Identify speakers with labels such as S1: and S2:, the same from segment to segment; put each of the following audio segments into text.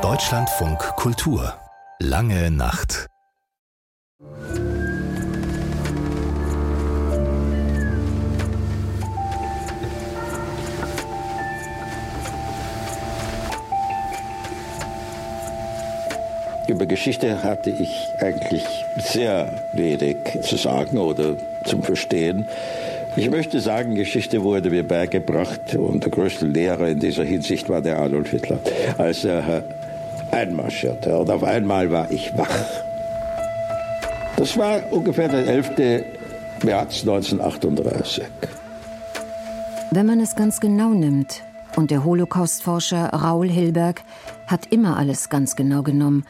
S1: Deutschlandfunk Kultur Lange Nacht
S2: Über Geschichte hatte ich eigentlich sehr wenig zu sagen oder zum Verstehen. Ich möchte sagen, Geschichte wurde mir beigebracht und der größte Lehrer in dieser Hinsicht war der Adolf Hitler, als er einmarschierte. Und auf einmal war ich wach. Das war ungefähr der 11. März 1938.
S3: Wenn man es ganz genau nimmt, und der Holocaustforscher Raul Hilberg hat immer alles ganz genau genommen,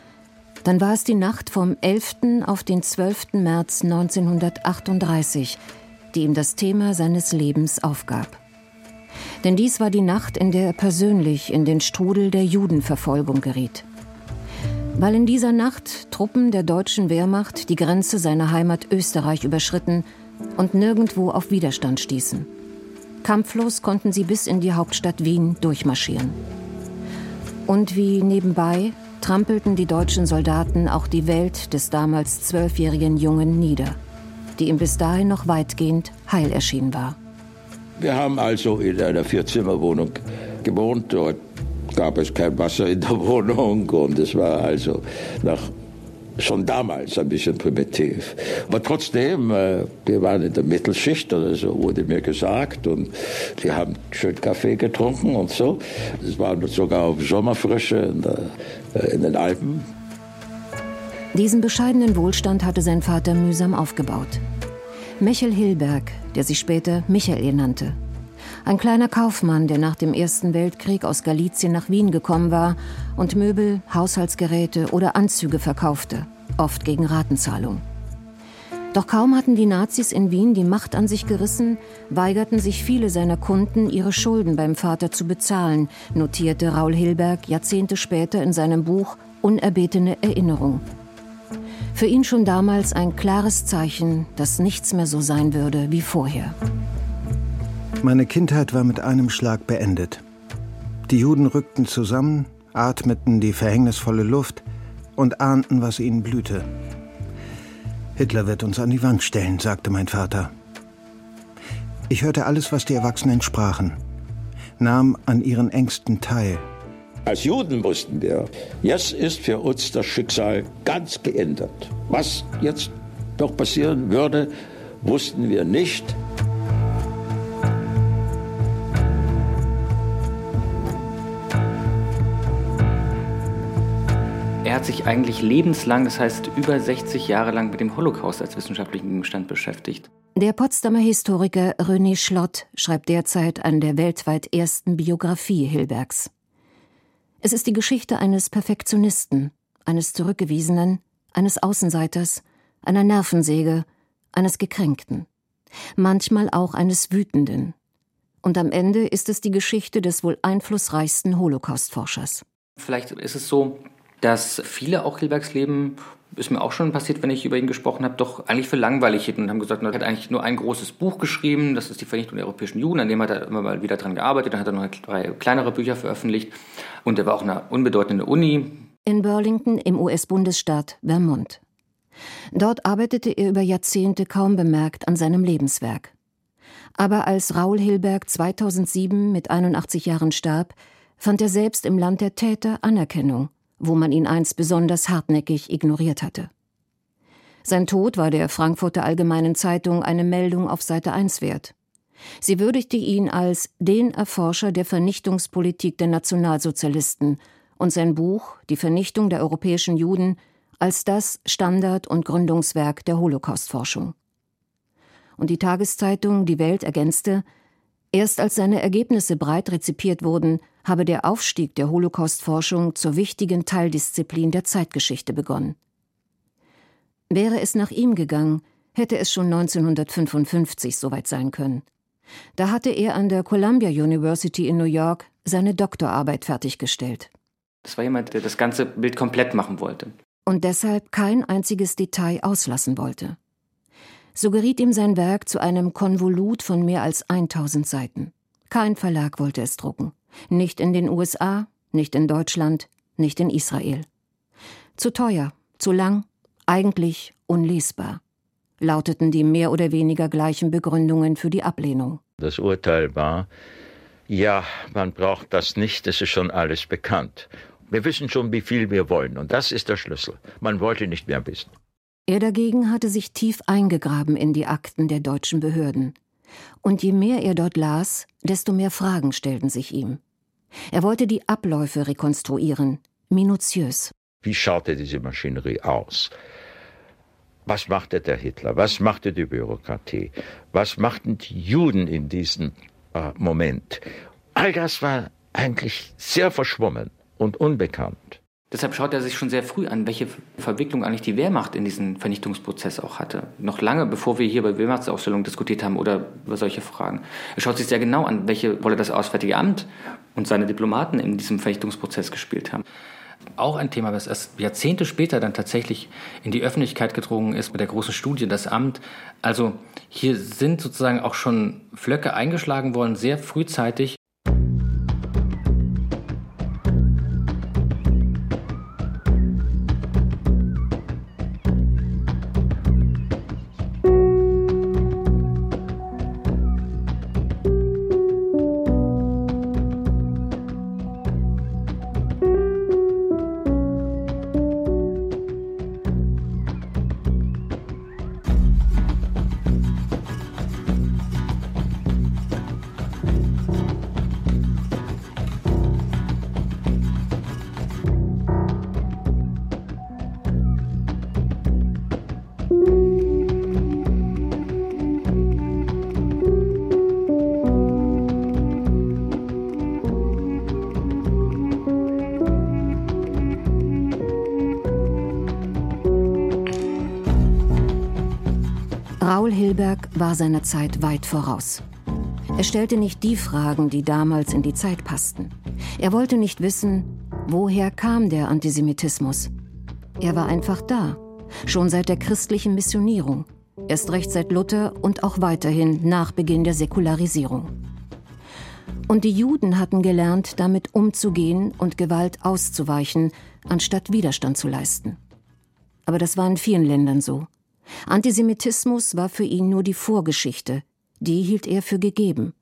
S3: dann war es die Nacht vom 11. auf den 12. März 1938, die ihm das Thema seines Lebens aufgab. Denn dies war die Nacht, in der er persönlich in den Strudel der Judenverfolgung geriet. Weil in dieser Nacht Truppen der deutschen Wehrmacht die Grenze seiner Heimat Österreich überschritten und nirgendwo auf Widerstand stießen. Kampflos konnten sie bis in die Hauptstadt Wien durchmarschieren. Und wie nebenbei trampelten die deutschen Soldaten auch die Welt des damals zwölfjährigen Jungen nieder, die ihm bis dahin noch weitgehend heil erschienen war.
S2: Wir haben also in einer Vierzimmerwohnung gewohnt. Dort gab es kein Wasser in der Wohnung und es war also nach schon damals ein bisschen primitiv. Aber trotzdem, äh, wir waren in der Mittelschicht oder so, wurde mir gesagt. Und sie haben schön Kaffee getrunken und so. Es war sogar auf Sommerfrische in, der, äh, in den Alpen.
S3: Diesen bescheidenen Wohlstand hatte sein Vater mühsam aufgebaut. Michel Hilberg, der sich später Michael nannte. Ein kleiner Kaufmann, der nach dem Ersten Weltkrieg aus Galizien nach Wien gekommen war und Möbel, Haushaltsgeräte oder Anzüge verkaufte, oft gegen Ratenzahlung. Doch kaum hatten die Nazis in Wien die Macht an sich gerissen, weigerten sich viele seiner Kunden, ihre Schulden beim Vater zu bezahlen, notierte Raul Hilberg Jahrzehnte später in seinem Buch Unerbetene Erinnerung. Für ihn schon damals ein klares Zeichen, dass nichts mehr so sein würde wie vorher.
S4: Meine Kindheit war mit einem Schlag beendet. Die Juden rückten zusammen, atmeten die verhängnisvolle Luft und ahnten, was ihnen blühte. Hitler wird uns an die Wand stellen, sagte mein Vater. Ich hörte alles, was die Erwachsenen sprachen, nahm an ihren Ängsten teil.
S2: Als Juden wussten wir, jetzt ist für uns das Schicksal ganz geändert. Was jetzt noch passieren würde, wussten wir nicht.
S5: Er hat sich eigentlich lebenslang, das heißt über 60 Jahre lang mit dem Holocaust als wissenschaftlichen Gegenstand beschäftigt.
S3: Der Potsdamer Historiker René Schlott schreibt derzeit an der weltweit ersten Biografie Hilbergs. Es ist die Geschichte eines Perfektionisten, eines Zurückgewiesenen, eines Außenseiters, einer Nervensäge, eines Gekränkten, manchmal auch eines Wütenden. Und am Ende ist es die Geschichte des wohl einflussreichsten Holocaust-Forschers.
S5: Vielleicht ist es so, dass viele auch Hilbergs Leben, ist mir auch schon passiert, wenn ich über ihn gesprochen habe, doch eigentlich für langweilig hielten und haben gesagt, er hat eigentlich nur ein großes Buch geschrieben, das ist die Vernichtung der europäischen Juden, an dem hat er immer mal wieder dran gearbeitet, dann hat er noch drei kleinere Bücher veröffentlicht und er war auch eine unbedeutende Uni.
S3: In Burlington im US-Bundesstaat Vermont. Dort arbeitete er über Jahrzehnte kaum bemerkt an seinem Lebenswerk. Aber als Raul Hilberg 2007 mit 81 Jahren starb, fand er selbst im Land der Täter Anerkennung wo man ihn einst besonders hartnäckig ignoriert hatte. Sein Tod war der Frankfurter Allgemeinen Zeitung eine Meldung auf Seite 1 wert. Sie würdigte ihn als den Erforscher der Vernichtungspolitik der Nationalsozialisten und sein Buch Die Vernichtung der europäischen Juden als das Standard- und Gründungswerk der Holocaustforschung. Und die Tageszeitung Die Welt ergänzte, Erst als seine Ergebnisse breit rezipiert wurden, habe der Aufstieg der Holocaustforschung zur wichtigen Teildisziplin der Zeitgeschichte begonnen. Wäre es nach ihm gegangen, hätte es schon 1955 soweit sein können. Da hatte er an der Columbia University in New York seine Doktorarbeit fertiggestellt.
S5: Das war jemand, der das ganze Bild komplett machen wollte.
S3: Und deshalb kein einziges Detail auslassen wollte so geriet ihm sein Werk zu einem Konvolut von mehr als 1000 Seiten. Kein Verlag wollte es drucken. Nicht in den USA, nicht in Deutschland, nicht in Israel. Zu teuer, zu lang, eigentlich unlesbar, lauteten die mehr oder weniger gleichen Begründungen für die Ablehnung.
S6: Das Urteil war, ja, man braucht das nicht, es ist schon alles bekannt. Wir wissen schon, wie viel wir wollen, und das ist der Schlüssel. Man wollte nicht mehr wissen.
S3: Er dagegen hatte sich tief eingegraben in die Akten der deutschen Behörden. Und je mehr er dort las, desto mehr Fragen stellten sich ihm. Er wollte die Abläufe rekonstruieren, minutiös.
S6: Wie schaute diese Maschinerie aus? Was machte der Hitler? Was machte die Bürokratie? Was machten die Juden in diesem äh, Moment? All das war eigentlich sehr verschwommen und unbekannt.
S7: Deshalb schaut er sich schon sehr früh an, welche Verwicklung eigentlich die Wehrmacht in diesen Vernichtungsprozess auch hatte. Noch lange bevor wir hier bei Wehrmachtsausstellungen diskutiert haben oder über solche Fragen. Er schaut sich sehr genau an, welche Rolle das Auswärtige Amt und seine Diplomaten in diesem Vernichtungsprozess gespielt haben. Auch ein Thema, was erst Jahrzehnte später dann tatsächlich in die Öffentlichkeit gedrungen ist mit der großen Studie, das Amt. Also hier sind sozusagen auch schon Flöcke eingeschlagen worden, sehr frühzeitig.
S3: Seiner Zeit weit voraus. Er stellte nicht die Fragen, die damals in die Zeit passten. Er wollte nicht wissen, woher kam der Antisemitismus. Er war einfach da, schon seit der christlichen Missionierung, erst recht seit Luther und auch weiterhin nach Beginn der Säkularisierung. Und die Juden hatten gelernt, damit umzugehen und Gewalt auszuweichen, anstatt Widerstand zu leisten. Aber das war in vielen Ländern so. Antisemitismus war für ihn nur die Vorgeschichte, die hielt er für gegeben.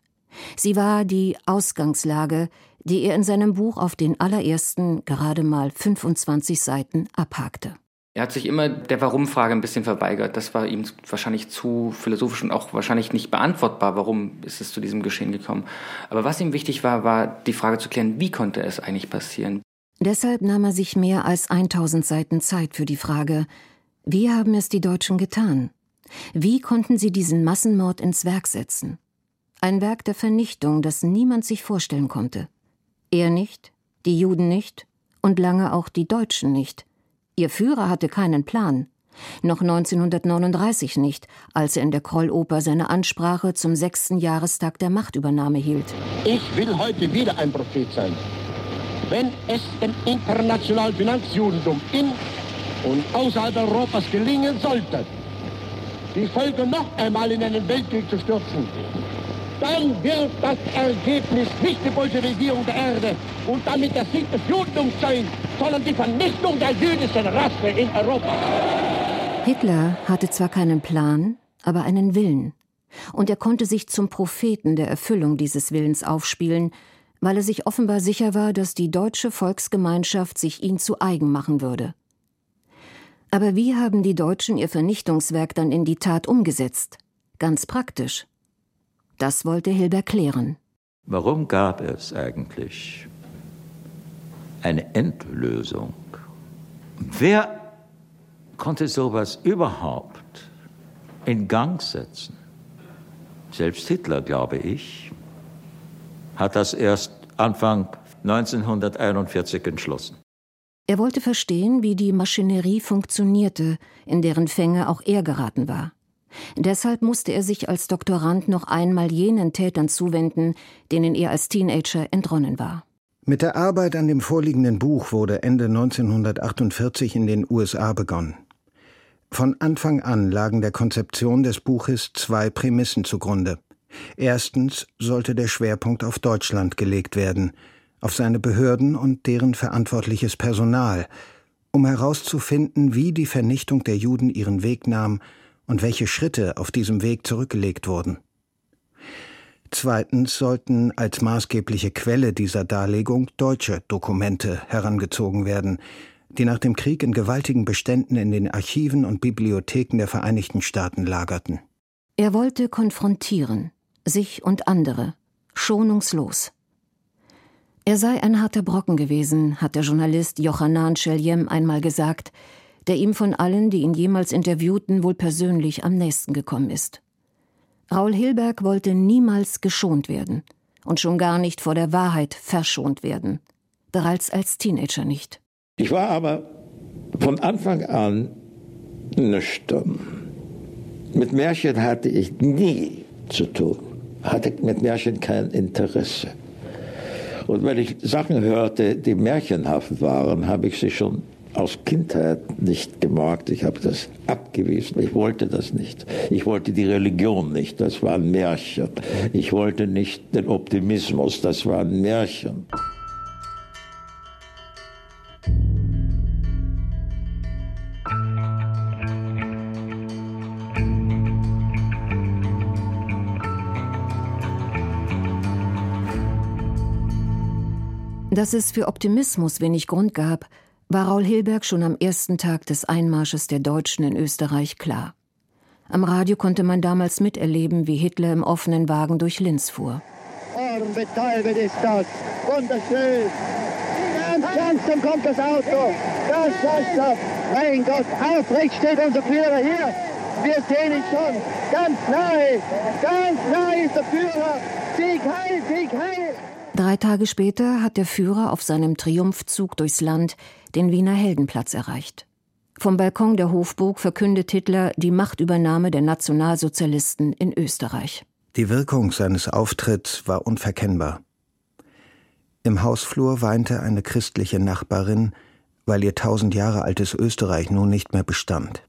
S3: Sie war die Ausgangslage, die er in seinem Buch auf den allerersten gerade mal 25 Seiten abhakte.
S7: Er hat sich immer der Warum-Frage ein bisschen verweigert. Das war ihm wahrscheinlich zu philosophisch und auch wahrscheinlich nicht beantwortbar, warum ist es zu diesem Geschehen gekommen. Aber was ihm wichtig war, war die Frage zu klären, wie konnte es eigentlich passieren?
S3: Deshalb nahm er sich mehr als 1000 Seiten Zeit für die Frage, wie haben es die Deutschen getan? Wie konnten sie diesen Massenmord ins Werk setzen? Ein Werk der Vernichtung, das niemand sich vorstellen konnte. Er nicht, die Juden nicht und lange auch die Deutschen nicht. Ihr Führer hatte keinen Plan. Noch 1939 nicht, als er in der Krolloper seine Ansprache zum sechsten Jahrestag der Machtübernahme hielt.
S8: Ich will heute wieder ein Prophet sein. Wenn es dem internationalen Finanzjudentum in und außerhalb Europas gelingen sollte, die Völker noch einmal in einen Weltkrieg zu stürzen, dann wird das Ergebnis nicht die Bolschewisierung der Erde und damit der Sieg des Judentums sein, sondern die Vernichtung der jüdischen Rasse in Europa.
S3: Hitler hatte zwar keinen Plan, aber einen Willen. Und er konnte sich zum Propheten der Erfüllung dieses Willens aufspielen, weil er sich offenbar sicher war, dass die deutsche Volksgemeinschaft sich ihn zu eigen machen würde. Aber wie haben die Deutschen ihr Vernichtungswerk dann in die Tat umgesetzt? Ganz praktisch. Das wollte Hilber klären.
S6: Warum gab es eigentlich eine Endlösung? Wer konnte sowas überhaupt in Gang setzen? Selbst Hitler, glaube ich, hat das erst Anfang 1941 entschlossen.
S3: Er wollte verstehen, wie die Maschinerie funktionierte, in deren Fänge auch er geraten war. Deshalb musste er sich als Doktorand noch einmal jenen Tätern zuwenden, denen er als Teenager entronnen war.
S4: Mit der Arbeit an dem vorliegenden Buch wurde Ende 1948 in den USA begonnen. Von Anfang an lagen der Konzeption des Buches zwei Prämissen zugrunde. Erstens sollte der Schwerpunkt auf Deutschland gelegt werden, auf seine Behörden und deren verantwortliches Personal, um herauszufinden, wie die Vernichtung der Juden ihren Weg nahm und welche Schritte auf diesem Weg zurückgelegt wurden. Zweitens sollten als maßgebliche Quelle dieser Darlegung deutsche Dokumente herangezogen werden, die nach dem Krieg in gewaltigen Beständen in den Archiven und Bibliotheken der Vereinigten Staaten lagerten.
S3: Er wollte konfrontieren, sich und andere, schonungslos. Er sei ein harter Brocken gewesen, hat der Journalist Johanan Scheljem einmal gesagt, der ihm von allen, die ihn jemals interviewten, wohl persönlich am nächsten gekommen ist. Raul Hilberg wollte niemals geschont werden und schon gar nicht vor der Wahrheit verschont werden, bereits als Teenager nicht.
S2: Ich war aber von Anfang an nüchtern. Mit Märchen hatte ich nie zu tun, hatte mit Märchen kein Interesse. Und wenn ich Sachen hörte, die märchenhaft waren, habe ich sie schon aus Kindheit nicht gemerkt. Ich habe das abgewiesen. Ich wollte das nicht. Ich wollte die Religion nicht. Das war ein Märchen. Ich wollte nicht den Optimismus. Das war ein Märchen.
S3: Dass es für Optimismus wenig Grund gab, war Raul Hilberg schon am ersten Tag des Einmarsches der Deutschen in Österreich klar. Am Radio konnte man damals miterleben, wie Hitler im offenen Wagen durch Linz fuhr.
S8: Ohrenbetäubend ist das. Wunderschön. Ganz langsam kommt das Auto. Das Wasser. Mein Gott, aufrecht steht unser Führer hier. Wir sehen ihn schon. Ganz nahe. Ganz nahe ist der Führer. Sieg heil, Sieg heil.
S3: Drei Tage später hat der Führer auf seinem Triumphzug durchs Land den Wiener Heldenplatz erreicht. Vom Balkon der Hofburg verkündet Hitler die Machtübernahme der Nationalsozialisten in Österreich.
S4: Die Wirkung seines Auftritts war unverkennbar. Im Hausflur weinte eine christliche Nachbarin, weil ihr tausend Jahre altes Österreich nun nicht mehr bestand.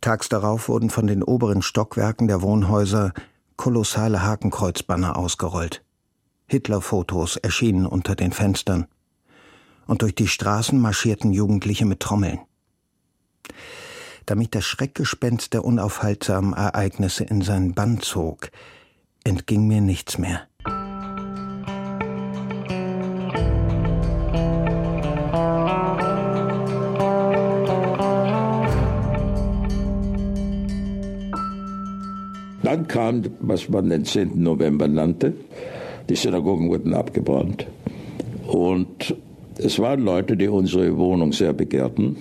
S4: Tags darauf wurden von den oberen Stockwerken der Wohnhäuser kolossale Hakenkreuzbanner ausgerollt. Hitlerfotos erschienen unter den Fenstern. Und durch die Straßen marschierten Jugendliche mit Trommeln. Da mich das Schreckgespenst der unaufhaltsamen Ereignisse in seinen Bann zog, entging mir nichts mehr.
S2: Dann kam, was man den 10. November nannte, die Synagogen wurden abgebrannt. Und es waren Leute, die unsere Wohnung sehr begehrten.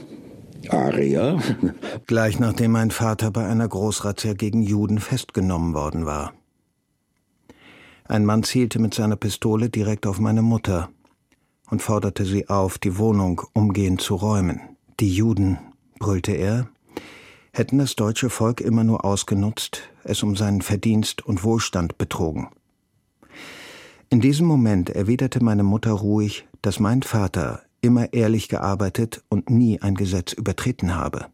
S2: Arier.
S4: Gleich nachdem mein Vater bei einer Großrazzia gegen Juden festgenommen worden war. Ein Mann zielte mit seiner Pistole direkt auf meine Mutter und forderte sie auf, die Wohnung umgehend zu räumen. Die Juden, brüllte er, hätten das deutsche Volk immer nur ausgenutzt, es um seinen Verdienst und Wohlstand betrogen. In diesem Moment erwiderte meine Mutter ruhig, dass mein Vater immer ehrlich gearbeitet und nie ein Gesetz übertreten habe.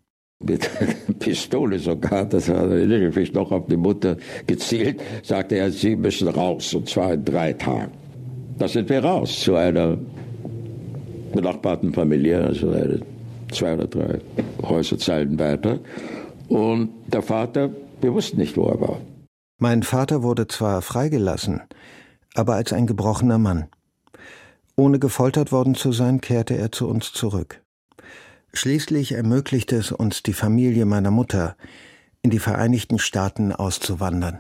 S2: Mit Pistole sogar, das hat er noch auf die Mutter gezielt, sagte er, Sie müssen raus, und zwar in drei Tagen. Da sind wir raus zu einer benachbarten Familie, also zwei oder drei Häuserzeilen weiter. Und der Vater, wir wussten nicht, wo er war.
S4: Mein Vater wurde zwar freigelassen, aber als ein gebrochener Mann. Ohne gefoltert worden zu sein, kehrte er zu uns zurück. Schließlich ermöglichte es uns die Familie meiner Mutter, in die Vereinigten Staaten auszuwandern.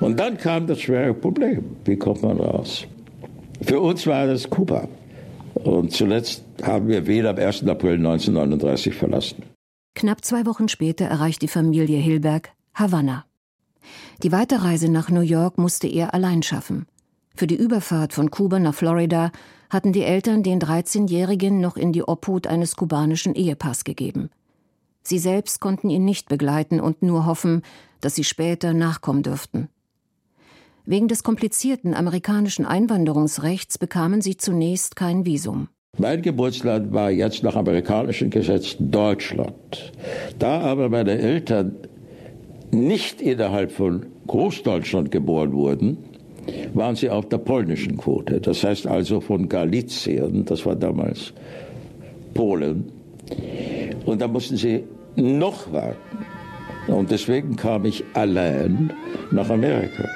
S2: Und dann kam das schwere Problem. Wie kommt man raus? Für uns war das Kuba. Und zuletzt haben wir Wien am 1. April 1939 verlassen.
S3: Knapp zwei Wochen später erreicht die Familie Hilberg Havanna. Die Weiterreise nach New York musste er allein schaffen. Für die Überfahrt von Kuba nach Florida hatten die Eltern den 13-Jährigen noch in die Obhut eines kubanischen Ehepaars gegeben. Sie selbst konnten ihn nicht begleiten und nur hoffen, dass sie später nachkommen dürften. Wegen des komplizierten amerikanischen Einwanderungsrechts bekamen sie zunächst kein Visum.
S2: Mein Geburtsland war jetzt nach amerikanischen Gesetzen Deutschland. Da aber meine Eltern nicht innerhalb von Großdeutschland geboren wurden, waren sie auf der polnischen Quote. Das heißt also von Galizien, das war damals Polen. Und da mussten sie noch warten. Und deswegen kam ich allein nach Amerika.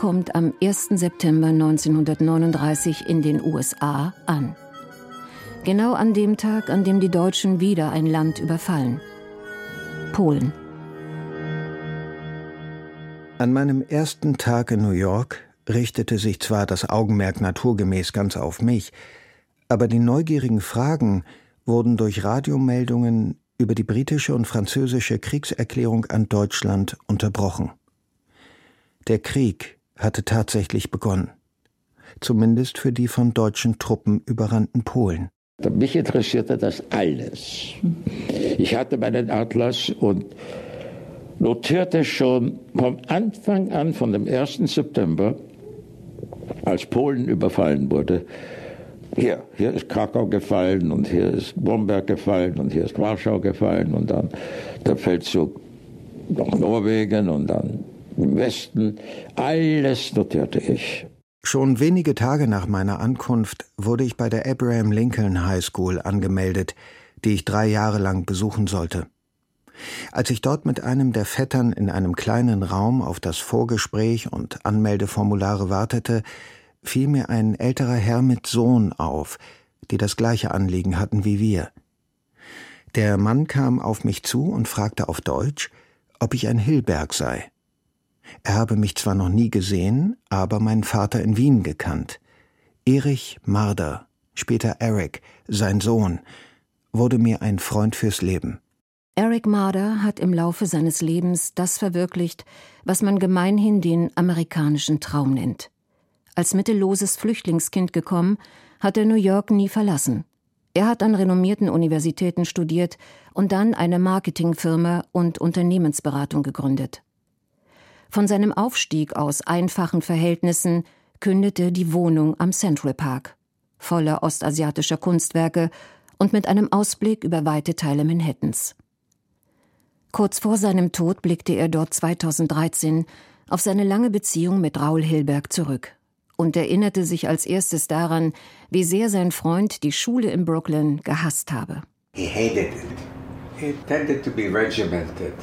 S3: Kommt am 1. September 1939 in den USA an. Genau an dem Tag, an dem die Deutschen wieder ein Land überfallen. Polen.
S4: An meinem ersten Tag in New York richtete sich zwar das Augenmerk naturgemäß ganz auf mich, aber die neugierigen Fragen wurden durch Radiomeldungen über die britische und französische Kriegserklärung an Deutschland unterbrochen. Der Krieg hatte tatsächlich begonnen. Zumindest für die von deutschen Truppen überrannten Polen.
S2: Mich interessierte das alles. Ich hatte meinen Atlas und notierte schon vom Anfang an, von dem 1. September, als Polen überfallen wurde, hier, hier ist Krakau gefallen und hier ist Bomberg gefallen und hier ist Warschau gefallen und dann der Feldzug nach Norwegen und dann Westen, alles notierte ich.
S4: Schon wenige Tage nach meiner Ankunft wurde ich bei der Abraham Lincoln High School angemeldet, die ich drei Jahre lang besuchen sollte. Als ich dort mit einem der Vettern in einem kleinen Raum auf das Vorgespräch und Anmeldeformulare wartete, fiel mir ein älterer Herr mit Sohn auf, die das gleiche Anliegen hatten wie wir. Der Mann kam auf mich zu und fragte auf Deutsch, ob ich ein Hillberg sei. Er habe mich zwar noch nie gesehen, aber meinen Vater in Wien gekannt. Erich Marder, später Eric, sein Sohn, wurde mir ein Freund fürs Leben.
S3: Eric Marder hat im Laufe seines Lebens das verwirklicht, was man gemeinhin den amerikanischen Traum nennt. Als mittelloses Flüchtlingskind gekommen, hat er New York nie verlassen. Er hat an renommierten Universitäten studiert und dann eine Marketingfirma und Unternehmensberatung gegründet. Von seinem Aufstieg aus einfachen Verhältnissen kündete die Wohnung am Central Park, voller ostasiatischer Kunstwerke und mit einem Ausblick über weite Teile Manhattans. Kurz vor seinem Tod blickte er dort 2013 auf seine lange Beziehung mit Raul Hilberg zurück und erinnerte sich als erstes daran, wie sehr sein Freund die Schule in Brooklyn gehasst habe. He hated it.
S4: He tended to be regimented.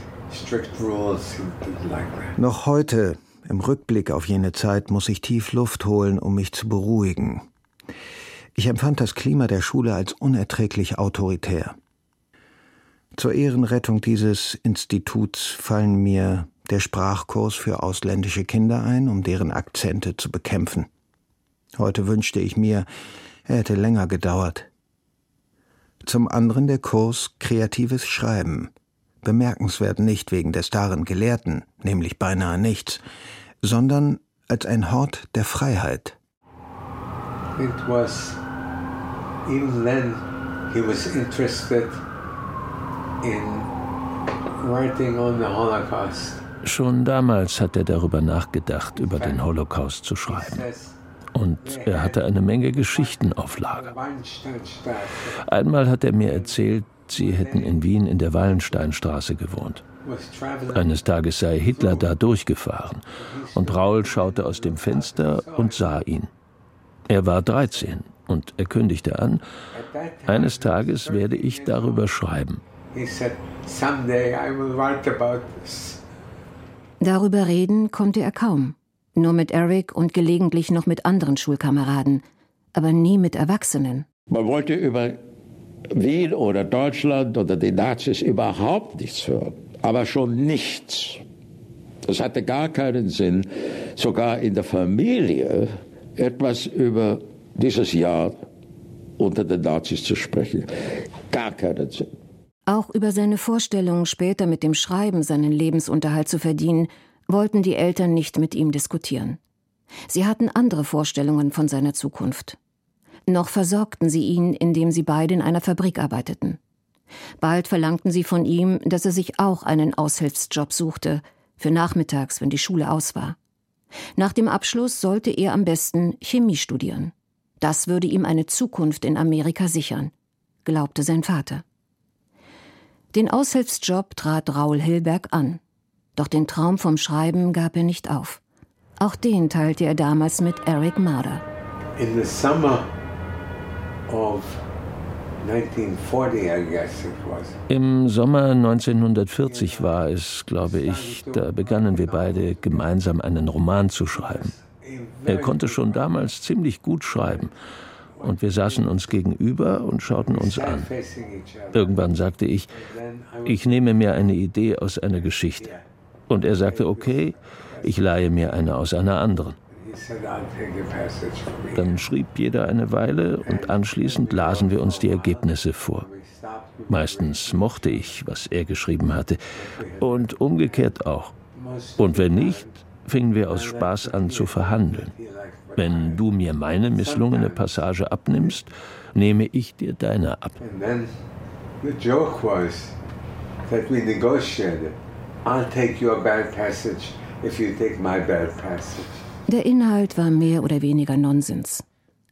S4: Noch heute, im Rückblick auf jene Zeit, muss ich tief Luft holen, um mich zu beruhigen. Ich empfand das Klima der Schule als unerträglich autoritär. Zur Ehrenrettung dieses Instituts fallen mir der Sprachkurs für ausländische Kinder ein, um deren Akzente zu bekämpfen. Heute wünschte ich mir, er hätte länger gedauert. Zum anderen der Kurs Kreatives Schreiben, bemerkenswert nicht wegen des darin Gelehrten, nämlich beinahe nichts, sondern als ein Hort der Freiheit. It was even then he was interested in
S9: writing on the Holocaust. Schon damals hat er darüber nachgedacht, über den Holocaust zu schreiben. Und er hatte eine Menge Geschichten auf Lager. Einmal hat er mir erzählt, Sie hätten in Wien in der Wallensteinstraße gewohnt. Eines Tages sei Hitler da durchgefahren und Raul schaute aus dem Fenster und sah ihn. Er war 13 und er kündigte an, eines Tages werde ich darüber schreiben.
S3: Darüber reden konnte er kaum. Nur mit Eric und gelegentlich noch mit anderen Schulkameraden, aber nie mit Erwachsenen.
S2: Man wollte über Wien oder Deutschland oder die Nazis überhaupt nichts hören, aber schon nichts. Es hatte gar keinen Sinn, sogar in der Familie etwas über dieses Jahr unter den Nazis zu sprechen. Gar keinen Sinn.
S3: Auch über seine Vorstellung, später mit dem Schreiben seinen Lebensunterhalt zu verdienen, wollten die Eltern nicht mit ihm diskutieren. Sie hatten andere Vorstellungen von seiner Zukunft. Noch versorgten sie ihn, indem sie beide in einer Fabrik arbeiteten. Bald verlangten sie von ihm, dass er sich auch einen Aushilfsjob suchte, für nachmittags, wenn die Schule aus war. Nach dem Abschluss sollte er am besten Chemie studieren. Das würde ihm eine Zukunft in Amerika sichern, glaubte sein Vater. Den Aushilfsjob trat Raul Hilberg an. Doch den Traum vom Schreiben gab er nicht auf. Auch den teilte er damals mit Eric Marder.
S10: In the summer
S9: im Sommer 1940 war es, glaube ich, da begannen wir beide gemeinsam einen Roman zu schreiben. Er konnte schon damals ziemlich gut schreiben und wir saßen uns gegenüber und schauten uns an. Irgendwann sagte ich, ich nehme mir eine Idee aus einer Geschichte. Und er sagte, okay, ich leihe mir eine aus einer anderen. Dann schrieb jeder eine Weile und anschließend lasen wir uns die Ergebnisse vor. Meistens mochte ich, was er geschrieben hatte, und umgekehrt auch. Und wenn nicht, fingen wir aus Spaß an zu verhandeln. Wenn du mir meine misslungene Passage abnimmst, nehme ich dir deine ab.
S3: I'll take your bad passage if you take my bad passage. Der Inhalt war mehr oder weniger Nonsens.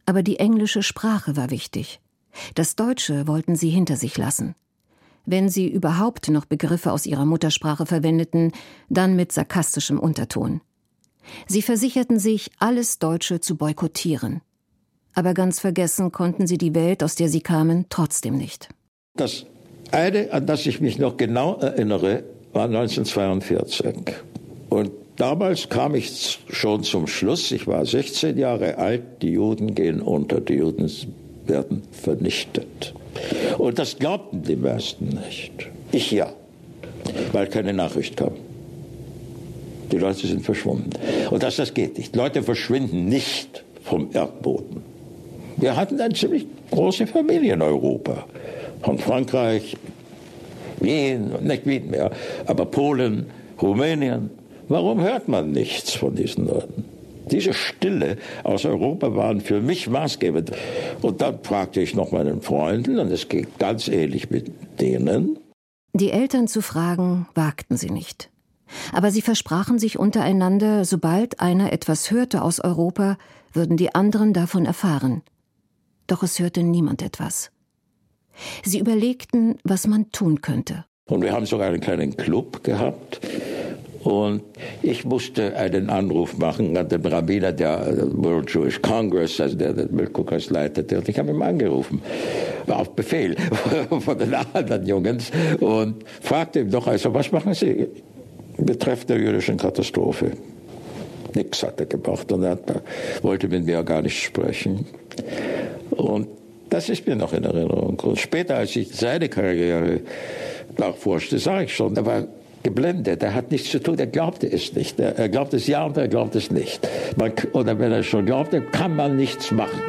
S3: Aber die englische Sprache war wichtig. Das Deutsche wollten sie hinter sich lassen. Wenn sie überhaupt noch Begriffe aus ihrer Muttersprache verwendeten, dann mit sarkastischem Unterton. Sie versicherten sich, alles Deutsche zu boykottieren. Aber ganz vergessen konnten sie die Welt, aus der sie kamen, trotzdem nicht.
S2: Das eine, an das ich mich noch genau erinnere, war 1942. Und Damals kam ich schon zum Schluss, ich war 16 Jahre alt, die Juden gehen unter, die Juden werden vernichtet. Und das glaubten die meisten nicht. Ich ja, weil keine Nachricht kam. Die Leute sind verschwunden. Und das, das geht nicht. Leute verschwinden nicht vom Erdboden. Wir hatten eine ziemlich große Familie in Europa. Von Frankreich, Wien, nicht Wien mehr, aber Polen, Rumänien, Warum hört man nichts von diesen Leuten? Diese Stille aus Europa waren für mich maßgebend. Und dann fragte ich noch meinen Freunden, und es ging ganz ähnlich mit denen.
S3: Die Eltern zu fragen, wagten sie nicht. Aber sie versprachen sich untereinander, sobald einer etwas hörte aus Europa, würden die anderen davon erfahren. Doch es hörte niemand etwas. Sie überlegten, was man tun könnte.
S2: Und wir haben sogar einen kleinen Club gehabt, und ich musste einen Anruf machen an den Rabbiner der World Jewish Congress, also der den Milchkokers leitete. Und ich habe ihn angerufen, auf Befehl von den anderen Jungs und fragte ihn doch, also was machen Sie betreffend der jüdischen Katastrophe? Nix hat er gemacht und er wollte mit mir gar nicht sprechen. Und das ist mir noch in Erinnerung. Und später, als ich seine Karriere nachforschte, sah ich schon, er war geblendet. Er hat nichts zu tun. Er glaubte es nicht. Er glaubt es ja und er glaubt es nicht. Man, oder wenn er schon glaubte, kann man nichts machen.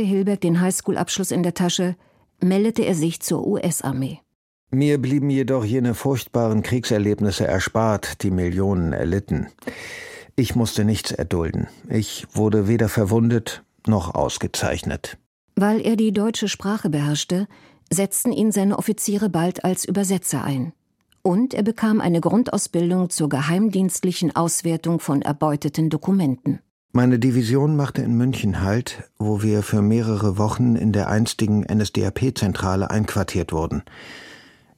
S3: Hatte Hilberg den Highschool-Abschluss in der Tasche, meldete er sich zur US-Armee.
S4: Mir blieben jedoch jene furchtbaren Kriegserlebnisse erspart, die Millionen erlitten. Ich musste nichts erdulden. Ich wurde weder verwundet noch ausgezeichnet.
S3: Weil er die deutsche Sprache beherrschte, setzten ihn seine Offiziere bald als Übersetzer ein. Und er bekam eine Grundausbildung zur geheimdienstlichen Auswertung von erbeuteten Dokumenten.
S4: Meine Division machte in München Halt, wo wir für mehrere Wochen in der einstigen NSDAP-Zentrale einquartiert wurden.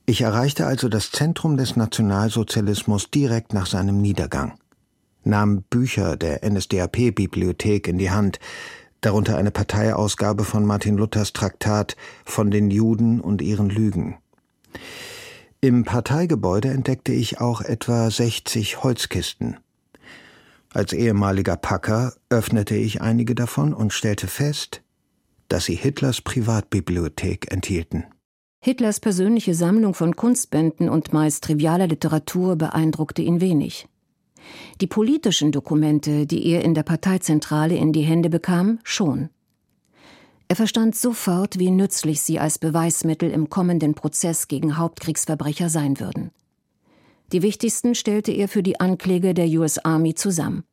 S4: Ich erreichte also das Zentrum des Nationalsozialismus direkt nach seinem Niedergang, nahm Bücher der NSDAP-Bibliothek in die Hand, darunter eine Parteiausgabe von Martin Luthers Traktat von den Juden und ihren Lügen. Im Parteigebäude entdeckte ich auch etwa 60 Holzkisten. Als ehemaliger Packer öffnete ich einige davon und stellte fest, dass sie Hitlers Privatbibliothek enthielten.
S3: Hitlers persönliche Sammlung von Kunstbänden und meist trivialer Literatur beeindruckte ihn wenig. Die politischen Dokumente, die er in der Parteizentrale in die Hände bekam, schon. Er verstand sofort, wie nützlich sie als Beweismittel im kommenden Prozess gegen Hauptkriegsverbrecher sein würden. Die wichtigsten stellte er für die Ankläge der US Army zusammen.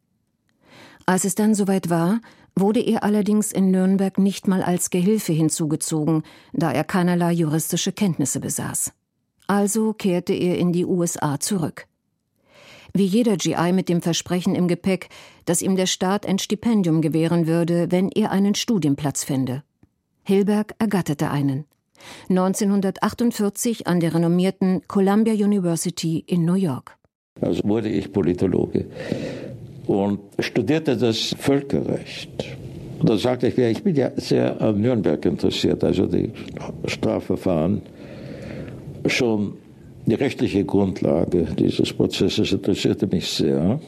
S3: Als es dann soweit war, wurde er allerdings in Nürnberg nicht mal als Gehilfe hinzugezogen, da er keinerlei juristische Kenntnisse besaß. Also kehrte er in die USA zurück wie jeder GI mit dem Versprechen im Gepäck, dass ihm der Staat ein Stipendium gewähren würde, wenn er einen Studienplatz fände. Hilberg ergatterte einen. 1948 an der renommierten Columbia University in New York.
S2: Also wurde ich Politologe und studierte das Völkerrecht. Da sagte ich ich bin ja sehr an Nürnberg interessiert, also die Strafverfahren. Schon die rechtliche Grundlage dieses Prozesses interessierte mich sehr.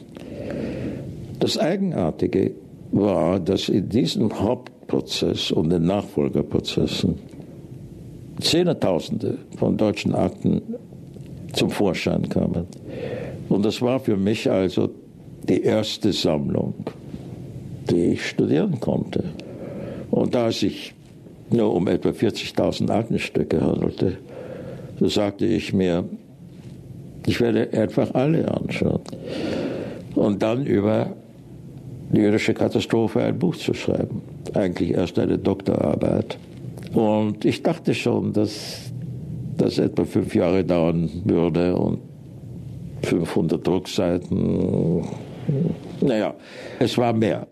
S2: Das Eigenartige war, dass in diesem Hauptprozess und den Nachfolgerprozessen Zehntausende von deutschen Akten zum Vorschein kamen. Und das war für mich also die erste Sammlung, die ich studieren konnte. Und da es sich nur um etwa 40.000 Aktenstücke handelte, so sagte ich mir, ich werde einfach alle anschauen. Und dann über die jüdische Katastrophe ein Buch zu schreiben. Eigentlich erst eine Doktorarbeit. Und ich dachte schon, dass das etwa fünf Jahre dauern würde und 500 Druckseiten. Naja, es war mehr.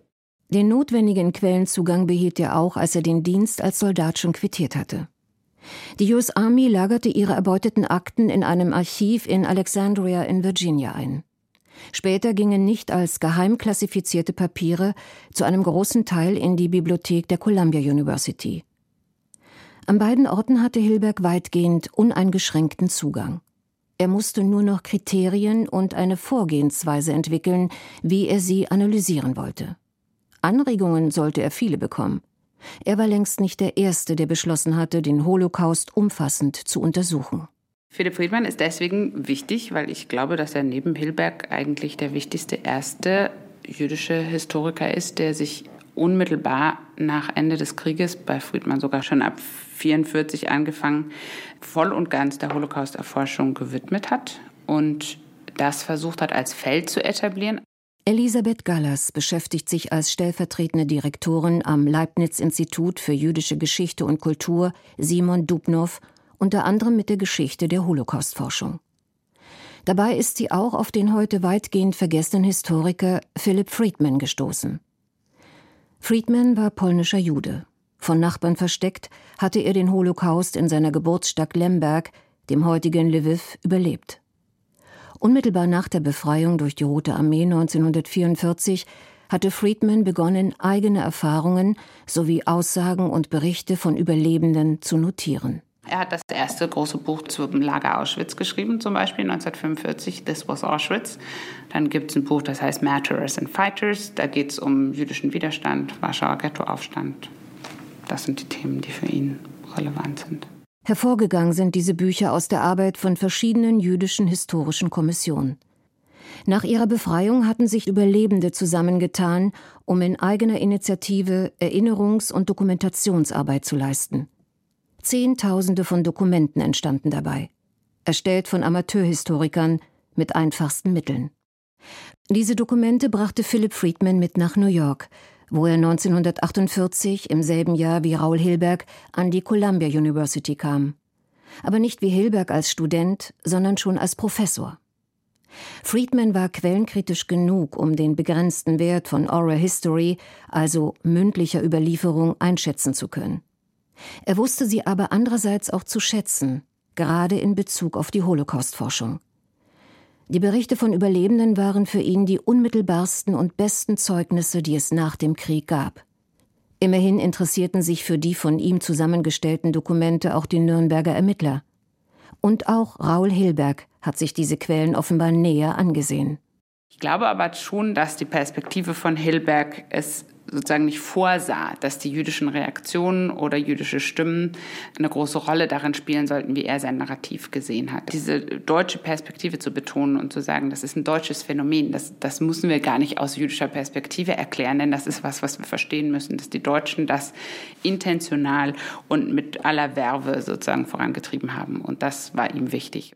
S3: Den notwendigen Quellenzugang behielt er auch, als er den Dienst als Soldat schon quittiert hatte. Die US Army lagerte ihre erbeuteten Akten in einem Archiv in Alexandria in Virginia ein. Später gingen nicht als geheim klassifizierte Papiere zu einem großen Teil in die Bibliothek der Columbia University. An beiden Orten hatte Hilberg weitgehend uneingeschränkten Zugang. Er musste nur noch Kriterien und eine Vorgehensweise entwickeln, wie er sie analysieren wollte. Anregungen sollte er viele bekommen. Er war längst nicht der Erste, der beschlossen hatte, den Holocaust umfassend zu untersuchen.
S11: Philipp Friedmann ist deswegen wichtig, weil ich glaube, dass er neben Hilberg eigentlich der wichtigste erste jüdische Historiker ist, der sich unmittelbar nach Ende des Krieges, bei Friedmann sogar schon ab 1944 angefangen, voll und ganz der Holocaust-Erforschung gewidmet hat und das versucht hat, als Feld zu etablieren.
S3: Elisabeth Gallas beschäftigt sich als stellvertretende Direktorin am Leibniz-Institut für jüdische Geschichte und Kultur Simon Dubnow unter anderem mit der Geschichte der Holocaustforschung. Dabei ist sie auch auf den heute weitgehend vergessenen Historiker Philip Friedman gestoßen. Friedman war polnischer Jude. Von Nachbarn versteckt hatte er den Holocaust in seiner Geburtsstadt Lemberg, dem heutigen Lviv, überlebt. Unmittelbar nach der Befreiung durch die Rote Armee 1944 hatte Friedman begonnen, eigene Erfahrungen sowie Aussagen und Berichte von Überlebenden zu notieren.
S11: Er hat das erste große Buch zum Lager Auschwitz geschrieben, zum Beispiel 1945, This Was Auschwitz. Dann gibt es ein Buch, das heißt Martyrs and Fighters. Da geht es um jüdischen Widerstand, Warschauer Ghettoaufstand. Das sind die Themen, die für ihn relevant sind.
S3: Hervorgegangen sind diese Bücher aus der Arbeit von verschiedenen jüdischen historischen Kommissionen. Nach ihrer Befreiung hatten sich Überlebende zusammengetan, um in eigener Initiative Erinnerungs- und Dokumentationsarbeit zu leisten. Zehntausende von Dokumenten entstanden dabei, erstellt von Amateurhistorikern mit einfachsten Mitteln. Diese Dokumente brachte Philip Friedman mit nach New York, wo er 1948 im selben Jahr wie Raul Hilberg an die Columbia University kam. Aber nicht wie Hilberg als Student, sondern schon als Professor. Friedman war quellenkritisch genug, um den begrenzten Wert von Oral History, also mündlicher Überlieferung, einschätzen zu können. Er wusste sie aber andererseits auch zu schätzen, gerade in Bezug auf die Holocaustforschung. Die Berichte von Überlebenden waren für ihn die unmittelbarsten und besten Zeugnisse, die es nach dem Krieg gab. Immerhin interessierten sich für die von ihm zusammengestellten Dokumente auch die Nürnberger Ermittler. Und auch Raul Hilberg hat sich diese Quellen offenbar näher angesehen.
S11: Ich glaube aber schon, dass die Perspektive von Hilberg es sozusagen nicht vorsah, dass die jüdischen Reaktionen oder jüdische Stimmen eine große Rolle darin spielen sollten, wie er sein Narrativ gesehen hat. Diese deutsche Perspektive zu betonen und zu sagen, das ist ein deutsches Phänomen, das, das müssen wir gar nicht aus jüdischer Perspektive erklären, denn das ist was, was wir verstehen müssen, dass die Deutschen das intentional und mit aller Werbe sozusagen vorangetrieben haben. Und das war ihm wichtig.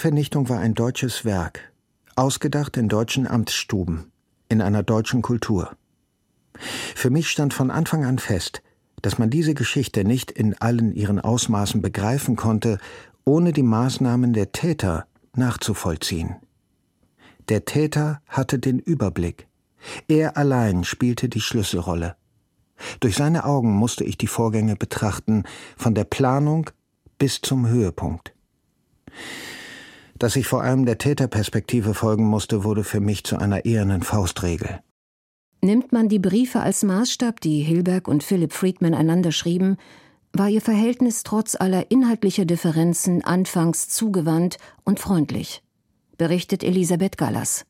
S4: Judenvernichtung war ein deutsches Werk, ausgedacht in deutschen Amtsstuben, in einer deutschen Kultur. Für mich stand von Anfang an fest, dass man diese Geschichte nicht in allen ihren Ausmaßen begreifen konnte, ohne die Maßnahmen der Täter nachzuvollziehen. Der Täter hatte den Überblick. Er allein spielte die Schlüsselrolle. Durch seine Augen musste ich die Vorgänge betrachten, von der Planung bis zum Höhepunkt. Dass ich vor allem der Täterperspektive folgen musste, wurde für mich zu einer ehernen Faustregel.
S3: Nimmt man die Briefe als Maßstab, die Hilberg und Philipp Friedman einander schrieben, war ihr Verhältnis trotz aller inhaltlicher Differenzen anfangs zugewandt und freundlich, berichtet Elisabeth Gallas.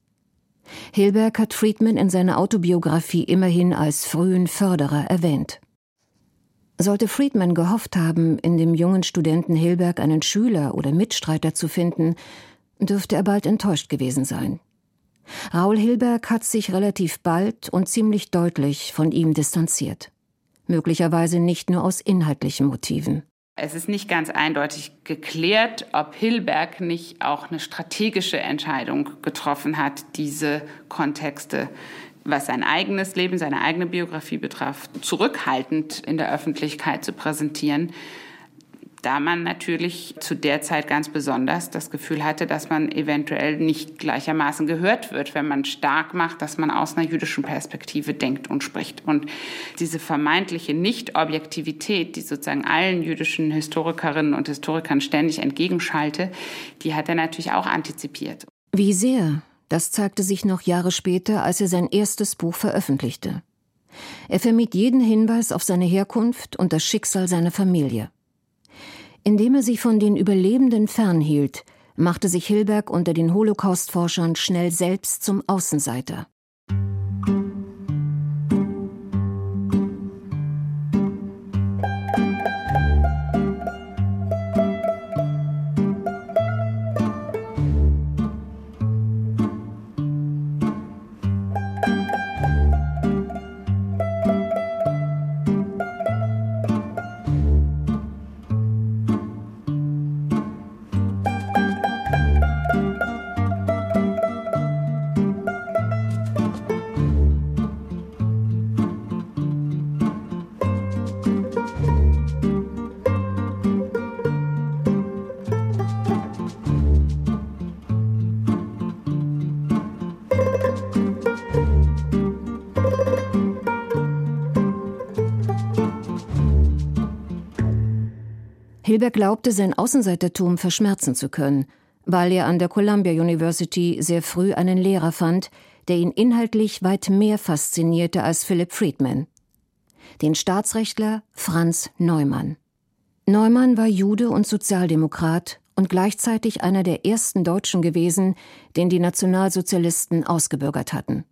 S3: Hilberg hat Friedman in seiner Autobiografie immerhin als frühen Förderer erwähnt. Sollte Friedman gehofft haben, in dem jungen Studenten Hilberg einen Schüler oder Mitstreiter zu finden, dürfte er bald enttäuscht gewesen sein. Raul Hilberg hat sich relativ bald und ziemlich deutlich von ihm distanziert. Möglicherweise nicht nur aus inhaltlichen Motiven.
S11: Es ist nicht ganz eindeutig geklärt, ob Hilberg nicht auch eine strategische Entscheidung getroffen hat, diese Kontexte was sein eigenes Leben, seine eigene Biografie betraf, zurückhaltend in der Öffentlichkeit zu präsentieren, da man natürlich zu der Zeit ganz besonders das Gefühl hatte, dass man eventuell nicht gleichermaßen gehört wird, wenn man stark macht, dass man aus einer jüdischen Perspektive denkt und spricht. Und diese vermeintliche Nicht-Objektivität, die sozusagen allen jüdischen Historikerinnen und Historikern ständig entgegenschalte, die hat er natürlich auch antizipiert.
S3: Wie sehr das zeigte sich noch Jahre später, als er sein erstes Buch veröffentlichte. Er vermied jeden Hinweis auf seine Herkunft und das Schicksal seiner Familie. Indem er sich von den Überlebenden fernhielt, machte sich Hilberg unter den Holocaust-Forschern schnell selbst zum Außenseiter. Hilberg glaubte, sein Außenseitertum verschmerzen zu können, weil er an der Columbia University sehr früh einen Lehrer fand, der ihn inhaltlich weit mehr faszinierte als Philip Friedman. den Staatsrechtler Franz Neumann. Neumann war Jude und Sozialdemokrat und gleichzeitig einer der ersten Deutschen gewesen, den die Nationalsozialisten ausgebürgert hatten.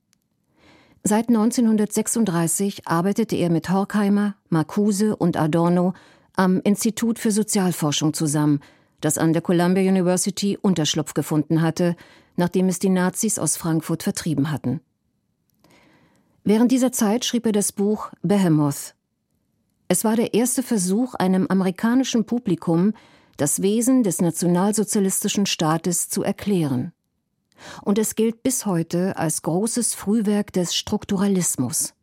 S3: Seit 1936 arbeitete er mit Horkheimer, Marcuse und Adorno am Institut für Sozialforschung zusammen, das an der Columbia University Unterschlupf gefunden hatte, nachdem es die Nazis aus Frankfurt vertrieben hatten. Während dieser Zeit schrieb er das Buch Behemoth. Es war der erste Versuch, einem amerikanischen Publikum das Wesen des nationalsozialistischen Staates zu erklären. Und es gilt bis heute als großes Frühwerk des Strukturalismus,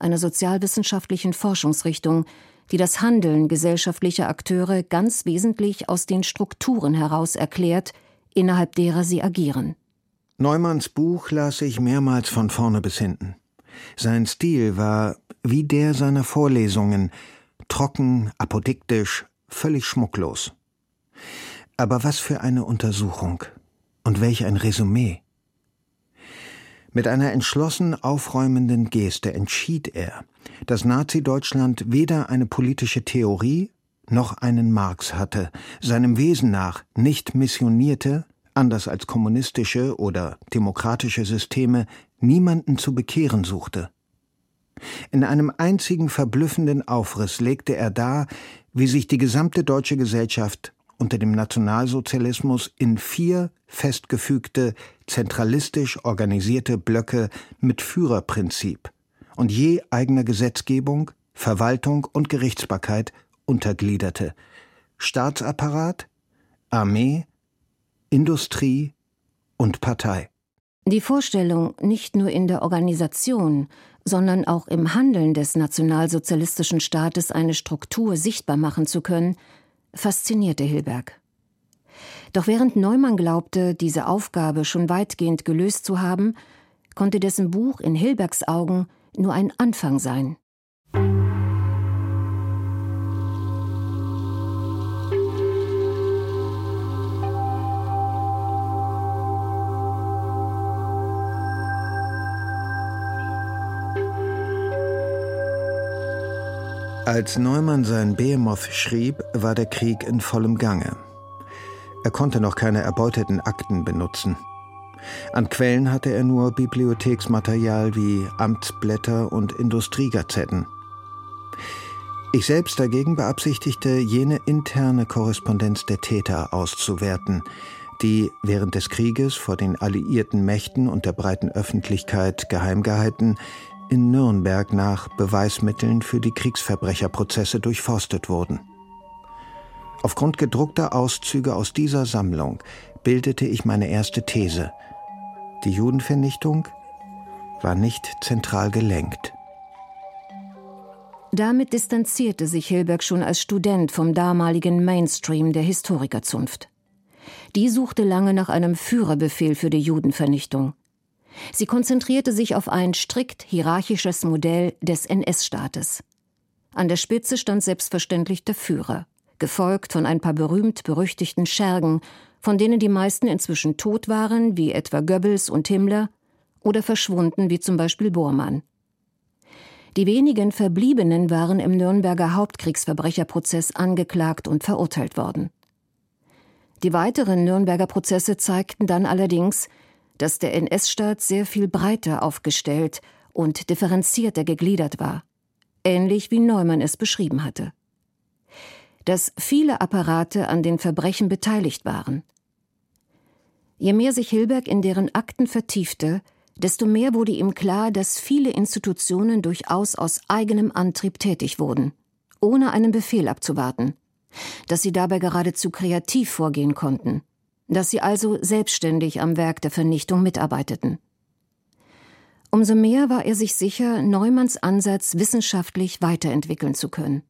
S3: einer sozialwissenschaftlichen Forschungsrichtung, die das Handeln gesellschaftlicher Akteure ganz wesentlich aus den Strukturen heraus erklärt, innerhalb derer sie agieren.
S4: Neumanns Buch las ich mehrmals von vorne bis hinten. Sein Stil war wie der seiner Vorlesungen, trocken, apodiktisch, völlig schmucklos. Aber was für eine Untersuchung und welch ein Resümee. Mit einer entschlossen aufräumenden Geste entschied er, dass Nazi-Deutschland weder eine politische Theorie noch einen Marx hatte, seinem Wesen nach nicht missionierte, anders als kommunistische oder demokratische Systeme, niemanden zu bekehren suchte. In einem einzigen verblüffenden Aufriss legte er dar, wie sich die gesamte deutsche Gesellschaft unter dem Nationalsozialismus in vier festgefügte, zentralistisch organisierte Blöcke mit Führerprinzip und je eigener Gesetzgebung, Verwaltung und Gerichtsbarkeit untergliederte. Staatsapparat, Armee, Industrie und Partei.
S3: Die Vorstellung, nicht nur in der Organisation, sondern auch im Handeln des nationalsozialistischen Staates eine Struktur sichtbar machen zu können, faszinierte Hilberg. Doch während Neumann glaubte, diese Aufgabe schon weitgehend gelöst zu haben, konnte dessen Buch in Hilbergs Augen nur ein Anfang sein.
S4: Als Neumann sein Behemoth schrieb, war der Krieg in vollem Gange. Er konnte noch keine erbeuteten Akten benutzen. An Quellen hatte er nur Bibliotheksmaterial wie Amtsblätter und Industriegazetten. Ich selbst dagegen beabsichtigte, jene interne Korrespondenz der Täter auszuwerten, die während des Krieges vor den alliierten Mächten und der breiten Öffentlichkeit geheim gehalten, in Nürnberg nach Beweismitteln für die Kriegsverbrecherprozesse durchforstet wurden. Aufgrund gedruckter Auszüge aus dieser Sammlung bildete ich meine erste These. Die Judenvernichtung war nicht zentral gelenkt.
S3: Damit distanzierte sich Hilberg schon als Student vom damaligen Mainstream der Historikerzunft. Die suchte lange nach einem Führerbefehl für die Judenvernichtung. Sie konzentrierte sich auf ein strikt hierarchisches Modell des NS-Staates. An der Spitze stand selbstverständlich der Führer, gefolgt von ein paar berühmt-berüchtigten Schergen, von denen die meisten inzwischen tot waren, wie etwa Goebbels und Himmler, oder verschwunden, wie zum Beispiel Bormann. Die wenigen Verbliebenen waren im Nürnberger Hauptkriegsverbrecherprozess angeklagt und verurteilt worden. Die weiteren Nürnberger Prozesse zeigten dann allerdings, dass der NS-Staat sehr viel breiter aufgestellt und differenzierter gegliedert war, ähnlich wie Neumann es beschrieben hatte. Dass viele Apparate an den Verbrechen beteiligt waren. Je mehr sich Hilberg in deren Akten vertiefte, desto mehr wurde ihm klar, dass viele Institutionen durchaus aus eigenem Antrieb tätig wurden, ohne einen Befehl abzuwarten, dass sie dabei geradezu kreativ vorgehen konnten dass sie also selbstständig am Werk der Vernichtung mitarbeiteten. Umso mehr war er sich sicher, Neumanns Ansatz wissenschaftlich weiterentwickeln zu können.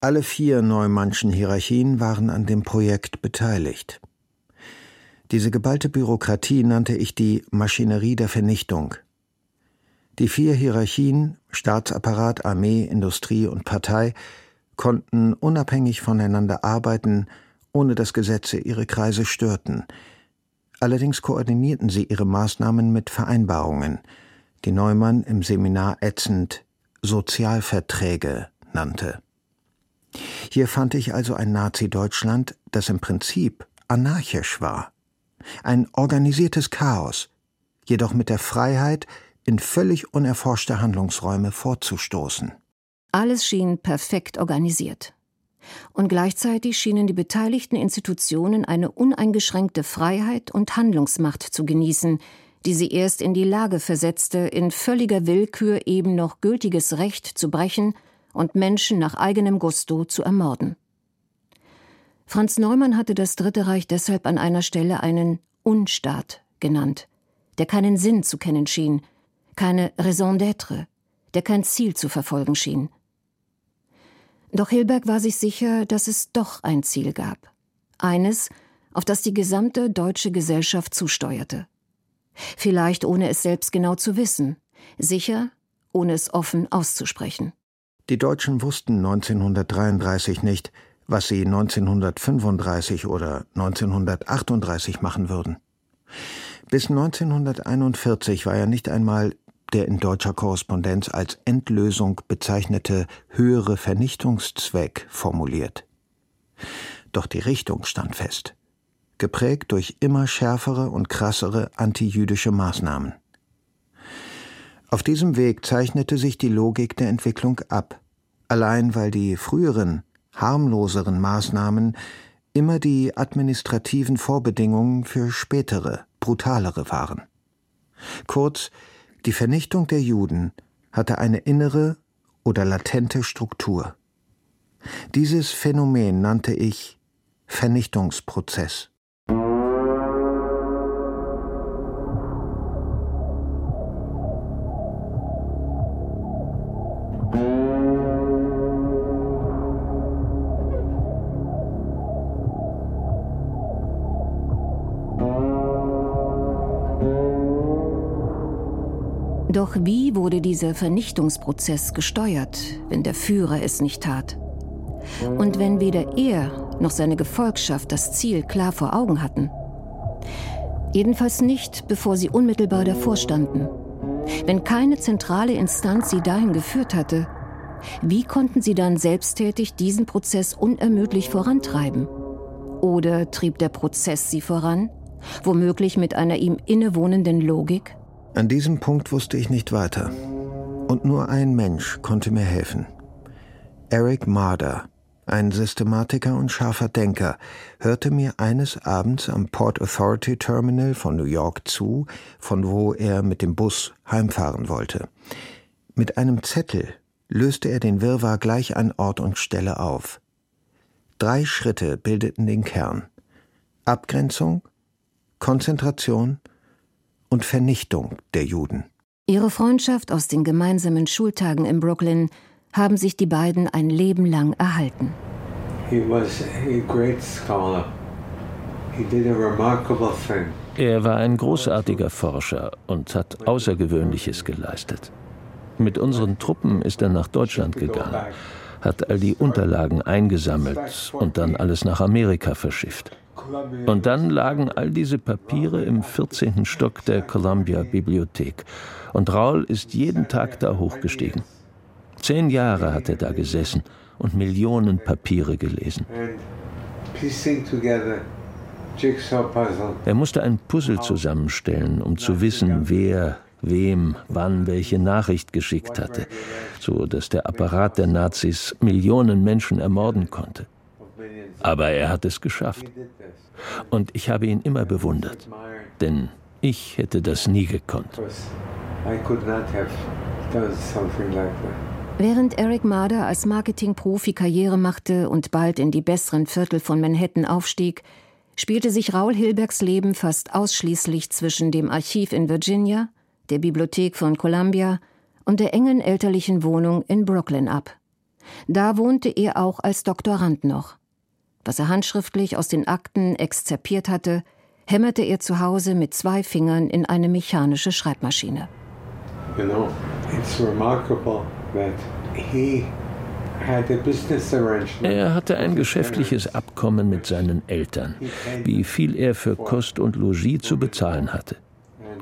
S4: Alle vier Neumannschen Hierarchien waren an dem Projekt beteiligt. Diese geballte Bürokratie nannte ich die Maschinerie der Vernichtung. Die vier Hierarchien Staatsapparat, Armee, Industrie und Partei konnten unabhängig voneinander arbeiten, ohne dass Gesetze ihre Kreise störten. Allerdings koordinierten sie ihre Maßnahmen mit Vereinbarungen, die Neumann im Seminar ätzend Sozialverträge nannte. Hier fand ich also ein Nazi-Deutschland, das im Prinzip anarchisch war. Ein organisiertes Chaos, jedoch mit der Freiheit, in völlig unerforschte Handlungsräume vorzustoßen.
S3: Alles schien perfekt organisiert. Und gleichzeitig schienen die beteiligten Institutionen eine uneingeschränkte Freiheit und Handlungsmacht zu genießen, die sie erst in die Lage versetzte, in völliger Willkür eben noch gültiges Recht zu brechen und Menschen nach eigenem Gusto zu ermorden. Franz Neumann hatte das Dritte Reich deshalb an einer Stelle einen Unstaat genannt, der keinen Sinn zu kennen schien, keine Raison d'être, der kein Ziel zu verfolgen schien. Doch Hilberg war sich sicher, dass es doch ein Ziel gab. Eines, auf das die gesamte deutsche Gesellschaft zusteuerte. Vielleicht ohne es selbst genau zu wissen, sicher, ohne es offen auszusprechen.
S4: Die Deutschen wussten 1933 nicht, was sie 1935 oder 1938 machen würden. Bis 1941 war ja nicht einmal der in deutscher Korrespondenz als Endlösung bezeichnete höhere Vernichtungszweck formuliert. Doch die Richtung stand fest, geprägt durch immer schärfere und krassere antijüdische Maßnahmen. Auf diesem Weg zeichnete sich die Logik der Entwicklung ab, allein weil die früheren, harmloseren Maßnahmen immer die administrativen Vorbedingungen für spätere, brutalere waren. Kurz, die Vernichtung der Juden hatte eine innere oder latente Struktur. Dieses Phänomen nannte ich Vernichtungsprozess.
S3: Doch wie wurde dieser Vernichtungsprozess gesteuert, wenn der Führer es nicht tat? Und wenn weder er noch seine Gefolgschaft das Ziel klar vor Augen hatten? Jedenfalls nicht, bevor sie unmittelbar davor standen. Wenn keine zentrale Instanz sie dahin geführt hatte, wie konnten sie dann selbsttätig diesen Prozess unermüdlich vorantreiben? Oder trieb der Prozess sie voran, womöglich mit einer ihm innewohnenden Logik?
S4: An diesem Punkt wusste ich nicht weiter. Und nur ein Mensch konnte mir helfen. Eric Marder, ein Systematiker und scharfer Denker, hörte mir eines Abends am Port Authority Terminal von New York zu, von wo er mit dem Bus heimfahren wollte. Mit einem Zettel löste er den Wirrwarr gleich an Ort und Stelle auf. Drei Schritte bildeten den Kern. Abgrenzung, Konzentration und Vernichtung der Juden.
S3: Ihre Freundschaft aus den gemeinsamen Schultagen in Brooklyn haben sich die beiden ein Leben lang erhalten.
S9: Er war ein großartiger Forscher und hat Außergewöhnliches geleistet. Mit unseren Truppen ist er nach Deutschland gegangen, hat all die Unterlagen eingesammelt und dann alles nach Amerika verschifft. Und dann lagen all diese Papiere im 14. Stock der Columbia Bibliothek. Und Raul ist jeden Tag da hochgestiegen. Zehn Jahre hat er da gesessen und Millionen Papiere gelesen. Er musste ein Puzzle zusammenstellen, um zu wissen, wer wem wann welche Nachricht geschickt hatte, so dass der Apparat der Nazis Millionen Menschen ermorden konnte. Aber er hat es geschafft. Und ich habe ihn immer bewundert, denn ich hätte das nie gekonnt.
S3: Während Eric Marder als Marketingprofi Karriere machte und bald in die besseren Viertel von Manhattan aufstieg, spielte sich Raul Hilbergs Leben fast ausschließlich zwischen dem Archiv in Virginia, der Bibliothek von Columbia und der engen elterlichen Wohnung in Brooklyn ab. Da wohnte er auch als Doktorand noch. Was er handschriftlich aus den Akten exzerpiert hatte, hämmerte er zu Hause mit zwei Fingern in eine mechanische Schreibmaschine. You know, it's remarkable
S9: that he er hatte ein geschäftliches Abkommen mit seinen Eltern, wie viel er für Kost und Logis zu bezahlen hatte.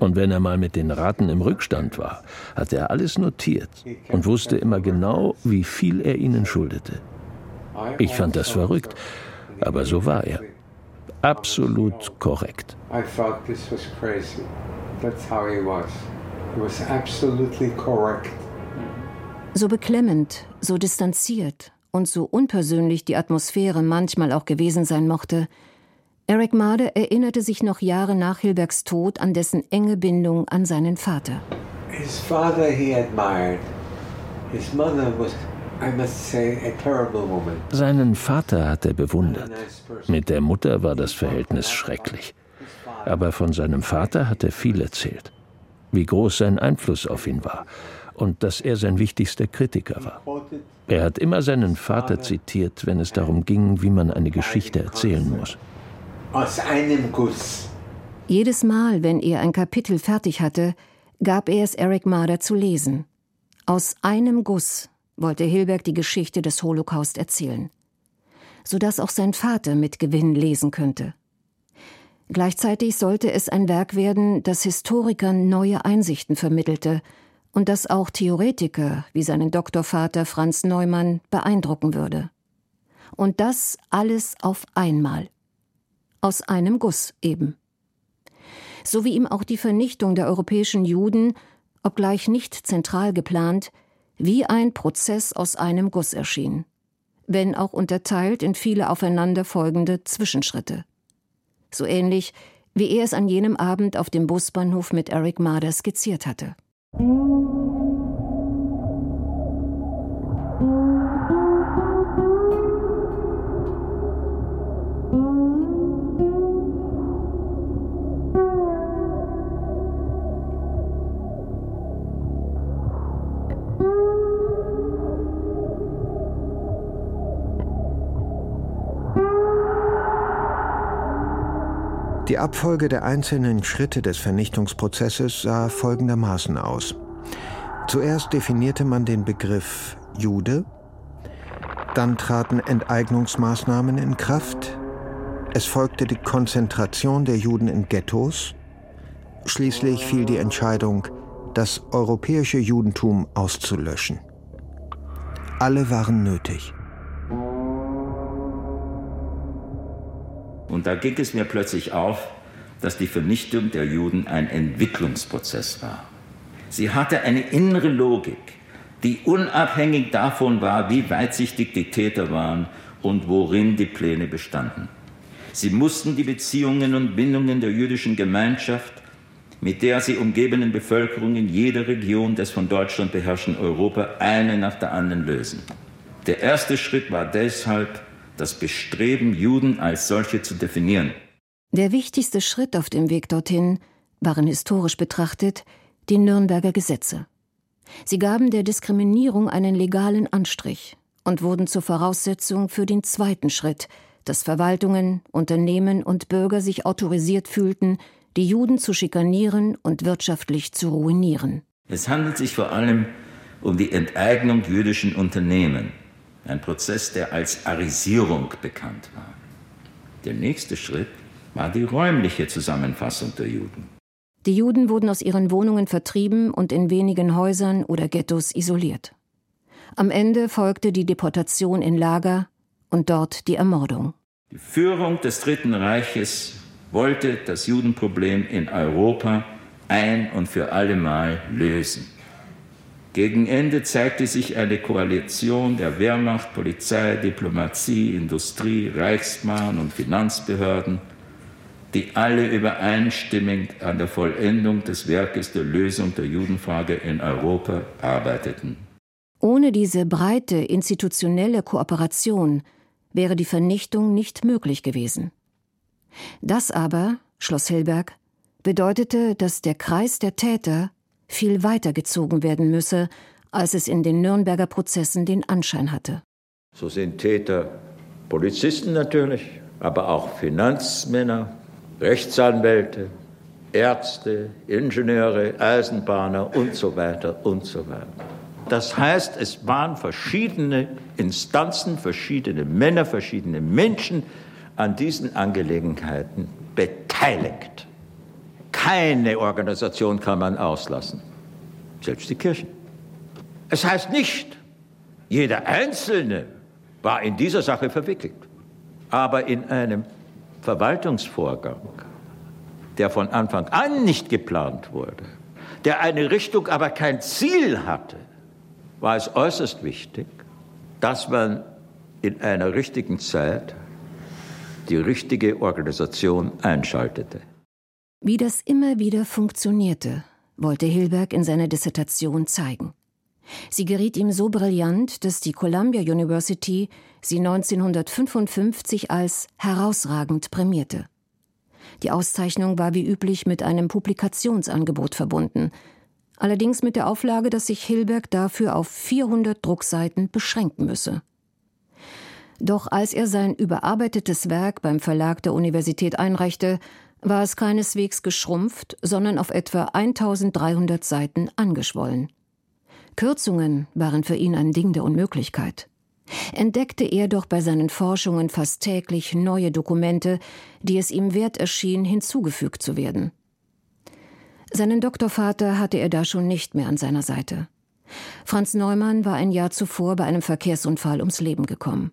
S9: Und wenn er mal mit den Raten im Rückstand war, hatte er alles notiert und wusste immer genau, wie viel er ihnen schuldete. Ich fand das verrückt, aber so war er. Absolut korrekt. I thought this was crazy. That's how he was. He was
S3: absolutely correct. So beklemmend, so distanziert und so unpersönlich die Atmosphäre manchmal auch gewesen sein mochte, Eric Made erinnerte sich noch Jahre nach Hilbergs Tod an dessen enge Bindung an seinen Vater. His father he admired.
S9: His mother was seinen Vater hat er bewundert. Mit der Mutter war das Verhältnis schrecklich. Aber von seinem Vater hat er viel erzählt. Wie groß sein Einfluss auf ihn war und dass er sein wichtigster Kritiker war. Er hat immer seinen Vater zitiert, wenn es darum ging, wie man eine Geschichte erzählen muss.
S3: Aus einem Guss. Jedes Mal, wenn er ein Kapitel fertig hatte, gab er es Eric Marder zu lesen. Aus einem Guss wollte Hilberg die Geschichte des Holocaust erzählen, sodass auch sein Vater mit Gewinn lesen könnte. Gleichzeitig sollte es ein Werk werden, das Historikern neue Einsichten vermittelte und das auch Theoretiker wie seinen Doktorvater Franz Neumann beeindrucken würde. Und das alles auf einmal. Aus einem Guss eben. So wie ihm auch die Vernichtung der europäischen Juden, obgleich nicht zentral geplant, wie ein Prozess aus einem Guss erschien, wenn auch unterteilt in viele aufeinanderfolgende Zwischenschritte. So ähnlich, wie er es an jenem Abend auf dem Busbahnhof mit Eric Marder skizziert hatte.
S4: Die Abfolge der einzelnen Schritte des Vernichtungsprozesses sah folgendermaßen aus. Zuerst definierte man den Begriff Jude, dann traten Enteignungsmaßnahmen in Kraft, es folgte die Konzentration der Juden in Ghettos, schließlich fiel die Entscheidung, das europäische Judentum auszulöschen. Alle waren nötig.
S6: Und da ging es mir plötzlich auf, dass die Vernichtung der Juden ein Entwicklungsprozess war. Sie hatte eine innere Logik, die unabhängig davon war, wie weitsichtig die Täter waren und worin die Pläne bestanden. Sie mussten die Beziehungen und Bindungen der jüdischen Gemeinschaft mit der sie umgebenen Bevölkerung in jeder Region des von Deutschland beherrschten Europa eine nach der anderen lösen. Der erste Schritt war deshalb das Bestreben, Juden als solche zu definieren.
S3: Der wichtigste Schritt auf dem Weg dorthin waren historisch betrachtet die Nürnberger Gesetze. Sie gaben der Diskriminierung einen legalen Anstrich und wurden zur Voraussetzung für den zweiten Schritt, dass Verwaltungen, Unternehmen und Bürger sich autorisiert fühlten, die Juden zu schikanieren und wirtschaftlich zu ruinieren.
S6: Es handelt sich vor allem um die Enteignung jüdischen Unternehmen, ein Prozess, der als Arisierung bekannt war. Der nächste Schritt war die räumliche Zusammenfassung der Juden.
S3: Die Juden wurden aus ihren Wohnungen vertrieben und in wenigen Häusern oder Ghettos isoliert. Am Ende folgte die Deportation in Lager und dort die Ermordung.
S6: Die Führung des Dritten Reiches wollte das Judenproblem in Europa ein und für allemal lösen. Gegen Ende zeigte sich eine Koalition der Wehrmacht, Polizei, Diplomatie, Industrie, Reichsbahn und Finanzbehörden, die alle übereinstimmend an der Vollendung des Werkes der Lösung der Judenfrage in Europa arbeiteten.
S3: Ohne diese breite institutionelle Kooperation wäre die Vernichtung nicht möglich gewesen. Das aber, schloss Hilberg, bedeutete, dass der Kreis der Täter viel weiter gezogen werden müsse, als es in den Nürnberger Prozessen den Anschein hatte.
S6: So sind Täter Polizisten natürlich, aber auch Finanzmänner, Rechtsanwälte, Ärzte, Ingenieure, Eisenbahner und so weiter und so weiter. Das heißt, es waren verschiedene Instanzen, verschiedene Männer, verschiedene Menschen an diesen Angelegenheiten beteiligt. Keine Organisation kann man auslassen, selbst die Kirchen. Es heißt nicht, jeder Einzelne war in dieser Sache verwickelt, aber in einem Verwaltungsvorgang, der von Anfang an nicht geplant wurde, der eine Richtung, aber kein Ziel hatte, war es äußerst wichtig, dass man in einer richtigen Zeit die richtige Organisation einschaltete.
S3: Wie das immer wieder funktionierte, wollte Hilberg in seiner Dissertation zeigen. Sie geriet ihm so brillant, dass die Columbia University sie 1955 als herausragend prämierte. Die Auszeichnung war wie üblich mit einem Publikationsangebot verbunden, allerdings mit der Auflage, dass sich Hilberg dafür auf 400 Druckseiten beschränken müsse. Doch als er sein überarbeitetes Werk beim Verlag der Universität einreichte, war es keineswegs geschrumpft, sondern auf etwa 1300 Seiten angeschwollen. Kürzungen waren für ihn ein Ding der Unmöglichkeit. Entdeckte er doch bei seinen Forschungen fast täglich neue Dokumente, die es ihm wert erschien, hinzugefügt zu werden. Seinen Doktorvater hatte er da schon nicht mehr an seiner Seite. Franz Neumann war ein Jahr zuvor bei einem Verkehrsunfall ums Leben gekommen.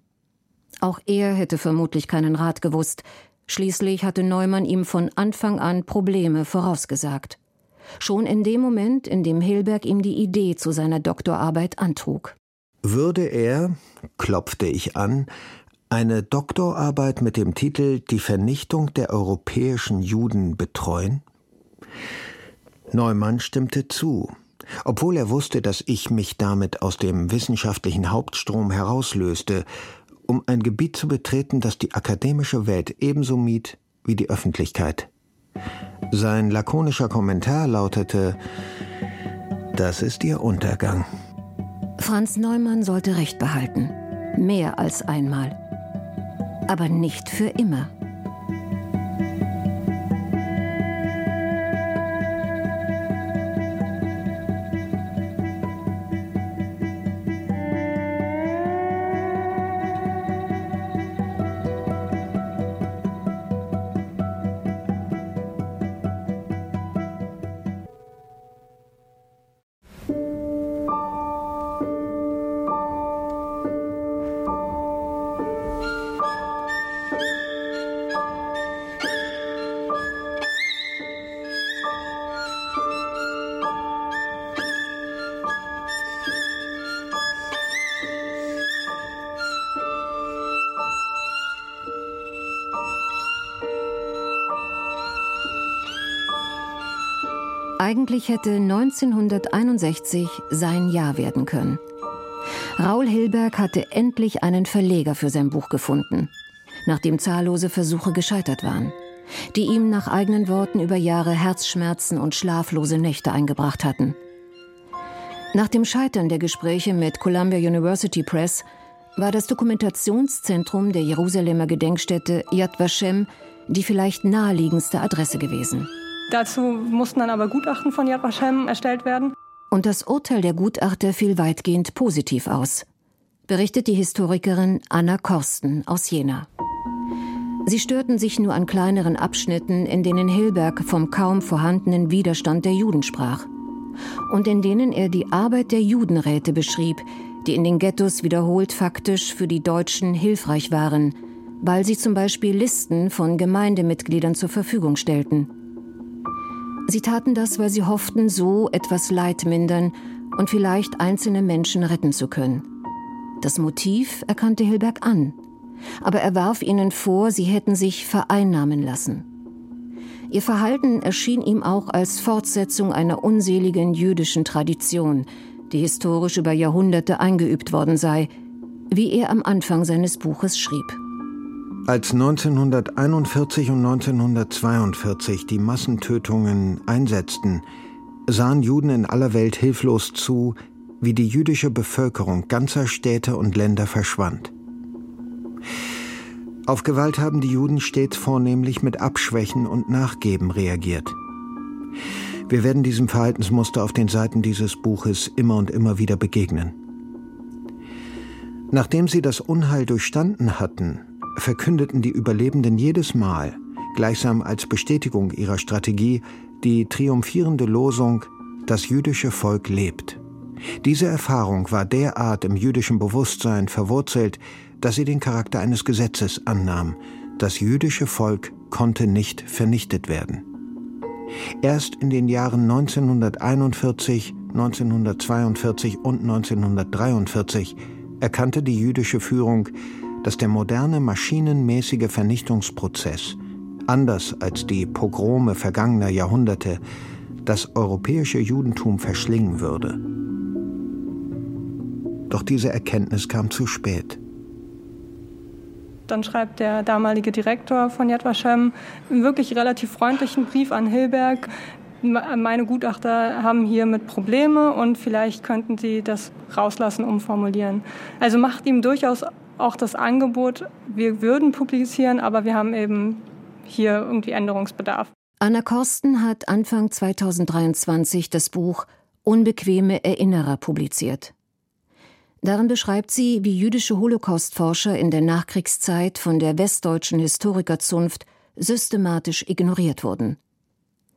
S3: Auch er hätte vermutlich keinen Rat gewusst, schließlich hatte Neumann ihm von Anfang an Probleme vorausgesagt. Schon in dem Moment, in dem Hilberg ihm die Idee zu seiner Doktorarbeit antrug.
S4: Würde er, klopfte ich an, eine Doktorarbeit mit dem Titel Die Vernichtung der europäischen Juden betreuen? Neumann stimmte zu, obwohl er wusste, dass ich mich damit aus dem wissenschaftlichen Hauptstrom herauslöste, um ein Gebiet zu betreten, das die akademische Welt ebenso mied wie die Öffentlichkeit. Sein lakonischer Kommentar lautete Das ist Ihr Untergang.
S3: Franz Neumann sollte Recht behalten. Mehr als einmal. Aber nicht für immer. Eigentlich hätte 1961 sein Jahr werden können. Raul Hilberg hatte endlich einen Verleger für sein Buch gefunden, nachdem zahllose Versuche gescheitert waren, die ihm nach eigenen Worten über Jahre Herzschmerzen und schlaflose Nächte eingebracht hatten. Nach dem Scheitern der Gespräche mit Columbia University Press war das Dokumentationszentrum der Jerusalemer Gedenkstätte Yad Vashem die vielleicht naheliegendste Adresse gewesen.
S12: Dazu mussten dann aber Gutachten von Yad Vashem erstellt werden.
S3: Und das Urteil der Gutachter fiel weitgehend positiv aus, berichtet die Historikerin Anna Korsten aus Jena. Sie störten sich nur an kleineren Abschnitten, in denen Hilberg vom kaum vorhandenen Widerstand der Juden sprach und in denen er die Arbeit der Judenräte beschrieb, die in den Ghettos wiederholt faktisch für die Deutschen hilfreich waren, weil sie zum Beispiel Listen von Gemeindemitgliedern zur Verfügung stellten. Sie taten das, weil sie hofften, so etwas Leid mindern und vielleicht einzelne Menschen retten zu können. Das Motiv erkannte Hilberg an, aber er warf ihnen vor, sie hätten sich vereinnahmen lassen. Ihr Verhalten erschien ihm auch als Fortsetzung einer unseligen jüdischen Tradition, die historisch über Jahrhunderte eingeübt worden sei, wie er am Anfang seines Buches schrieb.
S4: Als 1941 und 1942 die Massentötungen einsetzten, sahen Juden in aller Welt hilflos zu, wie die jüdische Bevölkerung ganzer Städte und Länder verschwand. Auf Gewalt haben die Juden stets vornehmlich mit Abschwächen und Nachgeben reagiert. Wir werden diesem Verhaltensmuster auf den Seiten dieses Buches immer und immer wieder begegnen. Nachdem sie das Unheil durchstanden hatten, verkündeten die Überlebenden jedes Mal, gleichsam als Bestätigung ihrer Strategie, die triumphierende Losung Das jüdische Volk lebt. Diese Erfahrung war derart im jüdischen Bewusstsein verwurzelt, dass sie den Charakter eines Gesetzes annahm. Das jüdische Volk konnte nicht vernichtet werden. Erst in den Jahren 1941, 1942 und 1943 erkannte die jüdische Führung, dass der moderne maschinenmäßige Vernichtungsprozess, anders als die Pogrome vergangener Jahrhunderte, das europäische Judentum verschlingen würde. Doch diese Erkenntnis kam zu spät.
S12: Dann schreibt der damalige Direktor von Yad Vashem einen wirklich relativ freundlichen Brief an Hilberg. Meine Gutachter haben hier mit Probleme und vielleicht könnten Sie das rauslassen, umformulieren. Also macht ihm durchaus auch das Angebot, wir würden publizieren, aber wir haben eben hier irgendwie Änderungsbedarf.
S3: Anna Korsten hat Anfang 2023 das Buch Unbequeme Erinnerer publiziert. Darin beschreibt sie, wie jüdische Holocaustforscher in der Nachkriegszeit von der westdeutschen Historikerzunft systematisch ignoriert wurden.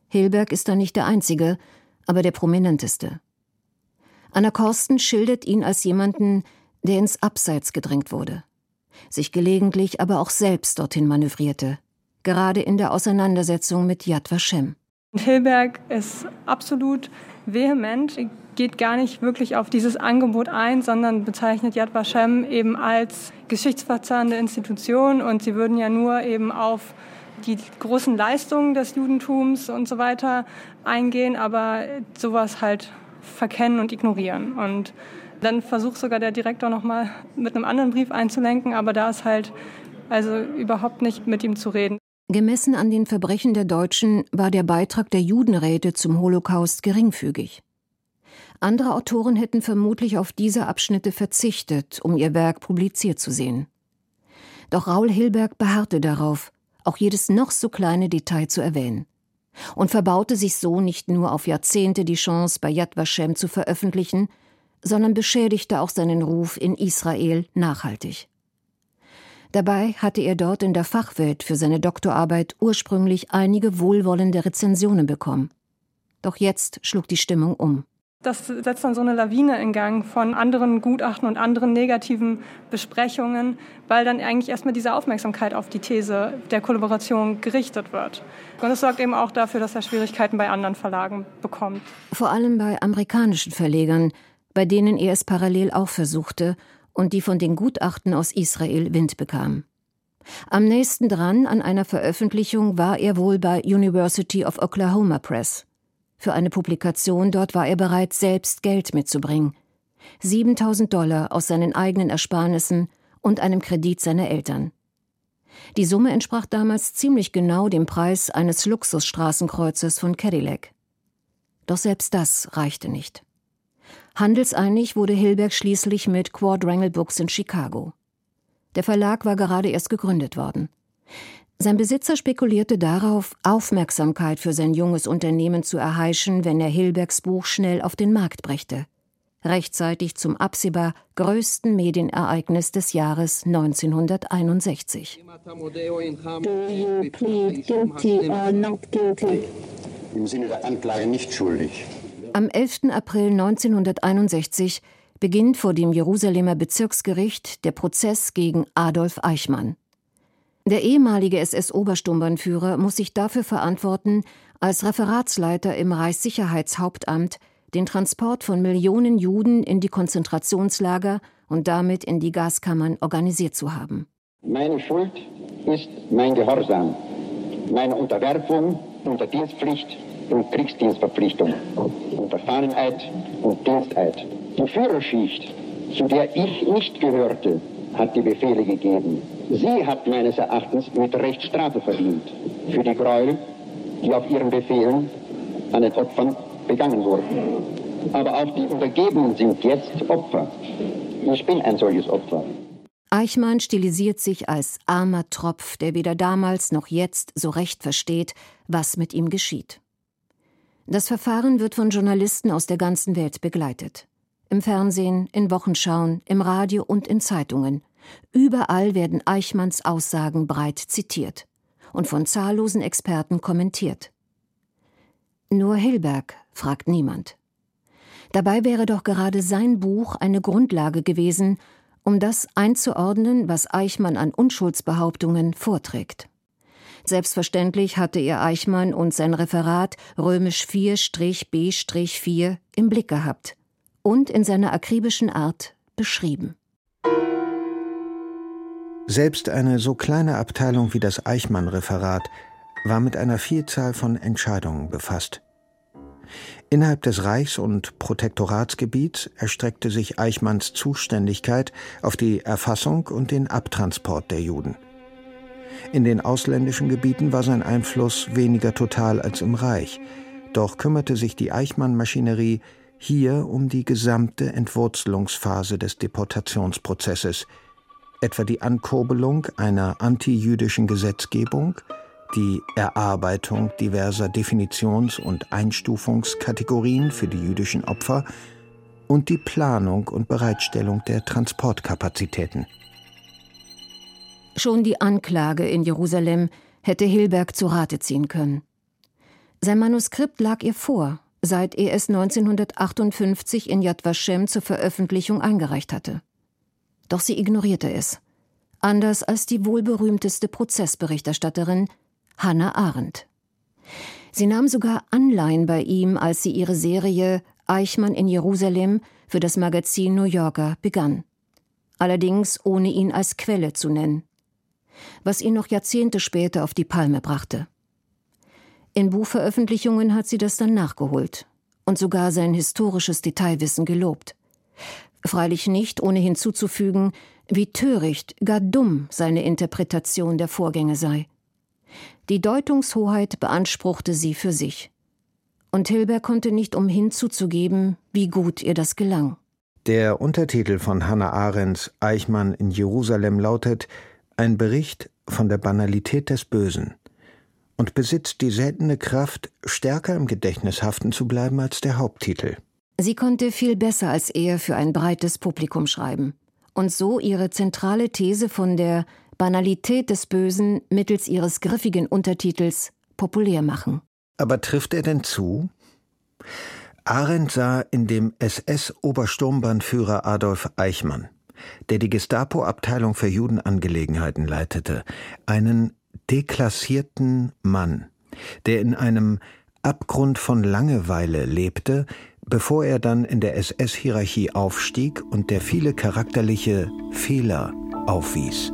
S3: Hilberg ist da nicht der einzige, aber der prominenteste. Anna Korsten schildert ihn als jemanden, der ins Abseits gedrängt wurde, sich gelegentlich aber auch selbst dorthin manövrierte, gerade in der Auseinandersetzung mit Yad Vashem.
S12: Hilberg ist absolut vehement, geht gar nicht wirklich auf dieses Angebot ein, sondern bezeichnet Yad Vashem eben als geschichtsverzerrende Institution und sie würden ja nur eben auf die großen Leistungen des Judentums und so weiter eingehen, aber sowas halt verkennen und ignorieren. Und dann versucht sogar der Direktor nochmal mit einem anderen Brief einzulenken, aber da ist halt also überhaupt nicht mit ihm zu reden.
S3: Gemessen an den Verbrechen der Deutschen war der Beitrag der Judenräte zum Holocaust geringfügig. Andere Autoren hätten vermutlich auf diese Abschnitte verzichtet, um ihr Werk publiziert zu sehen. Doch Raul Hilberg beharrte darauf, auch jedes noch so kleine Detail zu erwähnen und verbaute sich so nicht nur auf Jahrzehnte die Chance, bei Yad Vashem zu veröffentlichen, sondern beschädigte auch seinen Ruf in Israel nachhaltig. Dabei hatte er dort in der Fachwelt für seine Doktorarbeit ursprünglich einige wohlwollende Rezensionen bekommen. Doch jetzt schlug die Stimmung um.
S12: Das setzt dann so eine Lawine in Gang von anderen Gutachten und anderen negativen Besprechungen, weil dann eigentlich erstmal diese Aufmerksamkeit auf die These der Kollaboration gerichtet wird. Und es sorgt eben auch dafür, dass er Schwierigkeiten bei anderen Verlagen bekommt.
S3: Vor allem bei amerikanischen Verlegern, bei denen er es parallel auch versuchte und die von den Gutachten aus Israel Wind bekamen. Am nächsten dran an einer Veröffentlichung war er wohl bei University of Oklahoma Press. Für eine Publikation dort war er bereit, selbst Geld mitzubringen. 7000 Dollar aus seinen eigenen Ersparnissen und einem Kredit seiner Eltern. Die Summe entsprach damals ziemlich genau dem Preis eines Luxusstraßenkreuzes von Cadillac. Doch selbst das reichte nicht. Handelseinig wurde Hilberg schließlich mit Quadrangle Books in Chicago. Der Verlag war gerade erst gegründet worden. Sein Besitzer spekulierte darauf, Aufmerksamkeit für sein junges Unternehmen zu erheischen, wenn er Hilbergs Buch schnell auf den Markt brächte. Rechtzeitig zum absehbar größten Medienereignis des Jahres 1961.
S13: Im Sinne der Anklage nicht schuldig.
S3: Am 11. April 1961 beginnt vor dem Jerusalemer Bezirksgericht der Prozess gegen Adolf Eichmann. Der ehemalige SS-Obersturmbannführer muss sich dafür verantworten, als Referatsleiter im Reichssicherheitshauptamt den Transport von Millionen Juden in die Konzentrationslager und damit in die Gaskammern organisiert zu haben.
S13: Meine Schuld ist mein Gehorsam, meine Unterwerfung unter Dienstpflicht und Kriegsdienstverpflichtung, Unterfahrenheit und Diensteid. Die Führerschicht, zu der ich nicht gehörte, hat die Befehle gegeben. Sie hat meines Erachtens mit Recht Strafe verdient für die Gräuel, die auf ihren Befehlen an den Opfern begangen wurden. Aber auch die Untergebenen sind jetzt Opfer. Ich bin ein solches Opfer.
S3: Eichmann stilisiert sich als armer Tropf, der weder damals noch jetzt so recht versteht, was mit ihm geschieht. Das Verfahren wird von Journalisten aus der ganzen Welt begleitet. Im Fernsehen, in Wochenschauen, im Radio und in Zeitungen. Überall werden Eichmanns Aussagen breit zitiert und von zahllosen Experten kommentiert. Nur Hilberg fragt niemand. Dabei wäre doch gerade sein Buch eine Grundlage gewesen, um das einzuordnen, was Eichmann an Unschuldsbehauptungen vorträgt. Selbstverständlich hatte er Eichmann und sein Referat römisch 4-B-4 im Blick gehabt und in seiner akribischen Art beschrieben.
S4: Selbst eine so kleine Abteilung wie das Eichmann-Referat war mit einer Vielzahl von Entscheidungen befasst. Innerhalb des Reichs- und Protektoratsgebiets erstreckte sich Eichmanns Zuständigkeit auf die Erfassung und den Abtransport der Juden. In den ausländischen Gebieten war sein Einfluss weniger total als im Reich, doch kümmerte sich die Eichmann-Maschinerie hier um die gesamte Entwurzelungsphase des Deportationsprozesses, etwa die Ankurbelung einer antijüdischen Gesetzgebung, die Erarbeitung diverser Definitions- und Einstufungskategorien für die jüdischen Opfer und die Planung und Bereitstellung der Transportkapazitäten.
S3: Schon die Anklage in Jerusalem hätte Hilberg zu Rate ziehen können. Sein Manuskript lag ihr vor, seit er es 1958 in Yad Vashem zur Veröffentlichung eingereicht hatte. Doch sie ignorierte es. Anders als die wohlberühmteste Prozessberichterstatterin Hannah Arendt. Sie nahm sogar Anleihen bei ihm, als sie ihre Serie Eichmann in Jerusalem für das Magazin New Yorker begann. Allerdings ohne ihn als Quelle zu nennen. Was ihn noch Jahrzehnte später auf die Palme brachte. In Buchveröffentlichungen hat sie das dann nachgeholt und sogar sein historisches Detailwissen gelobt. Freilich nicht, ohne hinzuzufügen, wie töricht, gar dumm seine Interpretation der Vorgänge sei. Die Deutungshoheit beanspruchte sie für sich. Und Hilber konnte nicht umhin zuzugeben, wie gut ihr das gelang.
S4: Der Untertitel von Hannah Arendts Eichmann in Jerusalem lautet Ein Bericht von der Banalität des Bösen und besitzt die seltene Kraft, stärker im Gedächtnis haften zu bleiben als der Haupttitel.
S3: Sie konnte viel besser als er für ein breites Publikum schreiben und so ihre zentrale These von der Banalität des Bösen mittels ihres griffigen Untertitels populär machen.
S4: Aber trifft er denn zu? Arendt sah in dem SS-Obersturmbannführer Adolf Eichmann, der die Gestapo-Abteilung für Judenangelegenheiten leitete, einen deklassierten Mann, der in einem Abgrund von Langeweile lebte, bevor er dann in der SS-Hierarchie aufstieg und der viele charakterliche Fehler aufwies.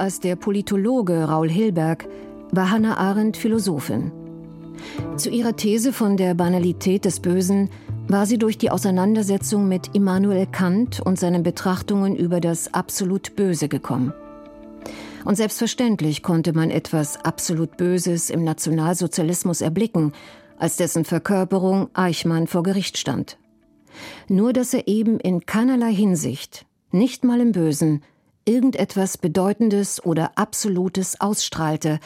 S3: Als der Politologe Raul Hilberg war Hannah Arendt Philosophin. Zu ihrer These von der Banalität des Bösen war sie durch die Auseinandersetzung mit Immanuel Kant und seinen Betrachtungen über das absolut Böse gekommen. Und selbstverständlich konnte man etwas absolut Böses im Nationalsozialismus erblicken, als dessen Verkörperung Eichmann vor Gericht stand. Nur dass er eben in keinerlei Hinsicht, nicht mal im Bösen, irgendetwas Bedeutendes oder Absolutes ausstrahlte,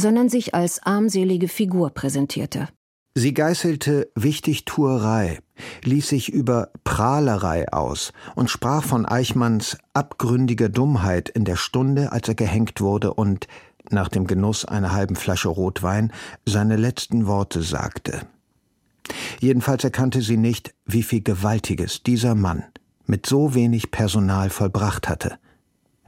S3: sondern sich als armselige Figur präsentierte.
S4: Sie geißelte Wichtigtuerei, ließ sich über Prahlerei aus und sprach von Eichmanns abgründiger Dummheit in der Stunde, als er gehängt wurde und, nach dem Genuss einer halben Flasche Rotwein, seine letzten Worte sagte. Jedenfalls erkannte sie nicht, wie viel Gewaltiges dieser Mann mit so wenig Personal vollbracht hatte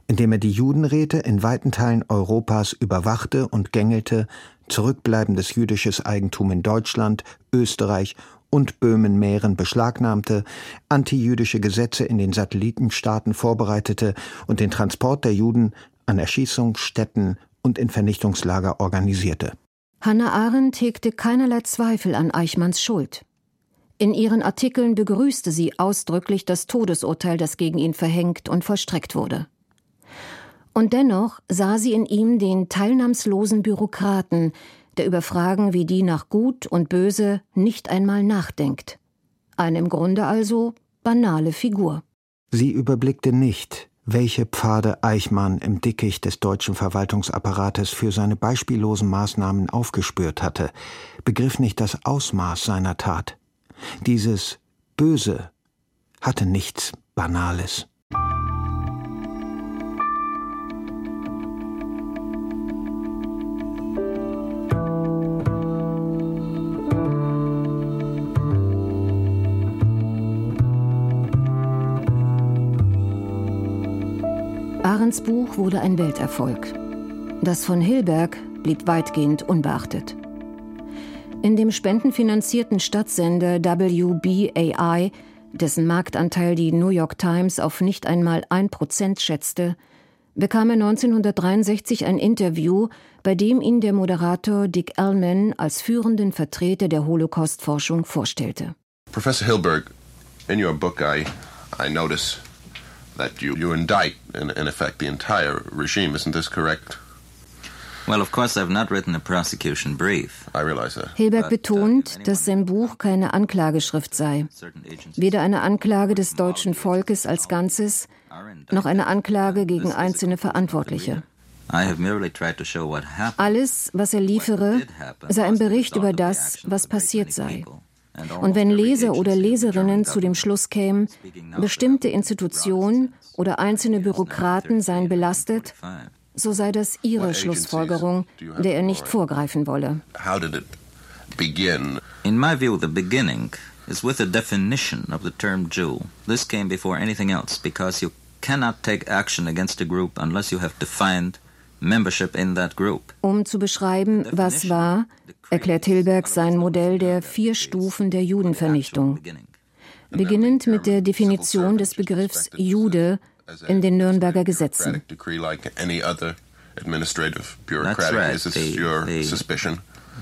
S4: indem er die Judenräte in weiten Teilen Europas überwachte und gängelte, zurückbleibendes jüdisches Eigentum in Deutschland, Österreich und Böhmen-Mähren beschlagnahmte, antijüdische Gesetze in den Satellitenstaaten vorbereitete und den Transport der Juden an Erschießungsstätten und in Vernichtungslager organisierte.
S3: Hannah Arendt hegte keinerlei Zweifel an Eichmanns Schuld. In ihren Artikeln begrüßte sie ausdrücklich das Todesurteil, das gegen ihn verhängt und vollstreckt wurde. Und dennoch sah sie in ihm den teilnahmslosen Bürokraten, der über Fragen wie die nach Gut und Böse nicht einmal nachdenkt. Eine im Grunde also banale Figur.
S4: Sie überblickte nicht, welche Pfade Eichmann im Dickicht des deutschen Verwaltungsapparates für seine beispiellosen Maßnahmen aufgespürt hatte, begriff nicht das Ausmaß seiner Tat. Dieses Böse hatte nichts Banales.
S3: Arends Buch wurde ein Welterfolg. Das von Hilberg blieb weitgehend unbeachtet. In dem spendenfinanzierten Stadtsender WBAI, dessen Marktanteil die New York Times auf nicht einmal ein Prozent schätzte, bekam er 1963 ein Interview, bei dem ihn der Moderator Dick Ellman als führenden Vertreter der Holocaust-Forschung vorstellte.
S14: Professor Hilberg, in your book I, I notice that you, you indict, in, in effect, the entire regime. Isn't this correct?
S15: Well, of course, I've not written a prosecution brief.
S14: I realize that.
S3: Hilberg uh, betont, dass sein Buch keine Anklageschrift sei. Weder eine Anklage des deutschen Volkes als Ganzes, noch eine Anklage gegen einzelne Verantwortliche. Alles, was er liefere, sei ein Bericht über das, was passiert sei. Und wenn Leser oder Leserinnen zu dem Schluss kämen, bestimmte Institutionen oder einzelne Bürokraten seien belastet, so sei das ihre Schlussfolgerung, der er nicht vorgreifen wolle.
S15: In my view, the beginning is with the definition of the term Jew. This came before anything else because you cannot take action against a group unless you have defined membership in that group.
S3: Um zu beschreiben, was war, erklärt Hilberg sein Modell der vier Stufen der Judenvernichtung. Beginnend mit der Definition des Begriffs Jude in den Nürnberger Gesetzen.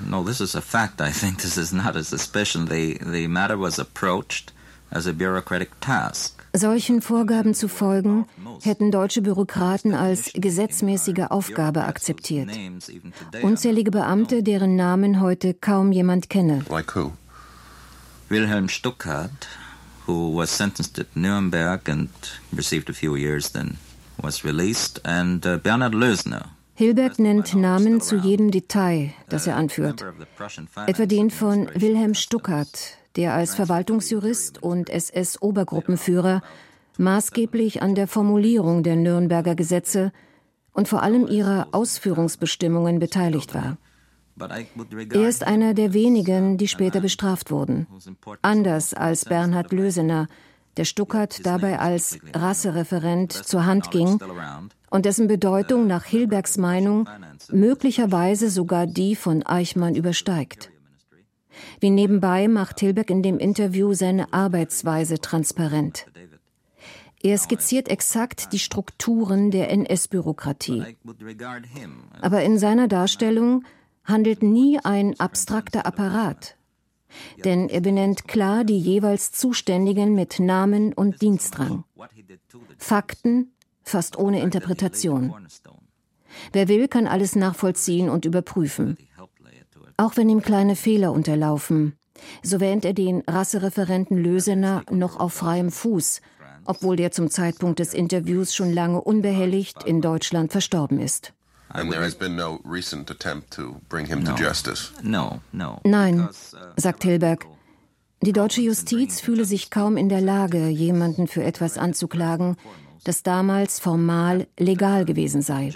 S15: No, this is a fact. I think this is not a suspicion. The, the matter was approached as a bureaucratic task.
S3: Solchen Vorgaben zu folgen, hätten deutsche Bürokraten als gesetzmäßige Aufgabe akzeptiert. Unzählige Beamte, deren Namen heute kaum jemand kenne.
S15: Wilhelm Stuckart, who was sentenced at Nuremberg and received a few years, then was released, and uh, Bernhard Lösner.
S3: Hilbert nennt Namen zu jedem Detail, das er anführt. Etwa den von Wilhelm Stuckart, der als Verwaltungsjurist und SS-Obergruppenführer maßgeblich an der Formulierung der Nürnberger Gesetze und vor allem ihrer Ausführungsbestimmungen beteiligt war. Er ist einer der wenigen, die später bestraft wurden. Anders als Bernhard Lösener, der Stuckert dabei als Rassereferent zur Hand ging und dessen Bedeutung nach Hilbergs Meinung möglicherweise sogar die von Eichmann übersteigt. Wie nebenbei macht Hilberg in dem Interview seine Arbeitsweise transparent. Er skizziert exakt die Strukturen der NS-Bürokratie. Aber in seiner Darstellung handelt nie ein abstrakter Apparat. Denn er benennt klar die jeweils Zuständigen mit Namen und Dienstrang. Fakten, fast ohne Interpretation. Wer will, kann alles nachvollziehen und überprüfen. Auch wenn ihm kleine Fehler unterlaufen, so wähnt er den Rassereferenten Lösener noch auf freiem Fuß, obwohl der zum Zeitpunkt des Interviews schon lange unbehelligt in Deutschland verstorben ist. Nein, sagt Hilberg. Die deutsche Justiz fühle sich kaum in der Lage, jemanden für etwas anzuklagen, das damals formal legal gewesen sei.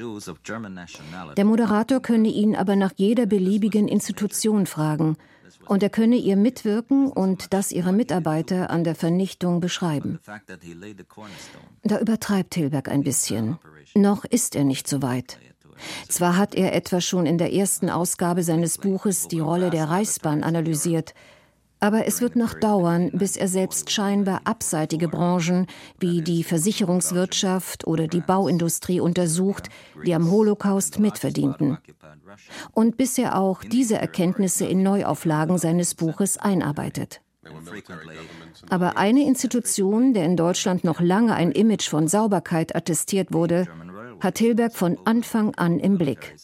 S3: Der Moderator könne ihn aber nach jeder beliebigen Institution fragen und er könne ihr mitwirken und das ihrer Mitarbeiter an der Vernichtung beschreiben. Da übertreibt Hilberg ein bisschen. Noch ist er nicht so weit. Zwar hat er etwa schon in der ersten Ausgabe seines Buches die Rolle der Reichsbahn analysiert, aber es wird noch dauern, bis er selbst scheinbar abseitige Branchen wie die Versicherungswirtschaft oder die Bauindustrie untersucht, die am Holocaust mitverdienten. Und bis er auch diese Erkenntnisse in Neuauflagen seines Buches einarbeitet. Aber eine Institution, der in Deutschland noch lange ein Image von Sauberkeit attestiert wurde, hat Hilberg von Anfang an im Blick.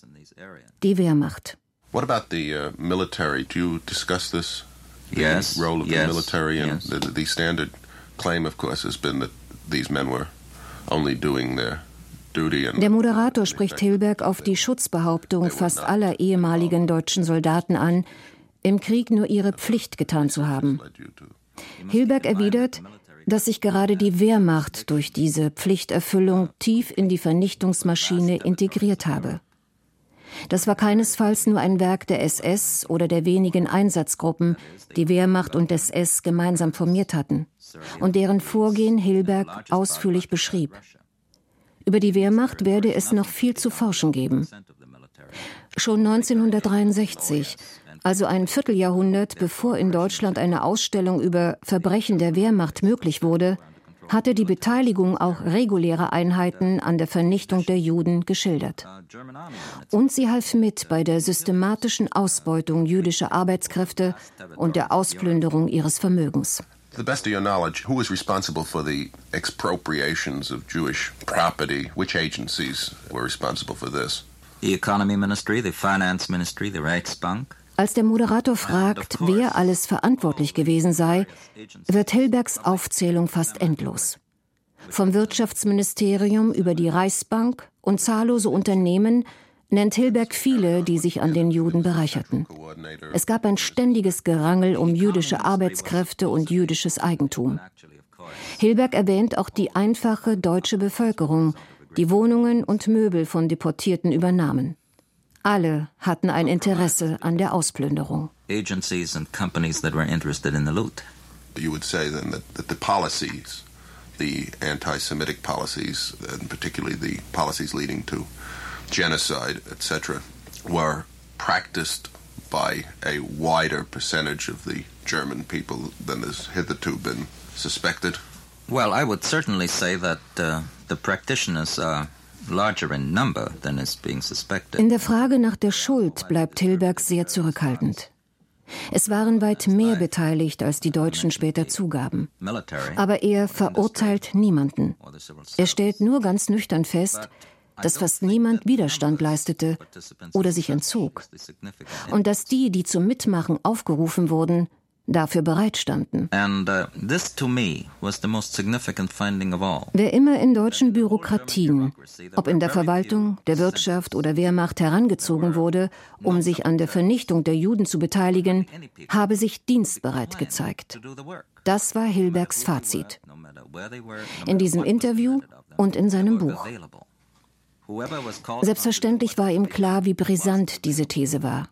S3: Die Wehrmacht.
S14: What about the uh, military? Do you discuss this? The
S15: yes,
S14: role of
S15: yes,
S14: the military and
S15: yes.
S14: the, the standard claim, of course, has been that these men were only doing their duty and
S3: Der Moderator spricht Hilberg auf die Schutzbehauptung fast aller ehemaligen deutschen Soldaten an, im Krieg nur ihre Pflicht getan zu haben. Hilberg erwidert, dass sich gerade die Wehrmacht durch diese Pflichterfüllung tief in die Vernichtungsmaschine integriert habe. Das war keinesfalls nur ein Werk der SS oder der wenigen Einsatzgruppen, die Wehrmacht und SS gemeinsam formiert hatten und deren Vorgehen Hilberg ausführlich beschrieb. Über die Wehrmacht werde es noch viel zu forschen geben. Schon 1963, also ein Vierteljahrhundert bevor in Deutschland eine Ausstellung über Verbrechen der Wehrmacht möglich wurde, hatte die Beteiligung auch regulärer Einheiten an der Vernichtung der Juden geschildert. Und sie half mit bei der systematischen Ausbeutung jüdischer Arbeitskräfte und der Ausplünderung ihres Vermögens.
S14: To the best of your knowledge, who was responsible for the expropriations of Jewish property? Which agencies were responsible for this?
S15: The Economy Ministry, the Finance Ministry, the Reichsbank.
S3: Als der Moderator fragt, wer alles verantwortlich gewesen sei, wird Hilbergs Aufzählung fast endlos. Vom Wirtschaftsministerium über die Reichsbank und zahllose Unternehmen nennt Hilberg viele, die sich an den Juden bereicherten. Es gab ein ständiges Gerangel um jüdische Arbeitskräfte und jüdisches Eigentum. Hilberg erwähnt auch die einfache deutsche Bevölkerung, die Wohnungen und Möbel von Deportierten übernahmen. Alle hatten ein Interesse an der Ausplünderung.
S15: Agencies and companies that were interested in the loot.
S14: You would say then that, that the policies, the anti Semitic policies, and particularly the policies leading to genocide, etc., were practiced by a wider percentage of the German people than has hitherto been suspected?
S15: Well, I would certainly say that uh, the practitioners are larger in
S3: der Frage nach der Schuld bleibt Hilberg sehr zurückhaltend. Es waren weit mehr beteiligt, als die Deutschen später zugaben. Aber er verurteilt niemanden. Er stellt nur ganz nüchtern fest, dass fast niemand Widerstand leistete oder sich entzog. Und dass die, die zum Mitmachen aufgerufen wurden, dafür bereitstanden.
S15: And uh, this to me was the most significant finding of all.
S3: Wer immer in deutschen Bürokratien, ob in der Verwaltung, der Wirtschaft oder Wehrmacht herangezogen wurde, um sich an der Vernichtung der Juden zu beteiligen, habe sich dienstbereit gezeigt. Das war Hilbergs Fazit. In diesem Interview und in seinem Buch. Selbstverständlich war ihm klar, wie brisant diese These war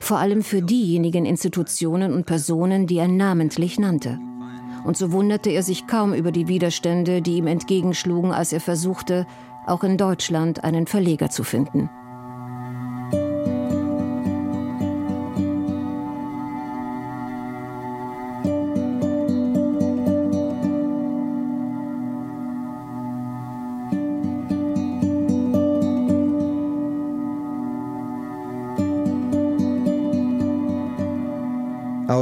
S3: vor allem für diejenigen Institutionen und Personen, die er namentlich nannte. Und so wunderte er sich kaum über die Widerstände, die ihm entgegenschlugen, als er versuchte, auch in Deutschland einen Verleger zu finden.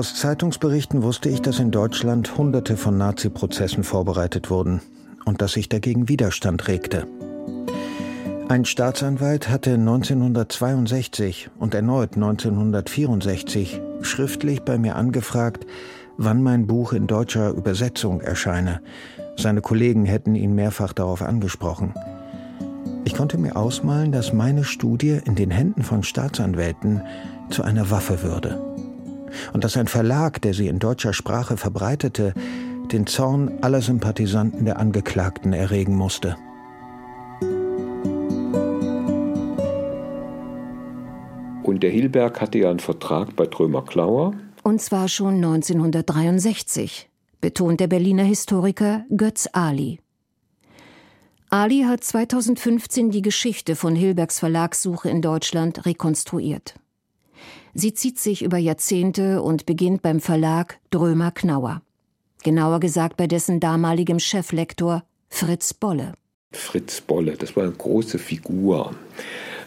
S4: Aus Zeitungsberichten wusste ich, dass in Deutschland Hunderte von Nazi-Prozessen vorbereitet wurden und dass sich dagegen Widerstand regte. Ein Staatsanwalt hatte 1962 und erneut 1964 schriftlich bei mir angefragt, wann mein Buch in deutscher Übersetzung erscheine. Seine Kollegen hätten ihn mehrfach darauf angesprochen. Ich konnte mir ausmalen, dass meine Studie in den Händen von Staatsanwälten zu einer Waffe würde und dass ein Verlag, der sie in deutscher Sprache verbreitete, den Zorn aller Sympathisanten der Angeklagten erregen musste.
S16: Und der Hilberg hatte ja einen Vertrag bei Trömer Klauer.
S3: Und zwar schon 1963, betont der Berliner Historiker Götz Ali. Ali hat 2015 die Geschichte von Hilbergs Verlagssuche in Deutschland rekonstruiert. Sie zieht sich über Jahrzehnte und beginnt beim Verlag Drömer Knauer. Genauer gesagt bei dessen damaligem Cheflektor Fritz Bolle.
S16: Fritz Bolle, das war eine große Figur.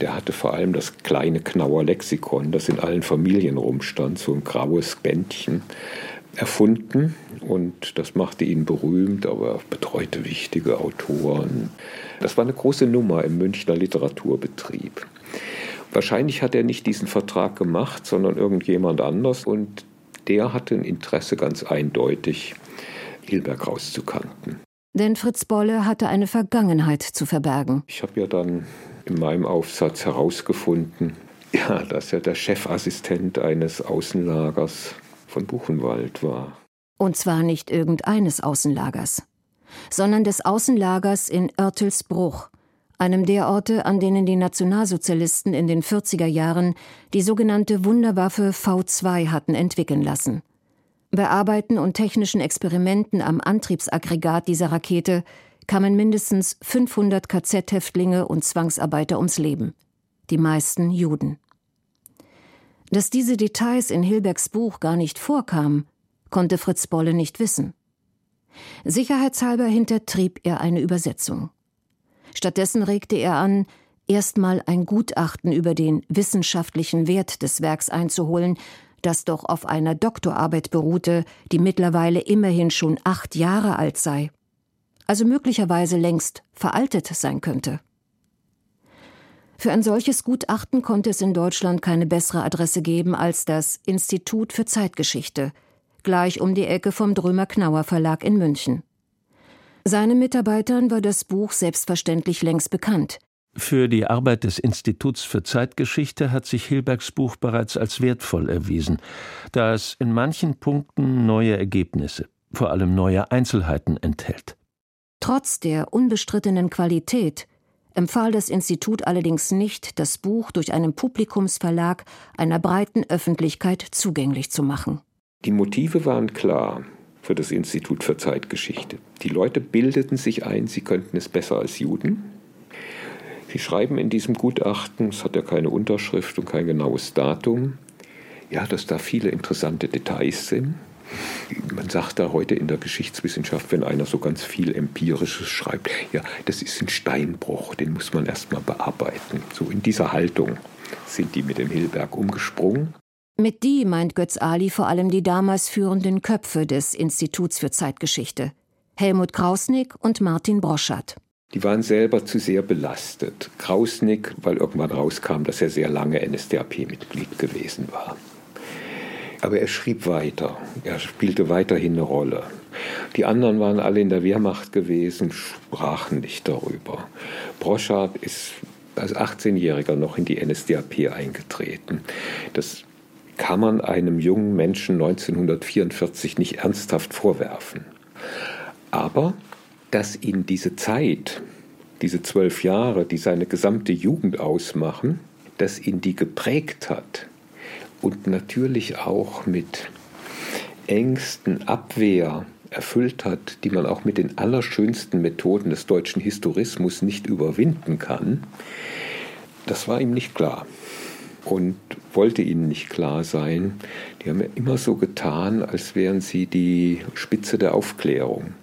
S16: Der hatte vor allem das kleine Knauer Lexikon, das in allen Familien rumstand, so ein graues Bändchen, erfunden. Und das machte ihn berühmt, aber betreute wichtige Autoren. Das war eine große Nummer im Münchner Literaturbetrieb. Wahrscheinlich hat er nicht diesen Vertrag gemacht, sondern irgendjemand anders. Und der hatte ein Interesse ganz eindeutig, Hilberg rauszukanten.
S3: Denn Fritz Bolle hatte eine Vergangenheit zu verbergen.
S16: Ich habe ja dann in meinem Aufsatz herausgefunden, ja, dass er der Chefassistent eines Außenlagers von Buchenwald war.
S3: Und zwar nicht irgendeines Außenlagers, sondern des Außenlagers in Oertelsbruch, einem der Orte, an denen die Nationalsozialisten in den 40er Jahren die sogenannte Wunderwaffe V2 hatten entwickeln lassen. Bei Arbeiten und technischen Experimenten am Antriebsaggregat dieser Rakete kamen mindestens 500 KZ-Häftlinge und Zwangsarbeiter ums Leben. Die meisten Juden. Dass diese Details in Hilbergs Buch gar nicht vorkamen, konnte Fritz Bolle nicht wissen. Sicherheitshalber hintertrieb er eine Übersetzung. Stattdessen regte er an, erstmal ein Gutachten über den wissenschaftlichen Wert des Werks einzuholen, das doch auf einer Doktorarbeit beruhte, die mittlerweile immerhin schon acht Jahre alt sei, also möglicherweise längst veraltet sein könnte. Für ein solches Gutachten konnte es in Deutschland keine bessere Adresse geben als das Institut für Zeitgeschichte, gleich um die Ecke vom Drömer Knauer Verlag in München. Seinen Mitarbeitern war das Buch selbstverständlich längst bekannt.
S9: Für die Arbeit des Instituts für Zeitgeschichte hat sich Hilbergs Buch bereits als wertvoll erwiesen, da es in manchen Punkten neue Ergebnisse, vor allem neue Einzelheiten enthält.
S3: Trotz der unbestrittenen Qualität empfahl das Institut allerdings nicht, das Buch durch einen Publikumsverlag einer breiten Öffentlichkeit zugänglich zu machen.
S16: Die Motive waren klar für das Institut für Zeitgeschichte. Die Leute bildeten sich ein, sie könnten es besser als Juden. Sie schreiben in diesem Gutachten, es hat ja keine Unterschrift und kein genaues Datum, ja, dass da viele interessante Details sind. Man sagt da heute in der Geschichtswissenschaft, wenn einer so ganz viel Empirisches schreibt, ja, das ist ein Steinbruch, den muss man erstmal bearbeiten. So in dieser Haltung sind die mit dem Hilberg umgesprungen.
S3: Mit die meint Götz Ali vor allem die damals führenden Köpfe des Instituts für Zeitgeschichte. Helmut Krausnick und Martin Broschat
S16: die waren selber zu sehr belastet. Krausnick, weil irgendwann rauskam, dass er sehr lange NSDAP-Mitglied gewesen war. Aber er schrieb weiter, er spielte weiterhin eine Rolle. Die anderen waren alle in der Wehrmacht gewesen, sprachen nicht darüber. Broschard ist als 18-Jähriger noch in die NSDAP eingetreten. Das kann man einem jungen Menschen 1944 nicht ernsthaft vorwerfen. Aber dass ihn diese Zeit, diese zwölf Jahre, die seine gesamte Jugend ausmachen, dass ihn die geprägt hat und natürlich auch mit Ängsten, Abwehr erfüllt hat, die man auch mit den allerschönsten Methoden des deutschen Historismus nicht überwinden kann, das war ihm nicht klar und wollte ihnen nicht klar sein. Die haben ja immer so getan, als wären sie die Spitze der Aufklärung.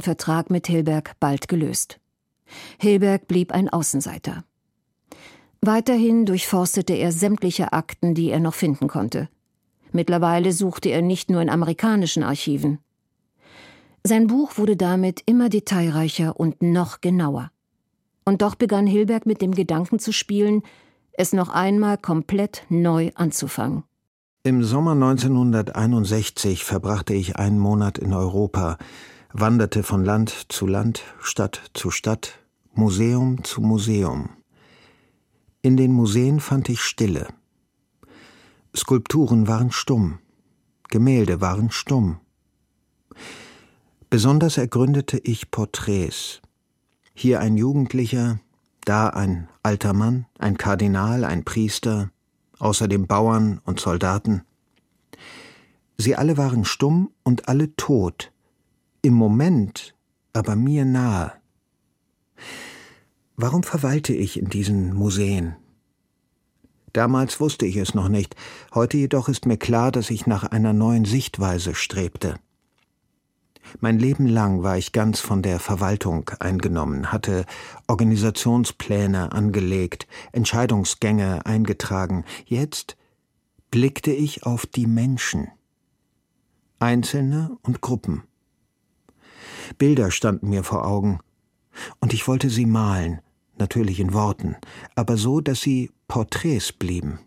S3: Den Vertrag mit Hilberg bald gelöst. Hilberg blieb ein Außenseiter. Weiterhin durchforstete er sämtliche Akten, die er noch finden konnte. Mittlerweile suchte er nicht nur in amerikanischen Archiven. Sein Buch wurde damit immer detailreicher und noch genauer. Und doch begann Hilberg mit dem Gedanken zu spielen, es noch einmal komplett neu anzufangen.
S4: Im Sommer 1961 verbrachte ich einen Monat in Europa, wanderte von Land zu Land, Stadt zu Stadt, Museum zu Museum. In den Museen fand ich Stille. Skulpturen waren stumm, Gemälde waren stumm. Besonders ergründete ich Porträts. Hier ein Jugendlicher, da ein alter Mann, ein Kardinal, ein Priester, außerdem Bauern und Soldaten. Sie alle waren stumm und alle tot, im Moment aber mir nahe. Warum verweilte ich in diesen Museen? Damals wusste ich es noch nicht, heute jedoch ist mir klar, dass ich nach einer neuen Sichtweise strebte. Mein Leben lang war ich ganz von der Verwaltung eingenommen, hatte Organisationspläne angelegt, Entscheidungsgänge eingetragen. Jetzt blickte ich auf die Menschen. Einzelne und Gruppen. Bilder standen mir vor Augen, und ich wollte sie malen, natürlich in Worten, aber so, dass sie Porträts blieben.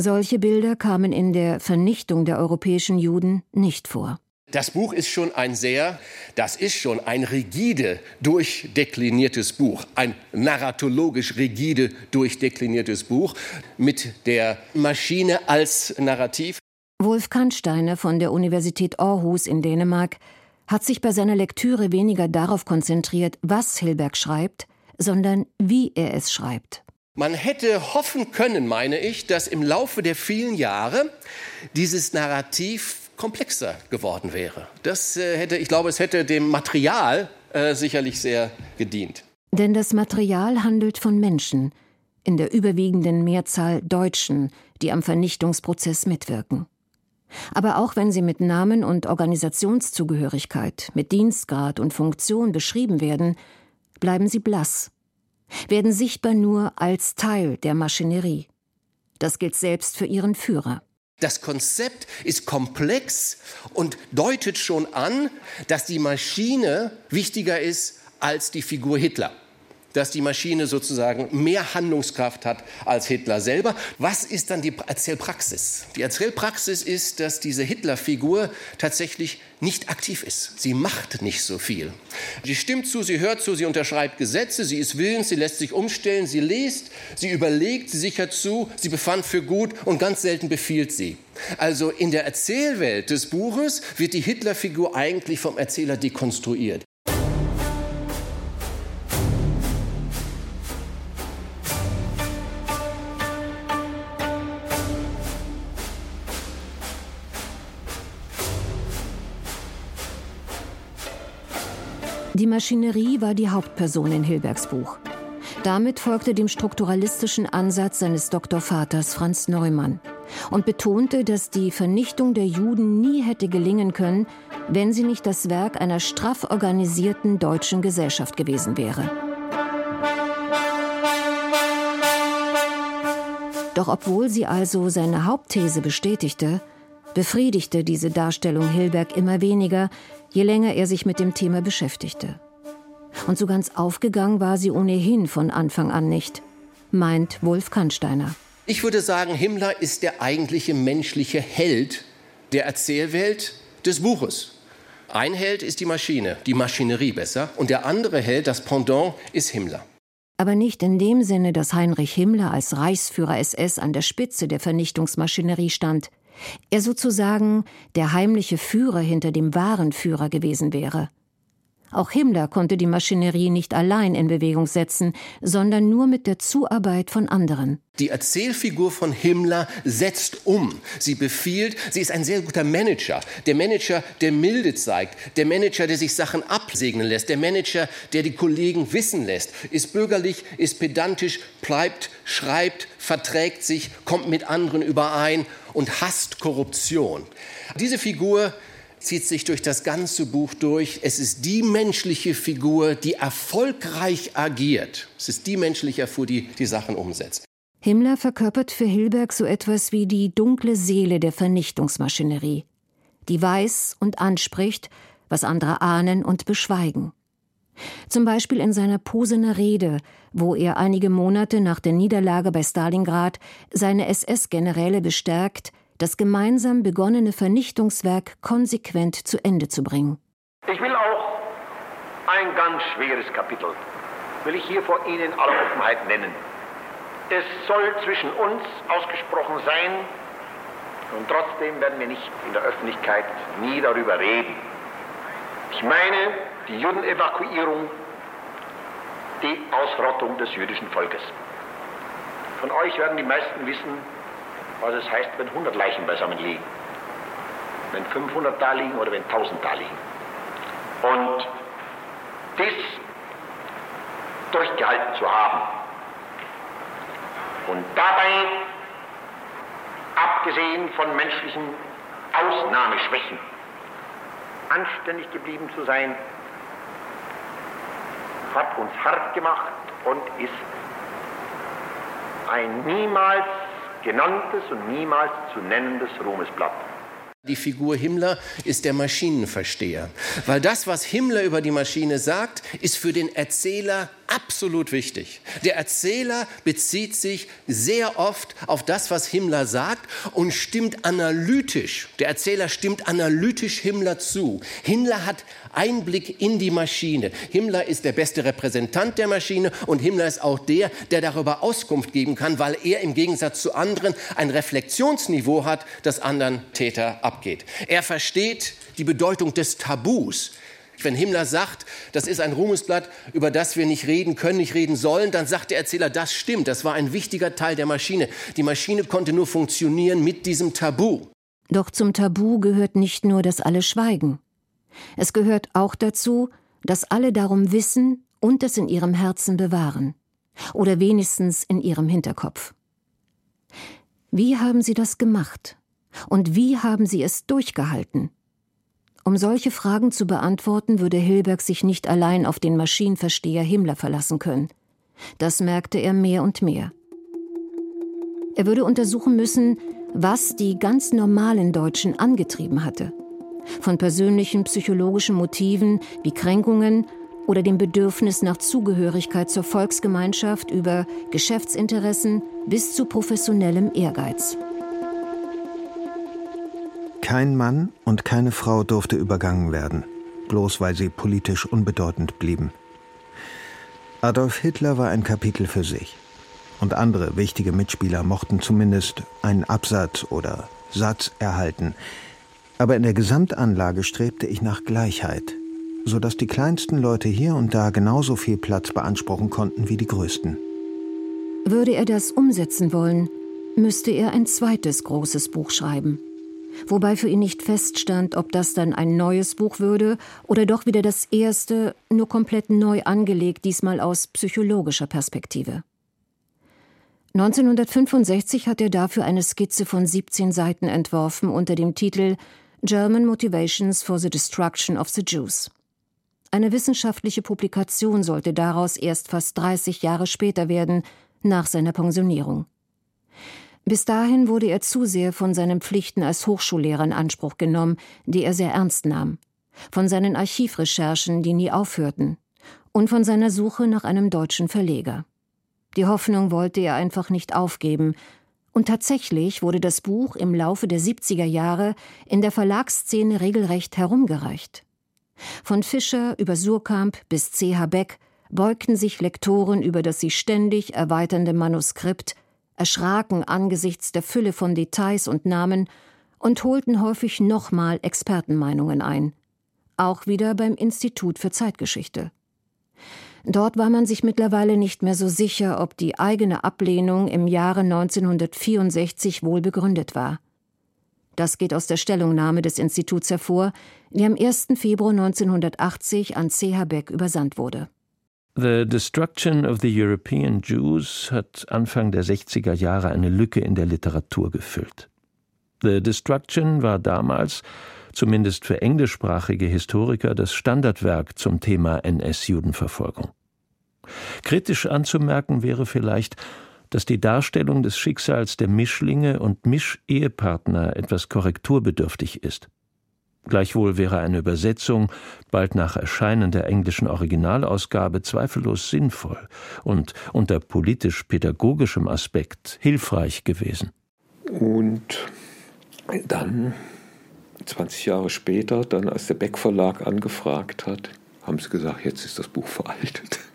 S3: Solche Bilder kamen in der Vernichtung der europäischen Juden nicht vor.
S17: Das Buch ist schon ein sehr, das ist schon ein rigide durchdekliniertes Buch, ein narratologisch rigide durchdekliniertes Buch mit der Maschine als Narrativ.
S3: Wolf Kannsteiner von der Universität Aarhus in Dänemark hat sich bei seiner Lektüre weniger darauf konzentriert, was Hilberg schreibt, sondern wie er es schreibt.
S17: Man hätte hoffen können, meine ich, dass im Laufe der vielen Jahre dieses Narrativ komplexer geworden wäre. Das äh, hätte, ich glaube, es hätte dem Material äh, sicherlich sehr gedient.
S3: Denn das Material handelt von Menschen, in der überwiegenden Mehrzahl Deutschen, die am Vernichtungsprozess mitwirken. Aber auch wenn sie mit Namen und Organisationszugehörigkeit, mit Dienstgrad und Funktion beschrieben werden, bleiben sie blass, werden sichtbar nur als Teil der Maschinerie. Das gilt selbst für ihren Führer.
S17: Das Konzept ist komplex und deutet schon an, dass die Maschine wichtiger ist als die Figur Hitler dass die Maschine sozusagen mehr Handlungskraft hat als Hitler selber. Was ist dann die Erzählpraxis? Die Erzählpraxis ist, dass diese Hitlerfigur tatsächlich nicht aktiv ist. Sie macht nicht so viel. Sie stimmt zu, sie hört zu, sie unterschreibt Gesetze, sie ist willens, sie lässt sich umstellen, sie liest, sie überlegt, sie sichert zu, sie befand für gut und ganz selten befiehlt sie. Also in der Erzählwelt des Buches wird die Hitlerfigur eigentlich vom Erzähler dekonstruiert.
S3: Die Maschinerie war die Hauptperson in Hilbergs Buch. Damit folgte dem strukturalistischen Ansatz seines Doktorvaters Franz Neumann und betonte, dass die Vernichtung der Juden nie hätte gelingen können, wenn sie nicht das Werk einer straff organisierten deutschen Gesellschaft gewesen wäre. Doch obwohl sie also seine Hauptthese bestätigte, befriedigte diese Darstellung Hilberg immer weniger, je länger er sich mit dem Thema beschäftigte. Und so ganz aufgegangen war sie ohnehin von Anfang an nicht, meint Wolf Kannsteiner.
S17: Ich würde sagen, Himmler ist der eigentliche menschliche Held der Erzählwelt des Buches. Ein Held ist die Maschine, die Maschinerie besser, und der andere Held, das Pendant, ist Himmler.
S3: Aber nicht in dem Sinne, dass Heinrich Himmler als Reichsführer SS an der Spitze der Vernichtungsmaschinerie stand er sozusagen der heimliche Führer hinter dem wahren Führer gewesen wäre. Auch Himmler konnte die Maschinerie nicht allein in Bewegung setzen, sondern nur mit der Zuarbeit von anderen.
S17: Die Erzählfigur von Himmler setzt um. Sie befiehlt, sie ist ein sehr guter Manager. Der Manager, der Milde zeigt, der Manager, der sich Sachen absegnen lässt, der Manager, der die Kollegen wissen lässt, ist bürgerlich, ist pedantisch, bleibt, schreibt, verträgt sich, kommt mit anderen überein und hasst Korruption. Diese Figur zieht sich durch das ganze Buch durch. Es ist die menschliche Figur, die erfolgreich agiert. Es ist die menschliche Figur, die die Sachen umsetzt.
S3: Himmler verkörpert für Hilberg so etwas wie die dunkle Seele der Vernichtungsmaschinerie, die weiß und anspricht, was andere ahnen und beschweigen. Zum Beispiel in seiner Posener Rede, wo er einige Monate nach der Niederlage bei Stalingrad seine SS-Generäle bestärkt, das gemeinsam begonnene Vernichtungswerk konsequent zu Ende zu bringen.
S18: Ich will auch ein ganz schweres Kapitel, will ich hier vor Ihnen aller Offenheit nennen. Es soll zwischen uns ausgesprochen sein und trotzdem werden wir nicht in der Öffentlichkeit nie darüber reden. Ich meine die Judenevakuierung, die Ausrottung des jüdischen Volkes. Von euch werden die meisten wissen, was es heißt, wenn 100 Leichen beisammen liegen. Wenn 500 da liegen oder wenn 1000 da liegen. Und dies durchgehalten zu haben und dabei, abgesehen von menschlichen Ausnahmeschwächen, anständig geblieben zu sein, hat uns hart gemacht und ist ein niemals genanntes und niemals zu nennendes Ruhmesblatt.
S17: Die Figur Himmler ist der Maschinenversteher, weil das, was Himmler über die Maschine sagt, ist für den Erzähler absolut wichtig. Der Erzähler bezieht sich sehr oft auf das, was Himmler sagt und stimmt analytisch. Der Erzähler stimmt analytisch Himmler zu. Himmler hat Einblick in die Maschine. Himmler ist der beste Repräsentant der Maschine und Himmler ist auch der, der darüber Auskunft geben kann, weil er im Gegensatz zu anderen ein Reflexionsniveau hat, das anderen Täter abgeht. Er versteht die Bedeutung des Tabus. Wenn Himmler sagt, das ist ein Ruhmesblatt, über das wir nicht reden können, nicht reden sollen, dann sagt der Erzähler, das stimmt, das war ein wichtiger Teil der Maschine. Die Maschine konnte nur funktionieren mit diesem Tabu.
S3: Doch zum Tabu gehört nicht nur, dass alle schweigen. Es gehört auch dazu, dass alle darum wissen und es in ihrem Herzen bewahren. Oder wenigstens in ihrem Hinterkopf. Wie haben Sie das gemacht? Und wie haben Sie es durchgehalten? Um solche Fragen zu beantworten, würde Hilberg sich nicht allein auf den Maschinenversteher Himmler verlassen können. Das merkte er mehr und mehr. Er würde untersuchen müssen, was die ganz normalen Deutschen angetrieben hatte. Von persönlichen psychologischen Motiven wie Kränkungen oder dem Bedürfnis nach Zugehörigkeit zur Volksgemeinschaft über Geschäftsinteressen bis zu professionellem Ehrgeiz.
S4: Kein Mann und keine Frau durfte übergangen werden, bloß weil sie politisch unbedeutend blieben. Adolf Hitler war ein Kapitel für sich. Und andere wichtige Mitspieler mochten zumindest einen Absatz oder Satz erhalten. Aber in der Gesamtanlage strebte ich nach Gleichheit, sodass die kleinsten Leute hier und da genauso viel Platz beanspruchen konnten wie die größten.
S3: Würde er das umsetzen wollen, müsste er ein zweites großes Buch schreiben wobei für ihn nicht feststand, ob das dann ein neues Buch würde oder doch wieder das erste, nur komplett neu angelegt, diesmal aus psychologischer Perspektive. 1965 hat er dafür eine Skizze von 17 Seiten entworfen unter dem Titel German Motivations for the Destruction of the Jews. Eine wissenschaftliche Publikation sollte daraus erst fast 30 Jahre später werden, nach seiner Pensionierung. Bis dahin wurde er zu sehr von seinen Pflichten als Hochschullehrer in Anspruch genommen, die er sehr ernst nahm, von seinen Archivrecherchen, die nie aufhörten, und von seiner Suche nach einem deutschen Verleger. Die Hoffnung wollte er einfach nicht aufgeben, und tatsächlich wurde das Buch im Laufe der 70er Jahre in der Verlagsszene regelrecht herumgereicht. Von Fischer über Surkamp bis C.H. Beck beugten sich Lektoren über das sich ständig erweiternde Manuskript erschraken angesichts der Fülle von Details und Namen und holten häufig nochmal Expertenmeinungen ein. Auch wieder beim Institut für Zeitgeschichte. Dort war man sich mittlerweile nicht mehr so sicher, ob die eigene Ablehnung im Jahre 1964 wohl begründet war. Das geht aus der Stellungnahme des Instituts hervor, die am 1. Februar 1980 an C.H. Beck übersandt wurde.
S9: The Destruction of the European Jews hat Anfang der 60er Jahre eine Lücke in der Literatur gefüllt. The Destruction war damals zumindest für englischsprachige Historiker das Standardwerk zum Thema NS-Judenverfolgung. Kritisch anzumerken wäre vielleicht, dass die Darstellung des Schicksals der Mischlinge und Mischehepartner etwas korrekturbedürftig ist. Gleichwohl wäre eine Übersetzung bald nach Erscheinen der englischen Originalausgabe zweifellos sinnvoll und unter politisch-pädagogischem Aspekt hilfreich gewesen.
S16: Und dann, 20 Jahre später, dann als der Beck Verlag angefragt hat, haben sie gesagt, jetzt ist das Buch veraltet.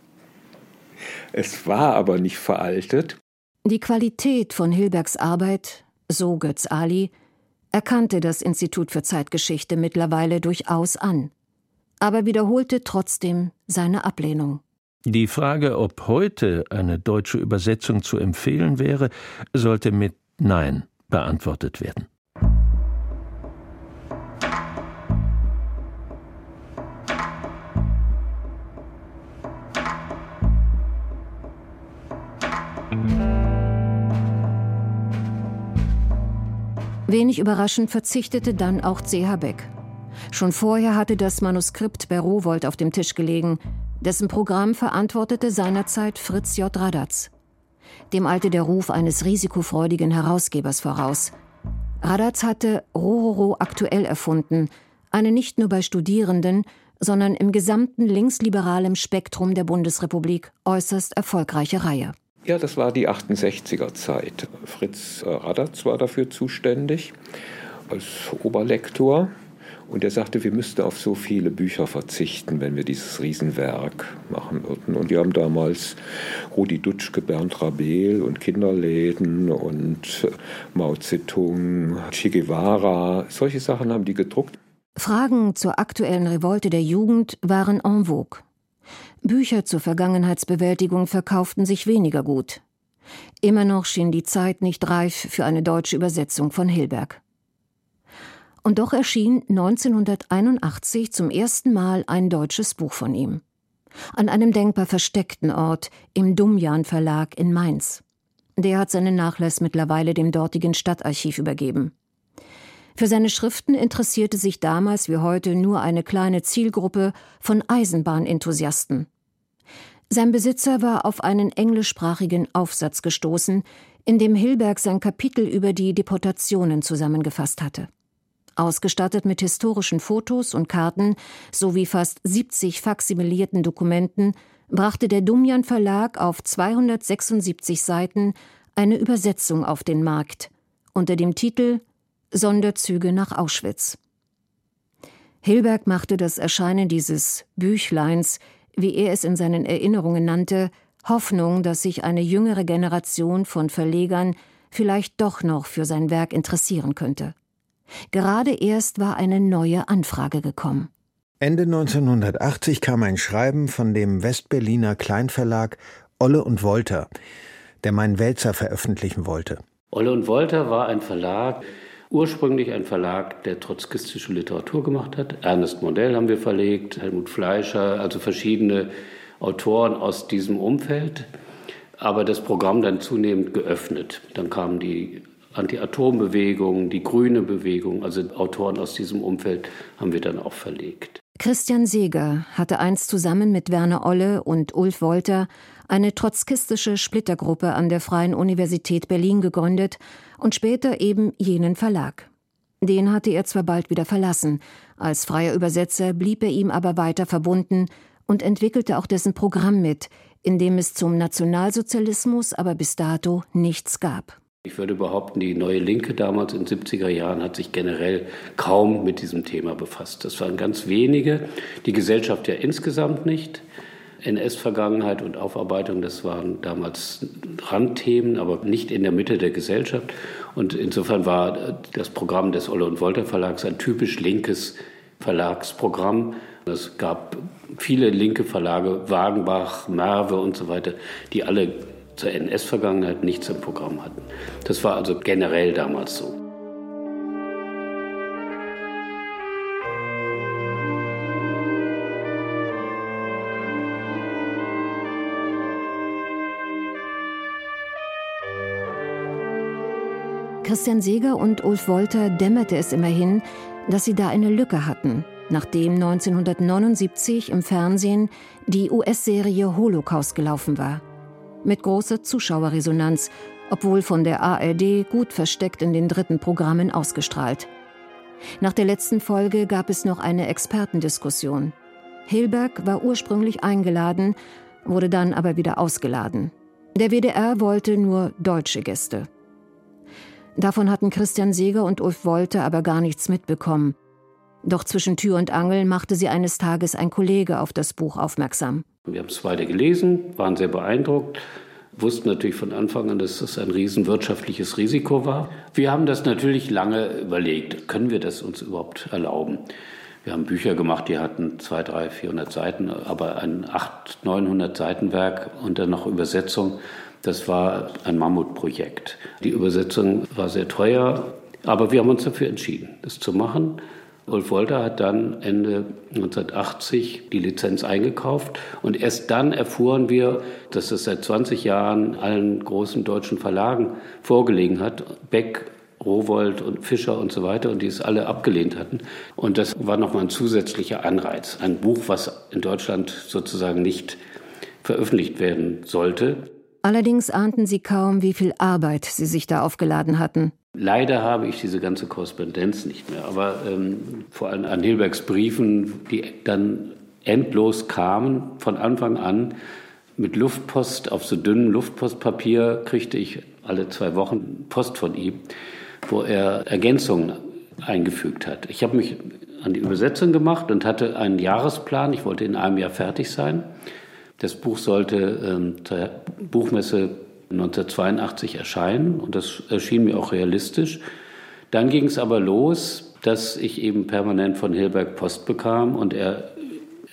S16: Es war aber nicht veraltet.
S3: Die Qualität von Hilbergs Arbeit, so Götz Ali, erkannte das Institut für Zeitgeschichte mittlerweile durchaus an, aber wiederholte trotzdem seine Ablehnung.
S9: Die Frage, ob heute eine deutsche Übersetzung zu empfehlen wäre, sollte mit Nein beantwortet werden.
S3: Wenig überraschend verzichtete dann auch C.H. Beck. Schon vorher hatte das Manuskript bei Rowold auf dem Tisch gelegen. Dessen Programm verantwortete seinerzeit Fritz J. Radatz. Dem eilte der Ruf eines risikofreudigen Herausgebers voraus. Radatz hatte Rororo aktuell erfunden, eine nicht nur bei Studierenden, sondern im gesamten linksliberalen Spektrum der Bundesrepublik äußerst erfolgreiche Reihe.
S16: Ja, das war die 68er Zeit. Fritz Radatz war dafür zuständig als Oberlektor. Und er sagte, wir müssten auf so viele Bücher verzichten, wenn wir dieses Riesenwerk machen würden. Und die haben damals Rudi Dutschke, Bernd Rabel und Kinderläden und Mao Zedong, Che Guevara, solche Sachen haben die gedruckt.
S3: Fragen zur aktuellen Revolte der Jugend waren en vogue. Bücher zur Vergangenheitsbewältigung verkauften sich weniger gut. Immer noch schien die Zeit nicht reif für eine deutsche Übersetzung von Hilberg. Und doch erschien 1981 zum ersten Mal ein deutsches Buch von ihm. An einem denkbar versteckten Ort, im Dumjan Verlag in Mainz. Der hat seinen Nachlass mittlerweile dem dortigen Stadtarchiv übergeben. Für seine Schriften interessierte sich damals wie heute nur eine kleine Zielgruppe von Eisenbahnenthusiasten. Sein Besitzer war auf einen englischsprachigen Aufsatz gestoßen, in dem Hilberg sein Kapitel über die Deportationen zusammengefasst hatte. Ausgestattet mit historischen Fotos und Karten sowie fast 70 faksimilierten Dokumenten brachte der Dumjan Verlag auf 276 Seiten eine Übersetzung auf den Markt unter dem Titel Sonderzüge nach Auschwitz. Hilberg machte das Erscheinen dieses Büchleins, wie er es in seinen Erinnerungen nannte, Hoffnung, dass sich eine jüngere Generation von Verlegern vielleicht doch noch für sein Werk interessieren könnte. Gerade erst war eine neue Anfrage gekommen.
S4: Ende 1980 kam ein Schreiben von dem Westberliner Kleinverlag Olle und Wolter, der meinen Wälzer veröffentlichen wollte.
S19: Olle und Wolter war ein Verlag, ursprünglich ein Verlag, der trotzkistische Literatur gemacht hat. Ernest Modell haben wir verlegt, Helmut Fleischer, also verschiedene Autoren aus diesem Umfeld. Aber das Programm dann zunehmend geöffnet. Dann kamen die Anti-Atom-Bewegung, die grüne Bewegung, also Autoren aus diesem Umfeld haben wir dann auch verlegt.
S3: Christian Seeger hatte einst zusammen mit Werner Olle und Ulf Wolter eine trotzkistische Splittergruppe an der Freien Universität Berlin gegründet und später eben jenen Verlag. Den hatte er zwar bald wieder verlassen, als freier Übersetzer blieb er ihm aber weiter verbunden und entwickelte auch dessen Programm mit, in dem es zum Nationalsozialismus aber bis dato nichts gab.
S19: Ich würde behaupten, die neue Linke damals in den 70er Jahren hat sich generell kaum mit diesem Thema befasst. Das waren ganz wenige, die Gesellschaft ja insgesamt nicht. NS-Vergangenheit und Aufarbeitung, das waren damals Randthemen, aber nicht in der Mitte der Gesellschaft. Und insofern war das Programm des Olle und Wolter Verlags ein typisch linkes Verlagsprogramm. Es gab viele linke Verlage, Wagenbach, Merve und so weiter, die alle zur NS-Vergangenheit nichts im Programm hatten. Das war also generell damals so.
S3: Christian Seeger und Ulf Wolter dämmerte es immerhin, dass sie da eine Lücke hatten, nachdem 1979 im Fernsehen die US-Serie Holocaust gelaufen war. Mit großer Zuschauerresonanz, obwohl von der ARD gut versteckt in den dritten Programmen ausgestrahlt. Nach der letzten Folge gab es noch eine Expertendiskussion. Hilberg war ursprünglich eingeladen, wurde dann aber wieder ausgeladen. Der WDR wollte nur deutsche Gäste. Davon hatten Christian Seeger und Ulf Wolte aber gar nichts mitbekommen. Doch zwischen Tür und Angel machte sie eines Tages ein Kollege auf das Buch aufmerksam.
S19: Wir haben es beide gelesen, waren sehr beeindruckt, wussten natürlich von Anfang an, dass das ein riesenwirtschaftliches Risiko war. Wir haben das natürlich lange überlegt, können wir das uns überhaupt erlauben? Wir haben Bücher gemacht, die hatten 200, 300, 400 Seiten, aber ein 800, 900 Seiten Werk und dann noch Übersetzung, das war ein Mammutprojekt. Die Übersetzung war sehr teuer, aber wir haben uns dafür entschieden, das zu machen. Ulf Wolter hat dann Ende 1980 die Lizenz eingekauft und erst dann erfuhren wir, dass es seit 20 Jahren allen großen deutschen Verlagen vorgelegen hat. Beck, Rowold und Fischer und so weiter und die es alle abgelehnt hatten. Und das war nochmal ein zusätzlicher Anreiz. Ein Buch, was in Deutschland sozusagen nicht veröffentlicht werden sollte.
S3: Allerdings ahnten sie kaum, wie viel Arbeit sie sich da aufgeladen hatten.
S19: Leider habe ich diese ganze Korrespondenz nicht mehr, aber ähm, vor allem an Hilbergs Briefen, die dann endlos kamen, von Anfang an mit Luftpost, auf so dünnem Luftpostpapier kriegte ich alle zwei Wochen Post von ihm, wo er Ergänzungen eingefügt hat. Ich habe mich an die Übersetzung gemacht und hatte einen Jahresplan. Ich wollte in einem Jahr fertig sein. Das Buch sollte ähm, zur Buchmesse 1982 erscheinen und das erschien mir auch realistisch. Dann ging es aber los, dass ich eben permanent von Hilberg Post bekam und er,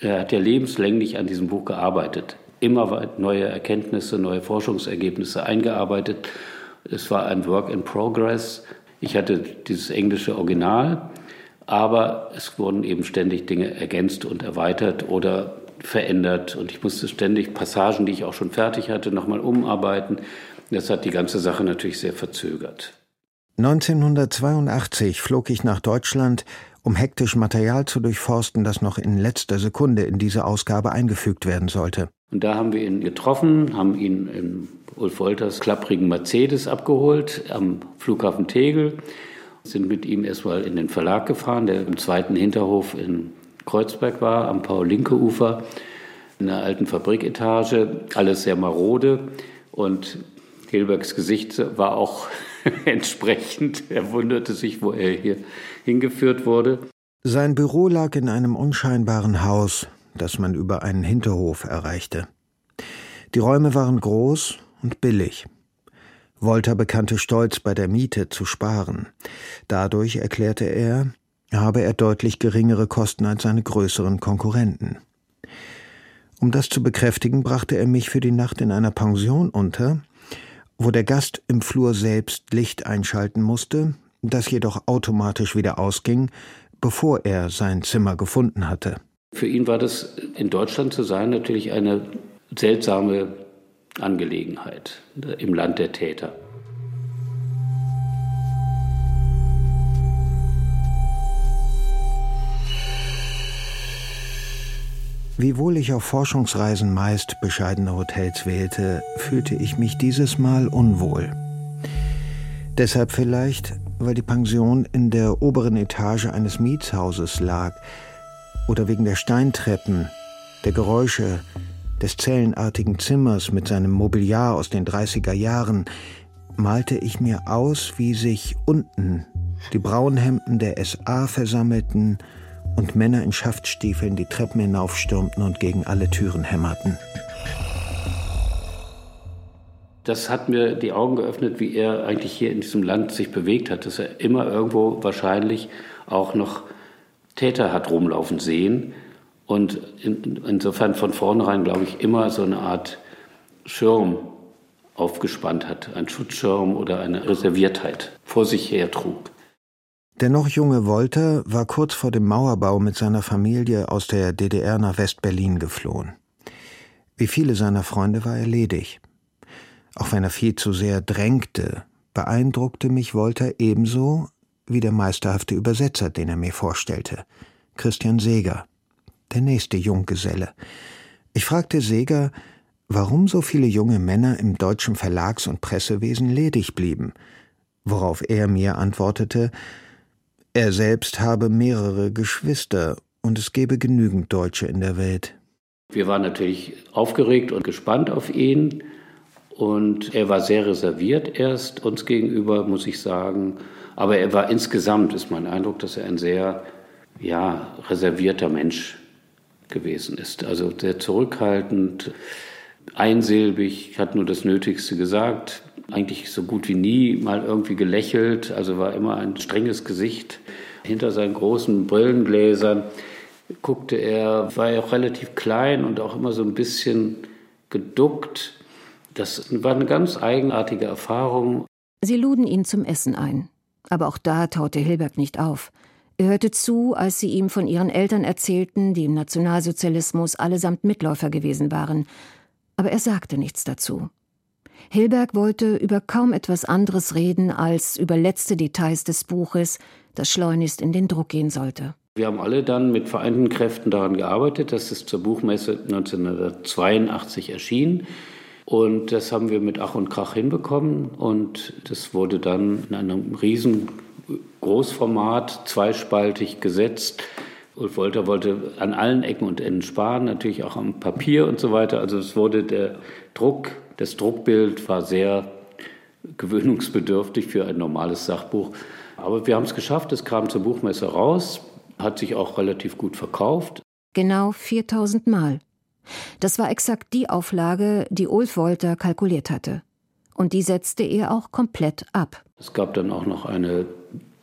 S19: er hat ja lebenslänglich an diesem Buch gearbeitet. Immer neue Erkenntnisse, neue Forschungsergebnisse eingearbeitet. Es war ein Work in Progress. Ich hatte dieses englische Original, aber es wurden eben ständig Dinge ergänzt und erweitert oder verändert und ich musste ständig Passagen, die ich auch schon fertig hatte, nochmal umarbeiten. Das hat die ganze Sache natürlich sehr verzögert.
S4: 1982 flog ich nach Deutschland, um hektisch Material zu durchforsten, das noch in letzter Sekunde in diese Ausgabe eingefügt werden sollte.
S19: Und da haben wir ihn getroffen, haben ihn in Ulf Wolters klapprigen Mercedes abgeholt am Flughafen Tegel, sind mit ihm erstmal in den Verlag gefahren, der im zweiten Hinterhof in Kreuzberg war, am Paul-Linke-Ufer, in einer alten Fabriketage, alles sehr marode. Und Hilbergs Gesicht war auch entsprechend. Er wunderte sich, wo er hier hingeführt wurde.
S4: Sein Büro lag in einem unscheinbaren Haus, das man über einen Hinterhof erreichte. Die Räume waren groß und billig. Wolter bekannte stolz bei der Miete zu sparen. Dadurch, erklärte er, habe er deutlich geringere Kosten als seine größeren Konkurrenten. Um das zu bekräftigen, brachte er mich für die Nacht in einer Pension unter, wo der Gast im Flur selbst Licht einschalten musste, das jedoch automatisch wieder ausging, bevor er sein Zimmer gefunden hatte.
S19: Für ihn war das in Deutschland zu sein natürlich eine seltsame Angelegenheit im Land der Täter.
S4: Wiewohl ich auf Forschungsreisen meist bescheidene Hotels wählte, fühlte ich mich dieses Mal unwohl. Deshalb vielleicht, weil die Pension in der oberen Etage eines Mietshauses lag oder wegen der Steintreppen, der Geräusche, des zellenartigen Zimmers mit seinem Mobiliar aus den 30er Jahren, malte ich mir aus, wie sich unten die Braunhemden der SA versammelten und Männer in Schaftstiefeln die Treppen hinaufstürmten und gegen alle Türen hämmerten.
S19: Das hat mir die Augen geöffnet, wie er eigentlich hier in diesem Land sich bewegt hat, dass er immer irgendwo wahrscheinlich auch noch Täter hat rumlaufen sehen und in, insofern von vornherein, glaube ich, immer so eine Art Schirm aufgespannt hat, ein Schutzschirm oder eine Reserviertheit vor sich her trug.
S4: Der noch junge Wolter war kurz vor dem Mauerbau mit seiner Familie aus der DDR nach West-Berlin geflohen. Wie viele seiner Freunde war er ledig. Auch wenn er viel zu sehr drängte, beeindruckte mich Wolter ebenso wie der meisterhafte Übersetzer, den er mir vorstellte, Christian Seeger, der nächste Junggeselle. Ich fragte Seeger, warum so viele junge Männer im deutschen Verlags- und Pressewesen ledig blieben, worauf er mir antwortete, er selbst habe mehrere Geschwister und es gebe genügend Deutsche in der Welt.
S19: Wir waren natürlich aufgeregt und gespannt auf ihn. Und er war sehr reserviert erst uns gegenüber, muss ich sagen. Aber er war insgesamt, ist mein Eindruck, dass er ein sehr ja, reservierter Mensch gewesen ist. Also sehr zurückhaltend, einsilbig, hat nur das Nötigste gesagt, eigentlich so gut wie nie mal irgendwie gelächelt, also war immer ein strenges Gesicht. Hinter seinen großen Brillengläsern guckte er, war ja auch relativ klein und auch immer so ein bisschen geduckt. Das war eine ganz eigenartige Erfahrung.
S3: Sie luden ihn zum Essen ein. Aber auch da taute Hilberg nicht auf. Er hörte zu, als sie ihm von ihren Eltern erzählten, die im Nationalsozialismus allesamt Mitläufer gewesen waren. Aber er sagte nichts dazu. Hilberg wollte über kaum etwas anderes reden als über letzte Details des Buches, das schleunigst in den Druck gehen sollte.
S19: Wir haben alle dann mit vereinten Kräften daran gearbeitet, dass es zur Buchmesse 1982 erschien. Und das haben wir mit Ach und Krach hinbekommen. Und das wurde dann in einem riesen Großformat, zweispaltig gesetzt. Ulf Wolter wollte an allen Ecken und Enden sparen, natürlich auch am Papier und so weiter. Also es wurde der Druck, das Druckbild war sehr gewöhnungsbedürftig für ein normales Sachbuch. Aber wir haben es geschafft, es kam zur Buchmesse raus hat sich auch relativ gut verkauft.
S3: Genau 4000 Mal. Das war exakt die Auflage, die Ulf Wolter kalkuliert hatte. Und die setzte er auch komplett ab.
S19: Es gab dann auch noch eine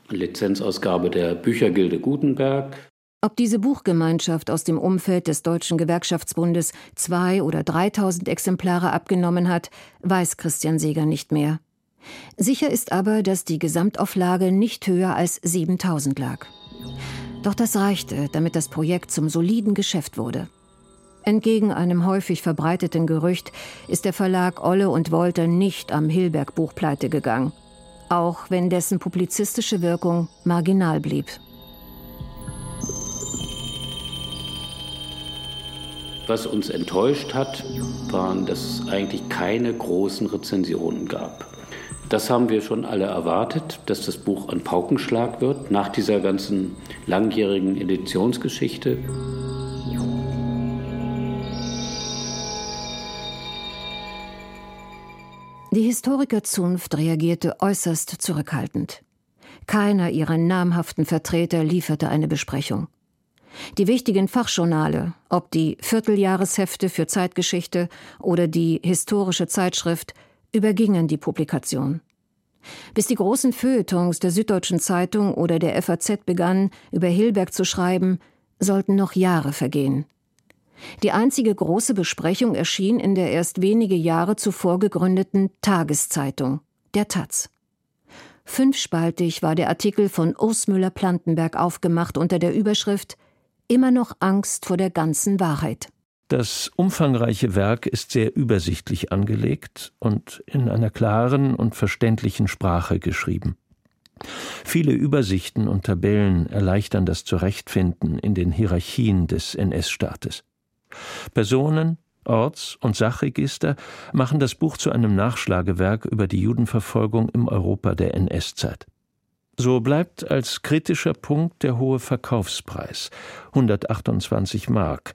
S19: Lizenzausgabe der Büchergilde Gutenberg.
S3: Ob diese Buchgemeinschaft aus dem Umfeld des Deutschen Gewerkschaftsbundes zwei oder dreitausend Exemplare abgenommen hat, weiß Christian Seeger nicht mehr. Sicher ist aber, dass die Gesamtauflage nicht höher als 7000 lag. Doch das reichte, damit das Projekt zum soliden Geschäft wurde. Entgegen einem häufig verbreiteten Gerücht ist der Verlag Olle und Wolter nicht am Hilberg-Buch pleite gegangen, auch wenn dessen publizistische Wirkung marginal blieb.
S19: Was uns enttäuscht hat, waren, dass es eigentlich keine großen Rezensionen gab. Das haben wir schon alle erwartet, dass das Buch ein Paukenschlag wird nach dieser ganzen langjährigen Editionsgeschichte.
S3: Die Historikerzunft reagierte äußerst zurückhaltend. Keiner ihrer namhaften Vertreter lieferte eine Besprechung. Die wichtigen Fachjournale, ob die Vierteljahreshefte für Zeitgeschichte oder die historische Zeitschrift, übergingen die Publikation. Bis die großen Feuilletons der Süddeutschen Zeitung oder der FAZ begannen, über Hilberg zu schreiben, sollten noch Jahre vergehen. Die einzige große Besprechung erschien in der erst wenige Jahre zuvor gegründeten Tageszeitung, der Taz. Fünfspaltig war der Artikel von Urs Müller-Plantenberg aufgemacht unter der Überschrift Immer noch Angst vor der ganzen Wahrheit.
S9: Das umfangreiche Werk ist sehr übersichtlich angelegt und in einer klaren und verständlichen Sprache geschrieben. Viele Übersichten und Tabellen erleichtern das Zurechtfinden in den Hierarchien des NS-Staates. Personen, Orts- und Sachregister machen das Buch zu einem Nachschlagewerk über die Judenverfolgung im Europa der NS-Zeit. So bleibt als kritischer Punkt der hohe Verkaufspreis 128 Mark,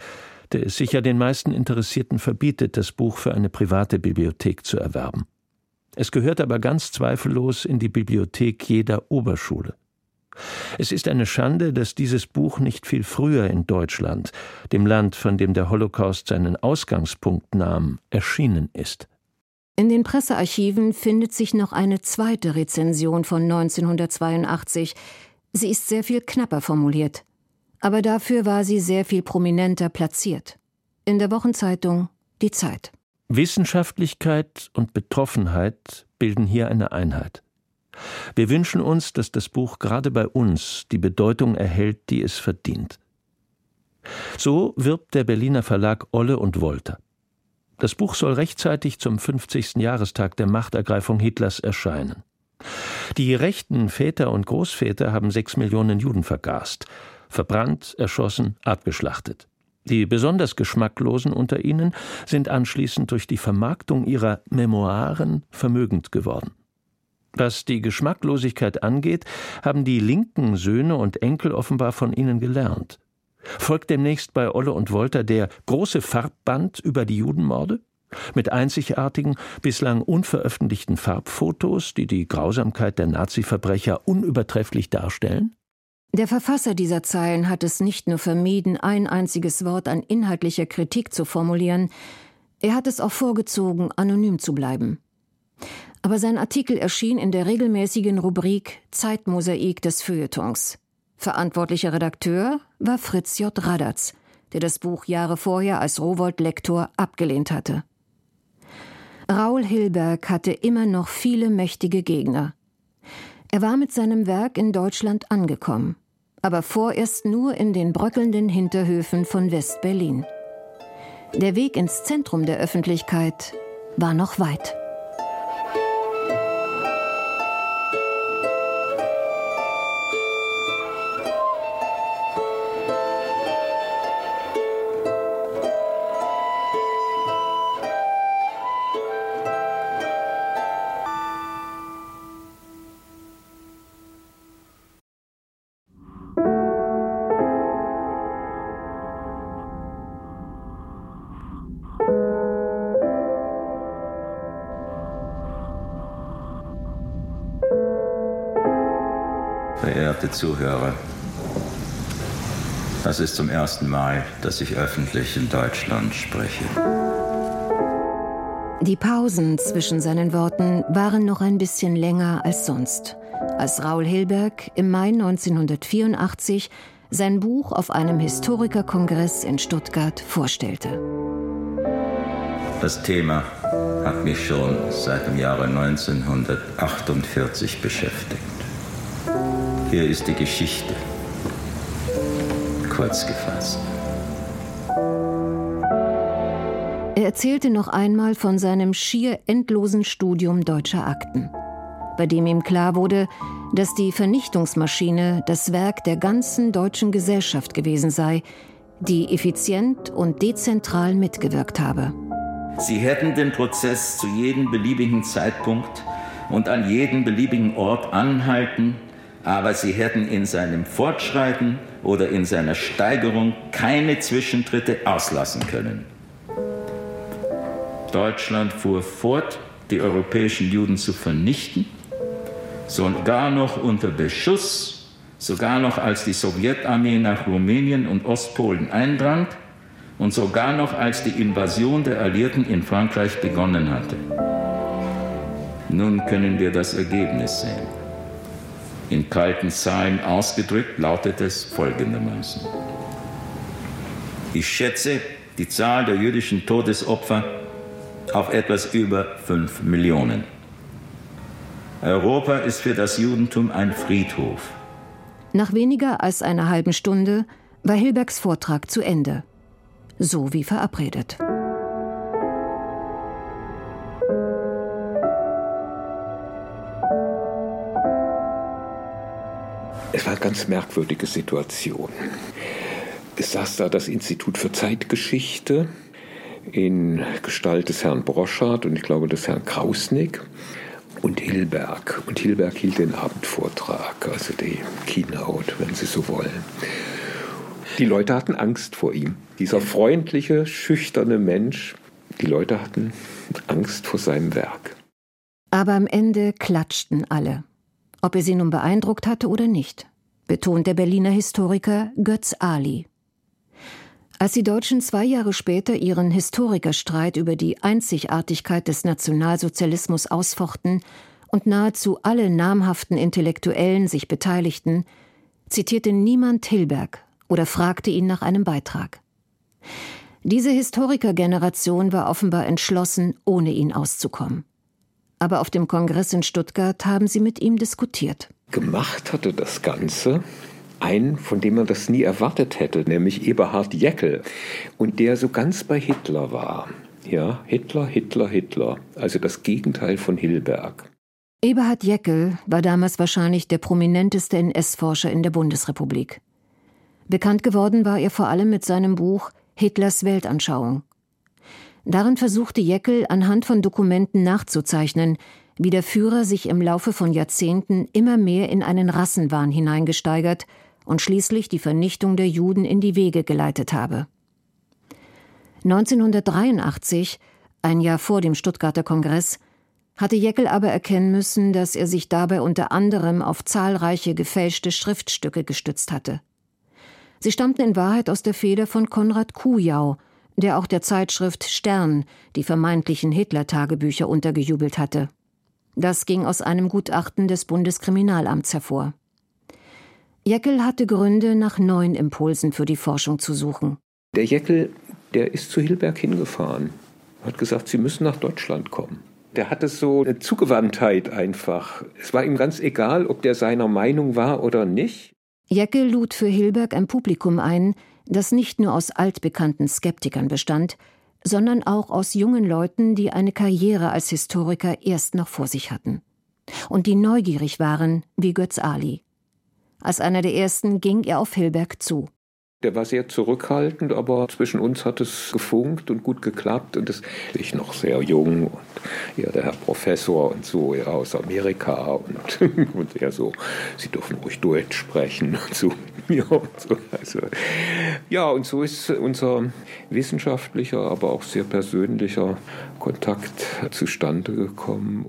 S9: der es sicher den meisten Interessierten verbietet, das Buch für eine private Bibliothek zu erwerben. Es gehört aber ganz zweifellos in die Bibliothek jeder Oberschule. Es ist eine Schande, dass dieses Buch nicht viel früher in Deutschland, dem Land, von dem der Holocaust seinen Ausgangspunkt nahm, erschienen ist.
S3: In den Pressearchiven findet sich noch eine zweite Rezension von 1982. Sie ist sehr viel knapper formuliert aber dafür war sie sehr viel prominenter platziert. In der Wochenzeitung Die Zeit.
S9: Wissenschaftlichkeit und Betroffenheit bilden hier eine Einheit. Wir wünschen uns, dass das Buch gerade bei uns die Bedeutung erhält, die es verdient. So wirbt der Berliner Verlag Olle und Wolter. Das Buch soll rechtzeitig zum 50. Jahrestag der Machtergreifung Hitlers erscheinen. Die rechten Väter und Großväter haben sechs Millionen Juden vergast, verbrannt, erschossen, abgeschlachtet. Die besonders Geschmacklosen unter ihnen sind anschließend durch die Vermarktung ihrer Memoiren vermögend geworden. Was die Geschmacklosigkeit angeht, haben die linken Söhne und Enkel offenbar von ihnen gelernt. Folgt demnächst bei Olle und Wolter der große Farbband über die Judenmorde? Mit einzigartigen, bislang unveröffentlichten Farbfotos, die die Grausamkeit der Nazi-Verbrecher unübertrefflich darstellen?
S3: Der Verfasser dieser Zeilen hat es nicht nur vermieden, ein einziges Wort an inhaltlicher Kritik zu formulieren, er hat es auch vorgezogen, anonym zu bleiben. Aber sein Artikel erschien in der regelmäßigen Rubrik Zeitmosaik des Feuilletons. Verantwortlicher Redakteur war Fritz J. Radatz, der das Buch Jahre vorher als Rowold-Lektor abgelehnt hatte. Raul Hilberg hatte immer noch viele mächtige Gegner. Er war mit seinem Werk in Deutschland angekommen, aber vorerst nur in den bröckelnden Hinterhöfen von West-Berlin. Der Weg ins Zentrum der Öffentlichkeit war noch weit.
S6: Zuhörer. Das ist zum ersten Mal, dass ich öffentlich in Deutschland spreche.
S3: Die Pausen zwischen seinen Worten waren noch ein bisschen länger als sonst, als Raul Hilberg im Mai 1984 sein Buch auf einem Historikerkongress in Stuttgart vorstellte.
S6: Das Thema hat mich schon seit dem Jahre 1948 beschäftigt. Hier ist die Geschichte. Kurz gefasst.
S3: Er erzählte noch einmal von seinem schier endlosen Studium deutscher Akten, bei dem ihm klar wurde, dass die Vernichtungsmaschine das Werk der ganzen deutschen Gesellschaft gewesen sei, die effizient und dezentral mitgewirkt habe.
S6: Sie hätten den Prozess zu jedem beliebigen Zeitpunkt und an jedem beliebigen Ort anhalten, aber sie hätten in seinem Fortschreiten oder in seiner Steigerung keine Zwischentritte auslassen können. Deutschland fuhr fort, die europäischen Juden zu vernichten, sogar noch unter Beschuss, sogar noch als die Sowjetarmee nach Rumänien und Ostpolen eindrang und sogar noch als die Invasion der Alliierten in Frankreich begonnen hatte. Nun können wir das Ergebnis sehen. In kalten Zahlen ausgedrückt lautet es folgendermaßen. Ich schätze die Zahl der jüdischen Todesopfer auf etwas über fünf Millionen. Europa ist für das Judentum ein Friedhof.
S3: Nach weniger als einer halben Stunde war Hilbergs Vortrag zu Ende. So wie verabredet.
S16: Es war eine ganz merkwürdige Situation. Es saß da das Institut für Zeitgeschichte in Gestalt des Herrn Broschardt und ich glaube des Herrn Krausnick und Hilberg. Und Hilberg hielt den Abendvortrag, also die Keynote, wenn Sie so wollen. Die Leute hatten Angst vor ihm. Dieser freundliche, schüchterne Mensch, die Leute hatten Angst vor seinem Werk.
S3: Aber am Ende klatschten alle ob er sie nun beeindruckt hatte oder nicht, betont der Berliner Historiker Götz Ali. Als die Deutschen zwei Jahre später ihren Historikerstreit über die Einzigartigkeit des Nationalsozialismus ausfochten und nahezu alle namhaften Intellektuellen sich beteiligten, zitierte niemand Hilberg oder fragte ihn nach einem Beitrag. Diese Historikergeneration war offenbar entschlossen, ohne ihn auszukommen aber auf dem Kongress in Stuttgart haben sie mit ihm diskutiert.
S16: Gemacht hatte das Ganze ein, von dem man das nie erwartet hätte, nämlich Eberhard Jäckel. Und der so ganz bei Hitler war. Ja, Hitler, Hitler, Hitler. Also das Gegenteil von Hilberg.
S3: Eberhard Jeckel war damals wahrscheinlich der prominenteste NS-Forscher in der Bundesrepublik. Bekannt geworden war er vor allem mit seinem Buch Hitlers Weltanschauung. Darin versuchte Jeckel anhand von Dokumenten nachzuzeichnen, wie der Führer sich im Laufe von Jahrzehnten immer mehr in einen Rassenwahn hineingesteigert und schließlich die Vernichtung der Juden in die Wege geleitet habe. 1983, ein Jahr vor dem Stuttgarter Kongress, hatte Jeckel aber erkennen müssen, dass er sich dabei unter anderem auf zahlreiche gefälschte Schriftstücke gestützt hatte. Sie stammten in Wahrheit aus der Feder von Konrad Kujau, der auch der Zeitschrift Stern die vermeintlichen Hitler-Tagebücher untergejubelt hatte. Das ging aus einem Gutachten des Bundeskriminalamts hervor. Jeckel hatte Gründe, nach neuen Impulsen für die Forschung zu suchen.
S16: Der Jeckel, der ist zu Hilberg hingefahren, hat gesagt, Sie müssen nach Deutschland kommen. Der hatte so eine Zugewandtheit einfach. Es war ihm ganz egal, ob der seiner Meinung war oder nicht.
S3: Jeckel lud für Hilberg ein Publikum ein, das nicht nur aus altbekannten Skeptikern bestand, sondern auch aus jungen Leuten, die eine Karriere als Historiker erst noch vor sich hatten. Und die neugierig waren, wie Götz Ali. Als einer der ersten ging er auf Hilberg zu.
S16: Der war sehr zurückhaltend, aber zwischen uns hat es gefunkt und gut geklappt. Und das, ich noch sehr jung und ja, der Herr Professor und so, ja, aus Amerika und, und er so, Sie dürfen ruhig Deutsch sprechen und so. Ja, und so. Also, ja, und so ist unser wissenschaftlicher, aber auch sehr persönlicher Kontakt zustande gekommen.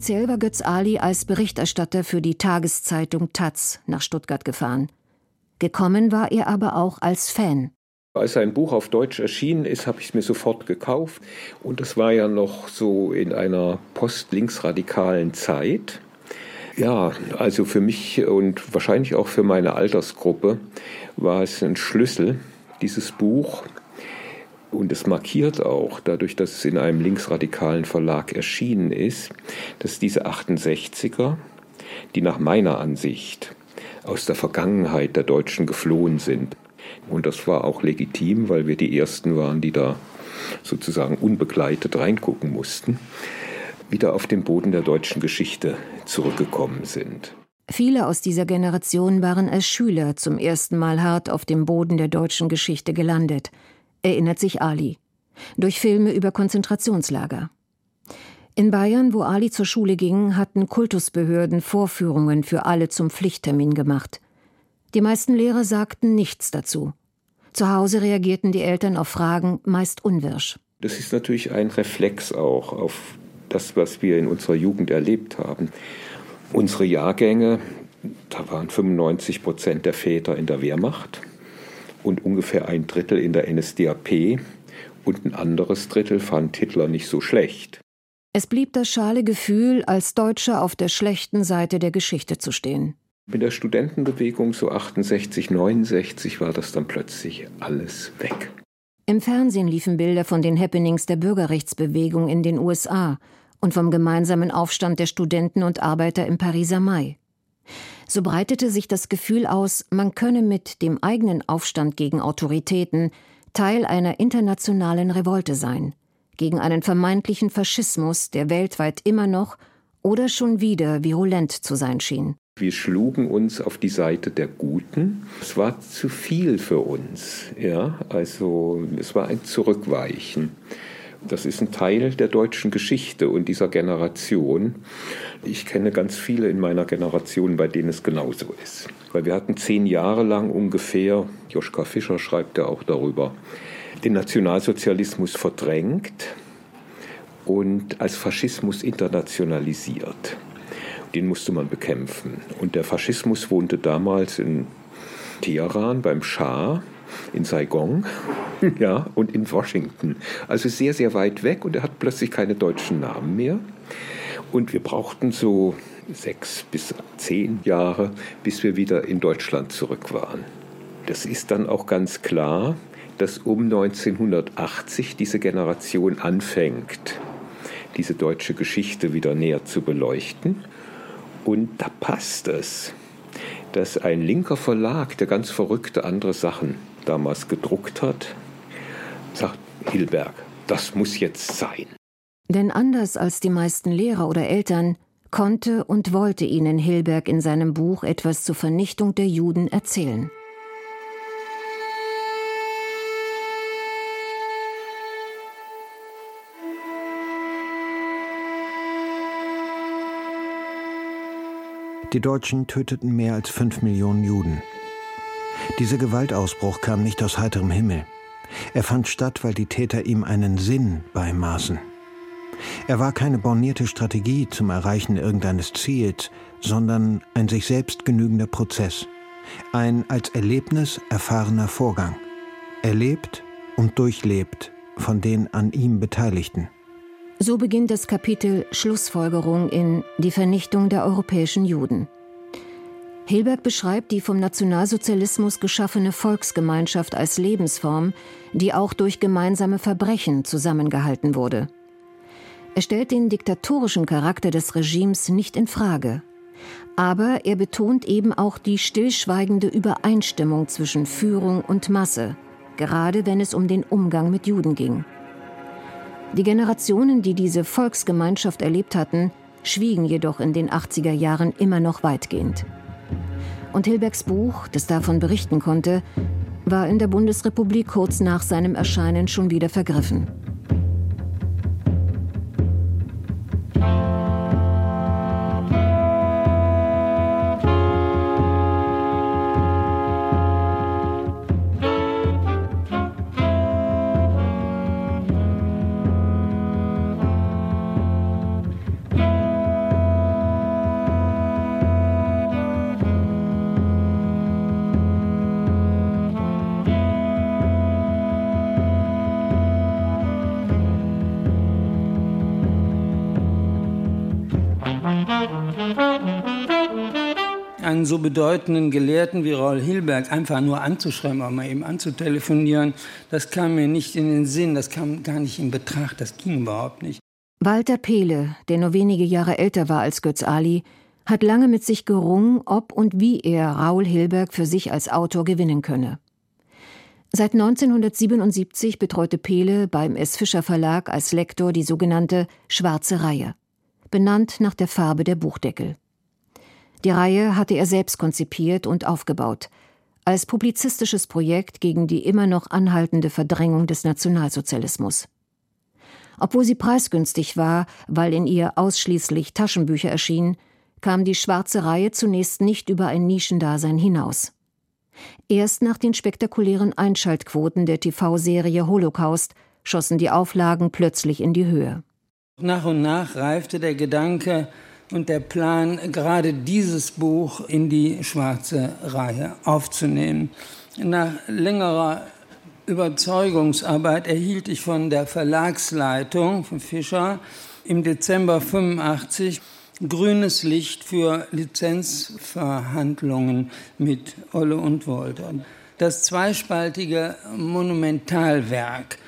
S3: Offiziell war Götz Ali als Berichterstatter für die Tageszeitung Taz nach Stuttgart gefahren. Gekommen war er aber auch als Fan.
S16: Als sein Buch auf Deutsch erschienen ist, habe ich es mir sofort gekauft. Und es war ja noch so in einer postlinksradikalen Zeit. Ja, also für mich und wahrscheinlich auch für meine Altersgruppe war es ein Schlüssel, dieses Buch. Und es markiert auch, dadurch, dass es in einem linksradikalen Verlag erschienen ist, dass diese 68er, die nach meiner Ansicht aus der Vergangenheit der Deutschen geflohen sind, und das war auch legitim, weil wir die Ersten waren, die da sozusagen unbegleitet reingucken mussten, wieder auf den Boden der deutschen Geschichte zurückgekommen sind.
S3: Viele aus dieser Generation waren als Schüler zum ersten Mal hart auf dem Boden der deutschen Geschichte gelandet – erinnert sich Ali. Durch Filme über Konzentrationslager. In Bayern, wo Ali zur Schule ging, hatten Kultusbehörden Vorführungen für alle zum Pflichttermin gemacht. Die meisten Lehrer sagten nichts dazu. Zu Hause reagierten die Eltern auf Fragen meist unwirsch.
S16: Das ist natürlich ein Reflex auch auf das, was wir in unserer Jugend erlebt haben. Unsere Jahrgänge, da waren 95 Prozent der Väter in der Wehrmacht und ungefähr ein Drittel in der NSDAP und ein anderes Drittel fand Hitler nicht so schlecht.
S3: Es blieb das schale Gefühl, als Deutscher auf der schlechten Seite der Geschichte zu stehen.
S16: Mit der Studentenbewegung so 68, 69 war das dann plötzlich alles weg.
S3: Im Fernsehen liefen Bilder von den Happenings der Bürgerrechtsbewegung in den USA und vom gemeinsamen Aufstand der Studenten und Arbeiter im Pariser Mai so breitete sich das Gefühl aus, man könne mit dem eigenen Aufstand gegen Autoritäten Teil einer internationalen Revolte sein, gegen einen vermeintlichen Faschismus, der weltweit immer noch oder schon wieder virulent zu sein schien.
S16: Wir schlugen uns auf die Seite der Guten. Es war zu viel für uns, ja, also es war ein Zurückweichen. Das ist ein Teil der deutschen Geschichte und dieser Generation. Ich kenne ganz viele in meiner Generation, bei denen es genauso ist. Weil wir hatten zehn Jahre lang ungefähr, Joschka Fischer schreibt ja auch darüber, den Nationalsozialismus verdrängt und als Faschismus internationalisiert. Den musste man bekämpfen. Und der Faschismus wohnte damals in Teheran beim Schah in Saigon ja, und in Washington. Also sehr, sehr weit weg und er hat plötzlich keine deutschen Namen mehr. Und wir brauchten so sechs bis zehn Jahre, bis wir wieder in Deutschland zurück waren. Das ist dann auch ganz klar, dass um 1980 diese Generation anfängt, diese deutsche Geschichte wieder näher zu beleuchten. Und da passt es, dass ein linker Verlag, der ganz verrückte andere Sachen damals gedruckt hat, sagt, Hilberg, das muss jetzt sein.
S3: Denn anders als die meisten Lehrer oder Eltern konnte und wollte ihnen Hilberg in seinem Buch etwas zur Vernichtung der Juden erzählen.
S4: Die Deutschen töteten mehr als fünf Millionen Juden. Dieser Gewaltausbruch kam nicht aus heiterem Himmel. Er fand statt, weil die Täter ihm einen Sinn beimaßen. Er war keine bornierte Strategie zum Erreichen irgendeines Ziels, sondern ein sich selbst genügender Prozess. Ein als Erlebnis erfahrener Vorgang. Erlebt und durchlebt von den an ihm Beteiligten.
S3: So beginnt das Kapitel Schlussfolgerung in Die Vernichtung der europäischen Juden. Hilberg beschreibt die vom Nationalsozialismus geschaffene Volksgemeinschaft als Lebensform, die auch durch gemeinsame Verbrechen zusammengehalten wurde. Er stellt den diktatorischen Charakter des Regimes nicht in Frage. Aber er betont eben auch die stillschweigende Übereinstimmung zwischen Führung und Masse, gerade wenn es um den Umgang mit Juden ging. Die Generationen, die diese Volksgemeinschaft erlebt hatten, schwiegen jedoch in den 80er Jahren immer noch weitgehend. Und Hilbergs Buch, das davon berichten konnte, war in der Bundesrepublik kurz nach seinem Erscheinen schon wieder vergriffen.
S20: So bedeutenden Gelehrten wie Raul Hilberg einfach nur anzuschreiben, aber mal eben anzutelefonieren, das kam mir nicht in den Sinn, das kam gar nicht in Betracht, das ging überhaupt nicht.
S3: Walter Pehle, der nur wenige Jahre älter war als Götz Ali, hat lange mit sich gerungen, ob und wie er Raul Hilberg für sich als Autor gewinnen könne. Seit 1977 betreute Pehle beim S. Fischer Verlag als Lektor die sogenannte Schwarze Reihe, benannt nach der Farbe der Buchdeckel. Die Reihe hatte er selbst konzipiert und aufgebaut, als publizistisches Projekt gegen die immer noch anhaltende Verdrängung des Nationalsozialismus. Obwohl sie preisgünstig war, weil in ihr ausschließlich Taschenbücher erschienen, kam die schwarze Reihe zunächst nicht über ein Nischendasein hinaus. Erst nach den spektakulären Einschaltquoten der TV-Serie Holocaust schossen die Auflagen plötzlich in die Höhe.
S20: Nach und nach reifte der Gedanke, und der Plan, gerade dieses Buch in die schwarze Reihe aufzunehmen. Nach längerer Überzeugungsarbeit erhielt ich von der Verlagsleitung von Fischer im Dezember 85 grünes Licht für Lizenzverhandlungen mit Olle und Wolter. Das zweispaltige Monumentalwerk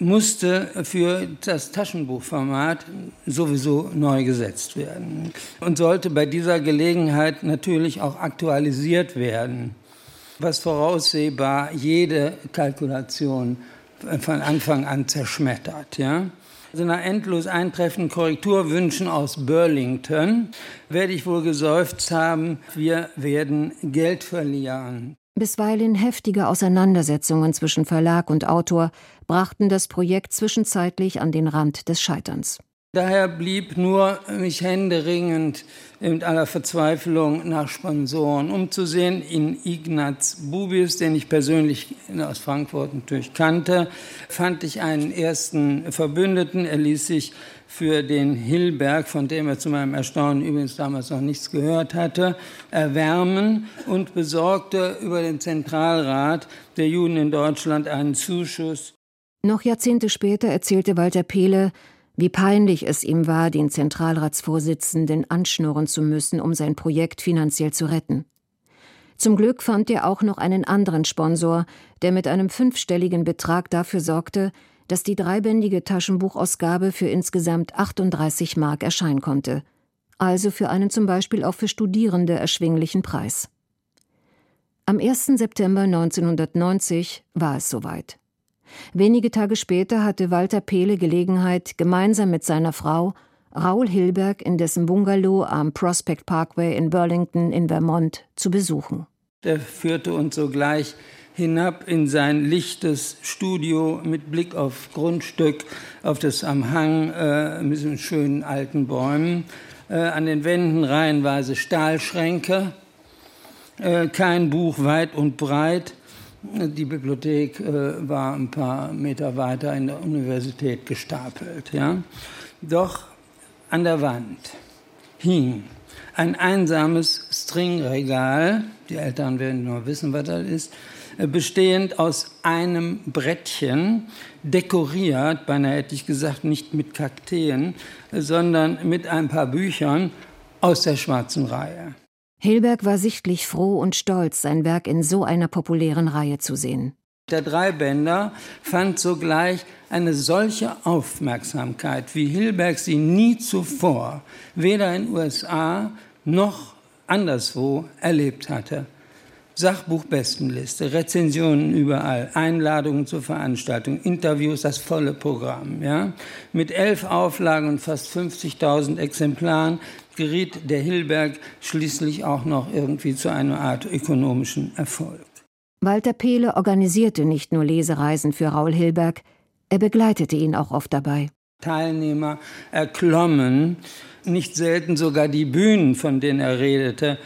S20: musste für das Taschenbuchformat sowieso neu gesetzt werden und sollte bei dieser Gelegenheit natürlich auch aktualisiert werden, was voraussehbar jede Kalkulation von Anfang an zerschmettert. Ja? Also nach endlos eintreffenden Korrekturwünschen aus Burlington werde ich wohl geseufzt haben, wir werden Geld verlieren.
S3: Bisweilen heftige Auseinandersetzungen zwischen Verlag und Autor brachten das Projekt zwischenzeitlich an den Rand des Scheiterns.
S20: Daher blieb nur mich händeringend mit aller Verzweiflung nach Sponsoren umzusehen. In Ignaz Bubius, den ich persönlich aus Frankfurt natürlich kannte, fand ich einen ersten Verbündeten. Er ließ sich für den Hillberg, von dem er zu meinem Erstaunen übrigens damals noch nichts gehört hatte, erwärmen und besorgte über den Zentralrat der Juden in Deutschland einen Zuschuss.
S3: Noch Jahrzehnte später erzählte Walter Pehle, wie peinlich es ihm war, den Zentralratsvorsitzenden anschnurren zu müssen, um sein Projekt finanziell zu retten. Zum Glück fand er auch noch einen anderen Sponsor, der mit einem fünfstelligen Betrag dafür sorgte, dass die dreibändige Taschenbuchausgabe für insgesamt 38 Mark erscheinen konnte, also für einen zum Beispiel auch für Studierende erschwinglichen Preis. Am 1. September 1990 war es soweit. Wenige Tage später hatte Walter Pehle Gelegenheit, gemeinsam mit seiner Frau Raul Hilberg in dessen Bungalow am Prospect Parkway in Burlington in Vermont zu besuchen.
S20: Er führte uns sogleich hinab in sein lichtes Studio mit Blick auf Grundstück, auf das am Hang äh, mit so schönen alten Bäumen. Äh, an den Wänden reihenweise Stahlschränke, äh, kein Buch weit und breit, die Bibliothek äh, war ein paar Meter weiter in der Universität gestapelt. Ja? Doch an der Wand hing ein einsames Stringregal, die Eltern werden nur wissen, was das ist, bestehend aus einem Brettchen, dekoriert, beinahe hätte ich gesagt, nicht mit Kakteen, sondern mit ein paar Büchern aus der schwarzen Reihe.
S3: Hilberg war sichtlich froh und stolz, sein Werk in so einer populären Reihe zu sehen.
S20: Der Dreibänder fand sogleich eine solche Aufmerksamkeit, wie Hilberg sie nie zuvor, weder in den USA noch anderswo erlebt hatte. Sachbuchbestenliste, Rezensionen überall, Einladungen zur Veranstaltung, Interviews, das volle Programm. Ja? Mit elf Auflagen und fast 50.000 Exemplaren geriet der Hilberg schließlich auch noch irgendwie zu einer Art ökonomischen Erfolg.
S3: Walter Pehle organisierte nicht nur Lesereisen für Raul Hilberg, er begleitete ihn auch oft dabei.
S20: Teilnehmer erklommen, nicht selten sogar die Bühnen, von denen er redete,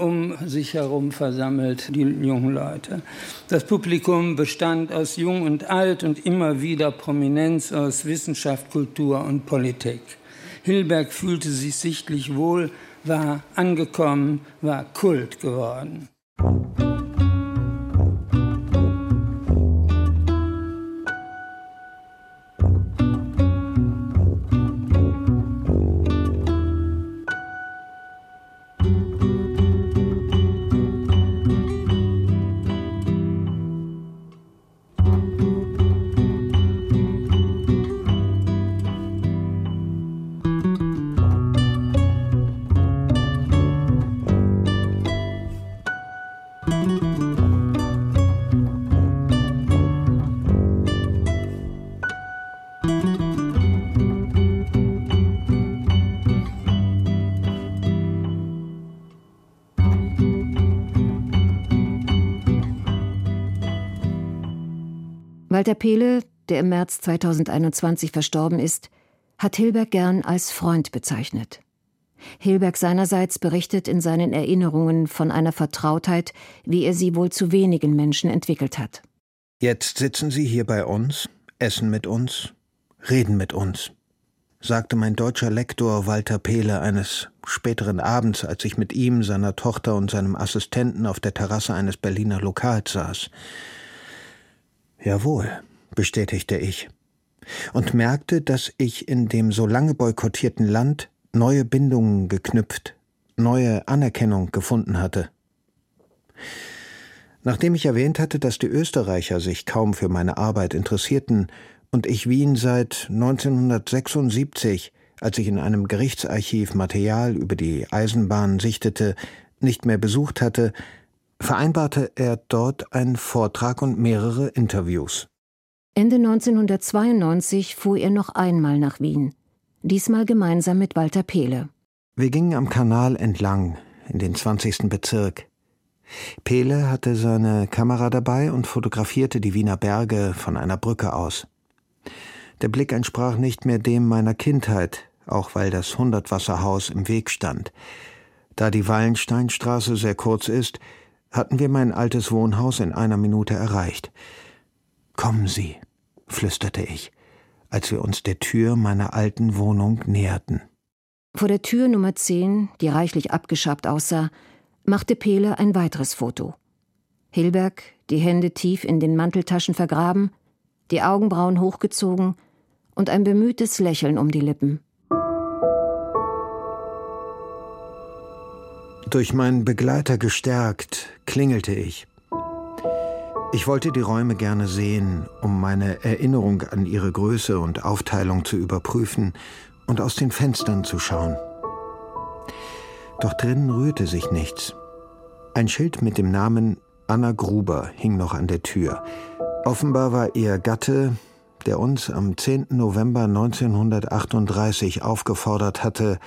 S20: um sich herum versammelt die jungen Leute. Das Publikum bestand aus Jung und Alt und immer wieder Prominenz aus Wissenschaft, Kultur und Politik. Hilberg fühlte sich sichtlich wohl, war angekommen, war Kult geworden.
S3: Walter Pehle, der im März 2021 verstorben ist, hat Hilberg gern als Freund bezeichnet. Hilberg seinerseits berichtet in seinen Erinnerungen von einer Vertrautheit, wie er sie wohl zu wenigen Menschen entwickelt hat.
S4: Jetzt sitzen Sie hier bei uns, essen mit uns, reden mit uns, sagte mein deutscher Lektor Walter Pehle eines späteren Abends, als ich mit ihm, seiner Tochter und seinem Assistenten auf der Terrasse eines Berliner Lokals saß. Jawohl, bestätigte ich und merkte, dass ich in dem so lange boykottierten Land neue Bindungen geknüpft, neue Anerkennung gefunden hatte. Nachdem ich erwähnt hatte, dass die Österreicher sich kaum für meine Arbeit interessierten und ich Wien seit 1976, als ich in einem Gerichtsarchiv Material über die Eisenbahn sichtete, nicht mehr besucht hatte, vereinbarte er dort einen Vortrag und mehrere Interviews.
S3: Ende 1992 fuhr er noch einmal nach Wien, diesmal gemeinsam mit Walter Pehle.
S4: Wir gingen am Kanal entlang in den 20. Bezirk. Pehle hatte seine Kamera dabei und fotografierte die Wiener Berge von einer Brücke aus. Der Blick entsprach nicht mehr dem meiner Kindheit, auch weil das Hundertwasserhaus im Weg stand. Da die Wallensteinstraße sehr kurz ist, hatten wir mein altes Wohnhaus in einer Minute erreicht. Kommen Sie, flüsterte ich, als wir uns der Tür meiner alten Wohnung näherten.
S3: Vor der Tür Nummer 10, die reichlich abgeschabt aussah, machte Pele ein weiteres Foto. Hilberg, die Hände tief in den Manteltaschen vergraben, die Augenbrauen hochgezogen und ein bemühtes Lächeln um die Lippen.
S4: Durch meinen Begleiter gestärkt, klingelte ich. Ich wollte die Räume gerne sehen, um meine Erinnerung an ihre Größe und Aufteilung zu überprüfen und aus den Fenstern zu schauen. Doch drinnen rührte sich nichts. Ein Schild mit dem Namen Anna Gruber hing noch an der Tür. Offenbar war ihr Gatte, der uns am 10. November 1938 aufgefordert hatte,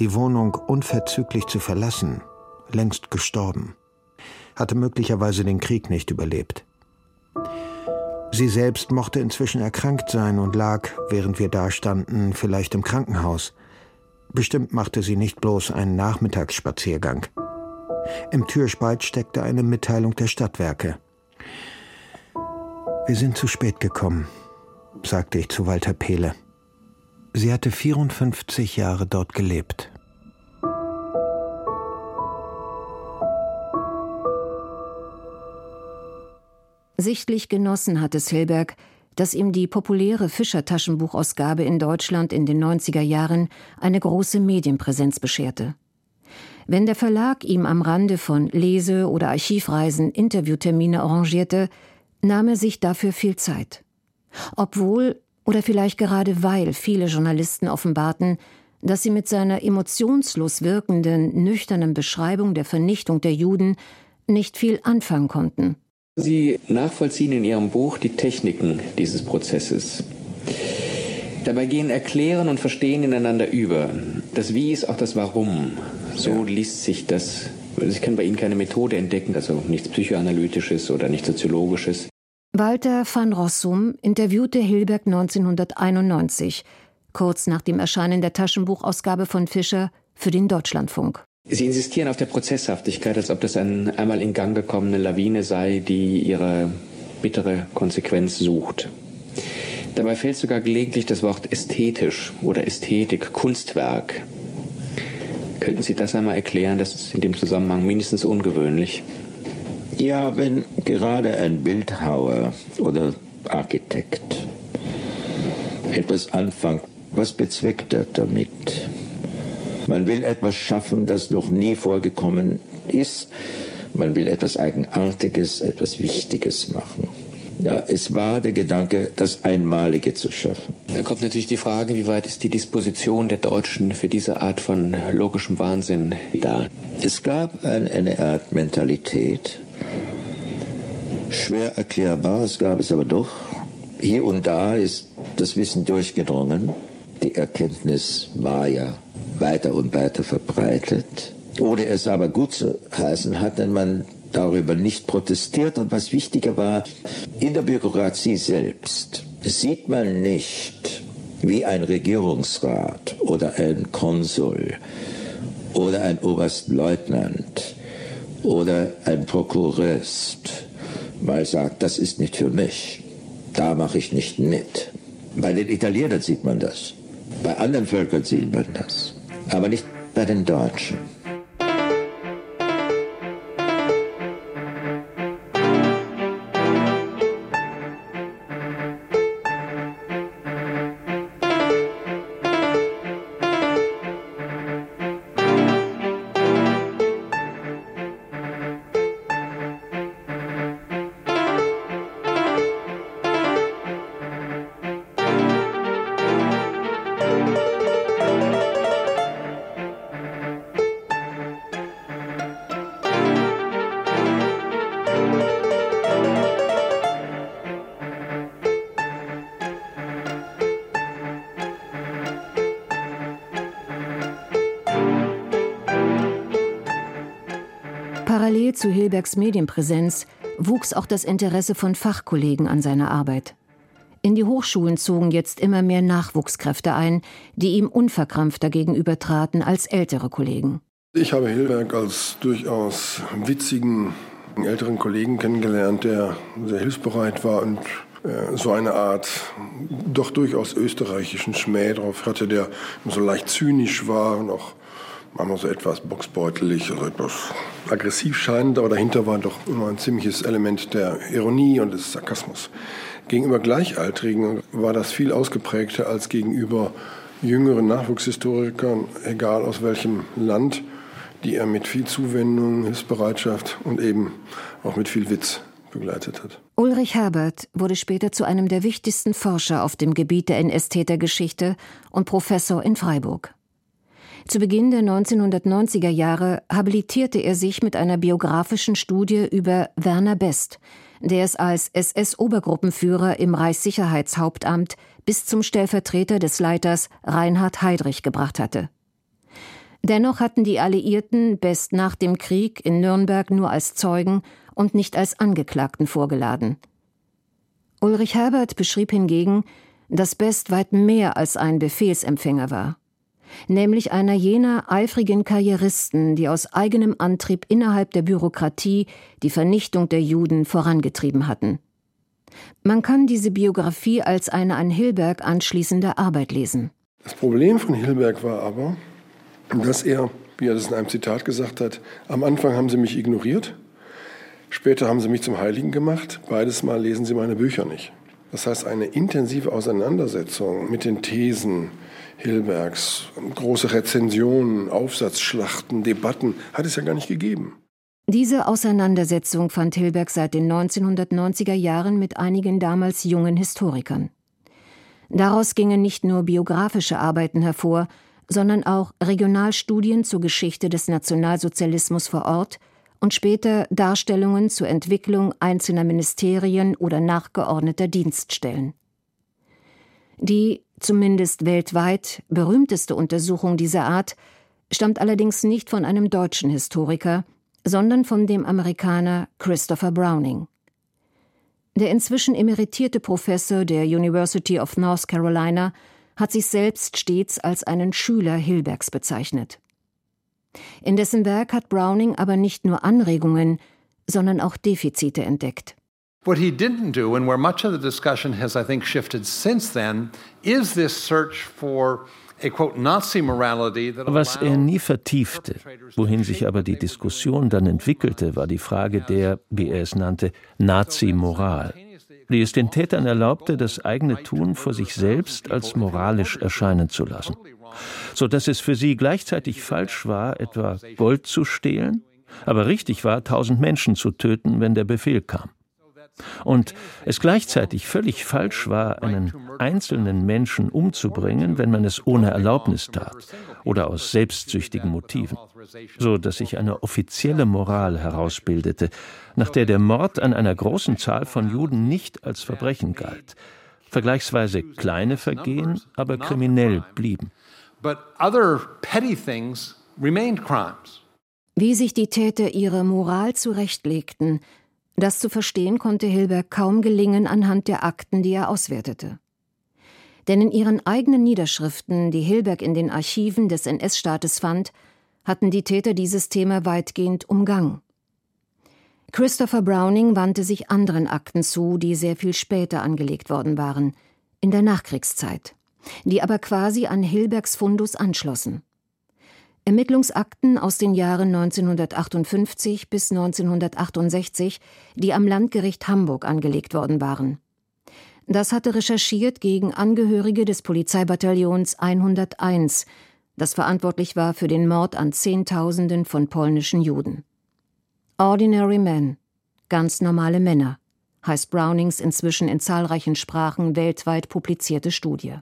S4: die Wohnung unverzüglich zu verlassen, längst gestorben, hatte möglicherweise den Krieg nicht überlebt. Sie selbst mochte inzwischen erkrankt sein und lag, während wir dastanden, vielleicht im Krankenhaus. Bestimmt machte sie nicht bloß einen Nachmittagsspaziergang. Im Türspalt steckte eine Mitteilung der Stadtwerke. Wir sind zu spät gekommen, sagte ich zu Walter Pehle. Sie hatte 54 Jahre dort gelebt.
S3: Sichtlich genossen hat es Hilberg, dass ihm die populäre Fischer-Taschenbuchausgabe in Deutschland in den 90er Jahren eine große Medienpräsenz bescherte. Wenn der Verlag ihm am Rande von Lese- oder Archivreisen Interviewtermine arrangierte, nahm er sich dafür viel Zeit. Obwohl oder vielleicht gerade weil viele Journalisten offenbarten, dass sie mit seiner emotionslos wirkenden, nüchternen Beschreibung der Vernichtung der Juden nicht viel anfangen konnten.
S21: Sie nachvollziehen in Ihrem Buch die Techniken dieses Prozesses. Dabei gehen Erklären und Verstehen ineinander über. Das Wie ist auch das Warum. So ja. liest sich das. Ich kann bei Ihnen keine Methode entdecken, also nichts Psychoanalytisches oder nichts Soziologisches.
S3: Walter van Rossum interviewte Hilberg 1991, kurz nach dem Erscheinen der Taschenbuchausgabe von Fischer für den Deutschlandfunk.
S21: Sie insistieren auf der Prozesshaftigkeit, als ob das eine einmal in Gang gekommene Lawine sei, die ihre bittere Konsequenz sucht. Dabei fällt sogar gelegentlich das Wort ästhetisch oder Ästhetik, Kunstwerk. Könnten Sie das einmal erklären? Das ist in dem Zusammenhang mindestens ungewöhnlich.
S2: Ja, wenn gerade ein Bildhauer oder Architekt etwas anfängt, was bezweckt er damit? Man will etwas schaffen, das noch nie vorgekommen ist. Man will etwas Eigenartiges, etwas Wichtiges machen. Ja, es war der Gedanke, das Einmalige zu schaffen.
S21: Da kommt natürlich die Frage, wie weit ist die Disposition der Deutschen für diese Art von logischem Wahnsinn da?
S2: Es gab eine, eine Art Mentalität, schwer erklärbar, es gab es aber doch. Hier und da ist das Wissen durchgedrungen. Die Erkenntnis war ja weiter und weiter verbreitet. Ohne es aber gut zu heißen, hat denn man darüber nicht protestiert. Und was wichtiger war, in der Bürokratie selbst sieht man nicht, wie ein Regierungsrat oder ein Konsul oder ein Oberstleutnant oder ein Prokurist mal sagt, das ist nicht für mich, da mache ich nicht mit. Bei den Italienern sieht man das, bei anderen Völkern sieht man das, aber nicht bei den Deutschen.
S3: Hilbergs Medienpräsenz wuchs auch das Interesse von Fachkollegen an seiner Arbeit. In die Hochschulen zogen jetzt immer mehr Nachwuchskräfte ein, die ihm unverkrampfter gegenübertraten als ältere Kollegen.
S22: Ich habe Hilberg als durchaus witzigen älteren Kollegen kennengelernt, der sehr hilfsbereit war und äh, so eine Art doch durchaus österreichischen Schmäh drauf hatte, der so leicht zynisch war und auch manchmal so etwas boxbeutelig, also etwas aggressiv scheinend, aber dahinter war doch immer ein ziemliches Element der Ironie und des Sarkasmus. Gegenüber Gleichaltrigen war das viel ausgeprägter als gegenüber jüngeren Nachwuchshistorikern, egal aus welchem Land, die er mit viel Zuwendung, Hilfsbereitschaft und eben auch mit viel Witz begleitet hat.
S3: Ulrich Herbert wurde später zu einem der wichtigsten Forscher auf dem Gebiet der NS-Tätergeschichte und Professor in Freiburg. Zu Beginn der 1990er Jahre habilitierte er sich mit einer biografischen Studie über Werner Best, der es als SS-Obergruppenführer im Reichssicherheitshauptamt bis zum Stellvertreter des Leiters Reinhard Heydrich gebracht hatte. Dennoch hatten die Alliierten Best nach dem Krieg in Nürnberg nur als Zeugen und nicht als Angeklagten vorgeladen. Ulrich Herbert beschrieb hingegen, dass Best weit mehr als ein Befehlsempfänger war nämlich einer jener eifrigen Karrieristen, die aus eigenem Antrieb innerhalb der Bürokratie die Vernichtung der Juden vorangetrieben hatten. Man kann diese Biografie als eine an Hilberg anschließende Arbeit lesen.
S22: Das Problem von Hilberg war aber, dass er, wie er das in einem Zitat gesagt hat, am Anfang haben sie mich ignoriert, später haben sie mich zum Heiligen gemacht, beides Mal lesen sie meine Bücher nicht. Das heißt, eine intensive Auseinandersetzung mit den Thesen, Hilbergs. Große Rezensionen, Aufsatzschlachten, Debatten hat es ja gar nicht gegeben.
S3: Diese Auseinandersetzung fand Hilberg seit den 1990er Jahren mit einigen damals jungen Historikern. Daraus gingen nicht nur biografische Arbeiten hervor, sondern auch Regionalstudien zur Geschichte des Nationalsozialismus vor Ort und später Darstellungen zur Entwicklung einzelner Ministerien oder nachgeordneter Dienststellen. Die zumindest weltweit berühmteste Untersuchung dieser Art stammt allerdings nicht von einem deutschen Historiker, sondern von dem Amerikaner Christopher Browning. Der inzwischen emeritierte Professor der University of North Carolina hat sich selbst stets als einen Schüler Hilbergs bezeichnet. In dessen Werk hat Browning aber nicht nur Anregungen, sondern auch Defizite entdeckt.
S23: What he didn't do, and where much of the discussion has, I think, shifted since then, is this search for
S9: was er nie vertiefte, wohin sich aber die Diskussion dann entwickelte, war die Frage der, wie er es nannte, Nazi-Moral, die es den Tätern erlaubte, das eigene Tun vor sich selbst als moralisch erscheinen zu lassen, so dass es für sie gleichzeitig falsch war, etwa Gold zu stehlen, aber richtig war, tausend Menschen zu töten, wenn der Befehl kam und es gleichzeitig völlig falsch war, einen einzelnen Menschen umzubringen, wenn man es ohne Erlaubnis tat oder aus selbstsüchtigen Motiven, so dass sich eine offizielle Moral herausbildete, nach der der Mord an einer großen Zahl von Juden nicht als Verbrechen galt, vergleichsweise kleine Vergehen aber kriminell blieben.
S3: Wie sich die Täter ihre Moral zurechtlegten, das zu verstehen konnte Hilberg kaum gelingen anhand der Akten, die er auswertete. Denn in ihren eigenen Niederschriften, die Hilberg in den Archiven des NS-Staates fand, hatten die Täter dieses Thema weitgehend umgangen. Christopher Browning wandte sich anderen Akten zu, die sehr viel später angelegt worden waren, in der Nachkriegszeit, die aber quasi an Hilbergs Fundus anschlossen. Ermittlungsakten aus den Jahren 1958 bis 1968, die am Landgericht Hamburg angelegt worden waren. Das hatte recherchiert gegen Angehörige des Polizeibataillons 101, das verantwortlich war für den Mord an Zehntausenden von polnischen Juden. Ordinary Men, ganz normale Männer, heißt Brownings inzwischen in zahlreichen Sprachen weltweit publizierte Studie.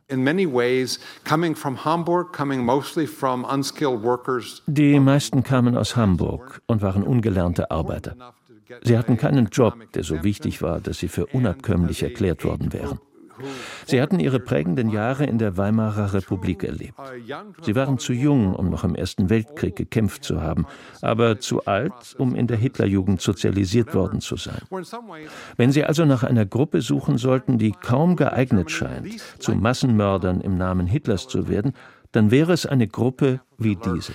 S9: Die meisten kamen aus Hamburg und waren ungelernte Arbeiter. Sie hatten keinen Job, der so wichtig war, dass sie für unabkömmlich erklärt worden wären. Sie hatten ihre prägenden Jahre in der Weimarer Republik erlebt. Sie waren zu jung, um noch im Ersten Weltkrieg gekämpft zu haben, aber zu alt, um in der Hitlerjugend sozialisiert worden zu sein. Wenn Sie also nach einer Gruppe suchen sollten, die kaum geeignet scheint, zu Massenmördern im Namen Hitlers zu werden, dann wäre es eine Gruppe wie diese.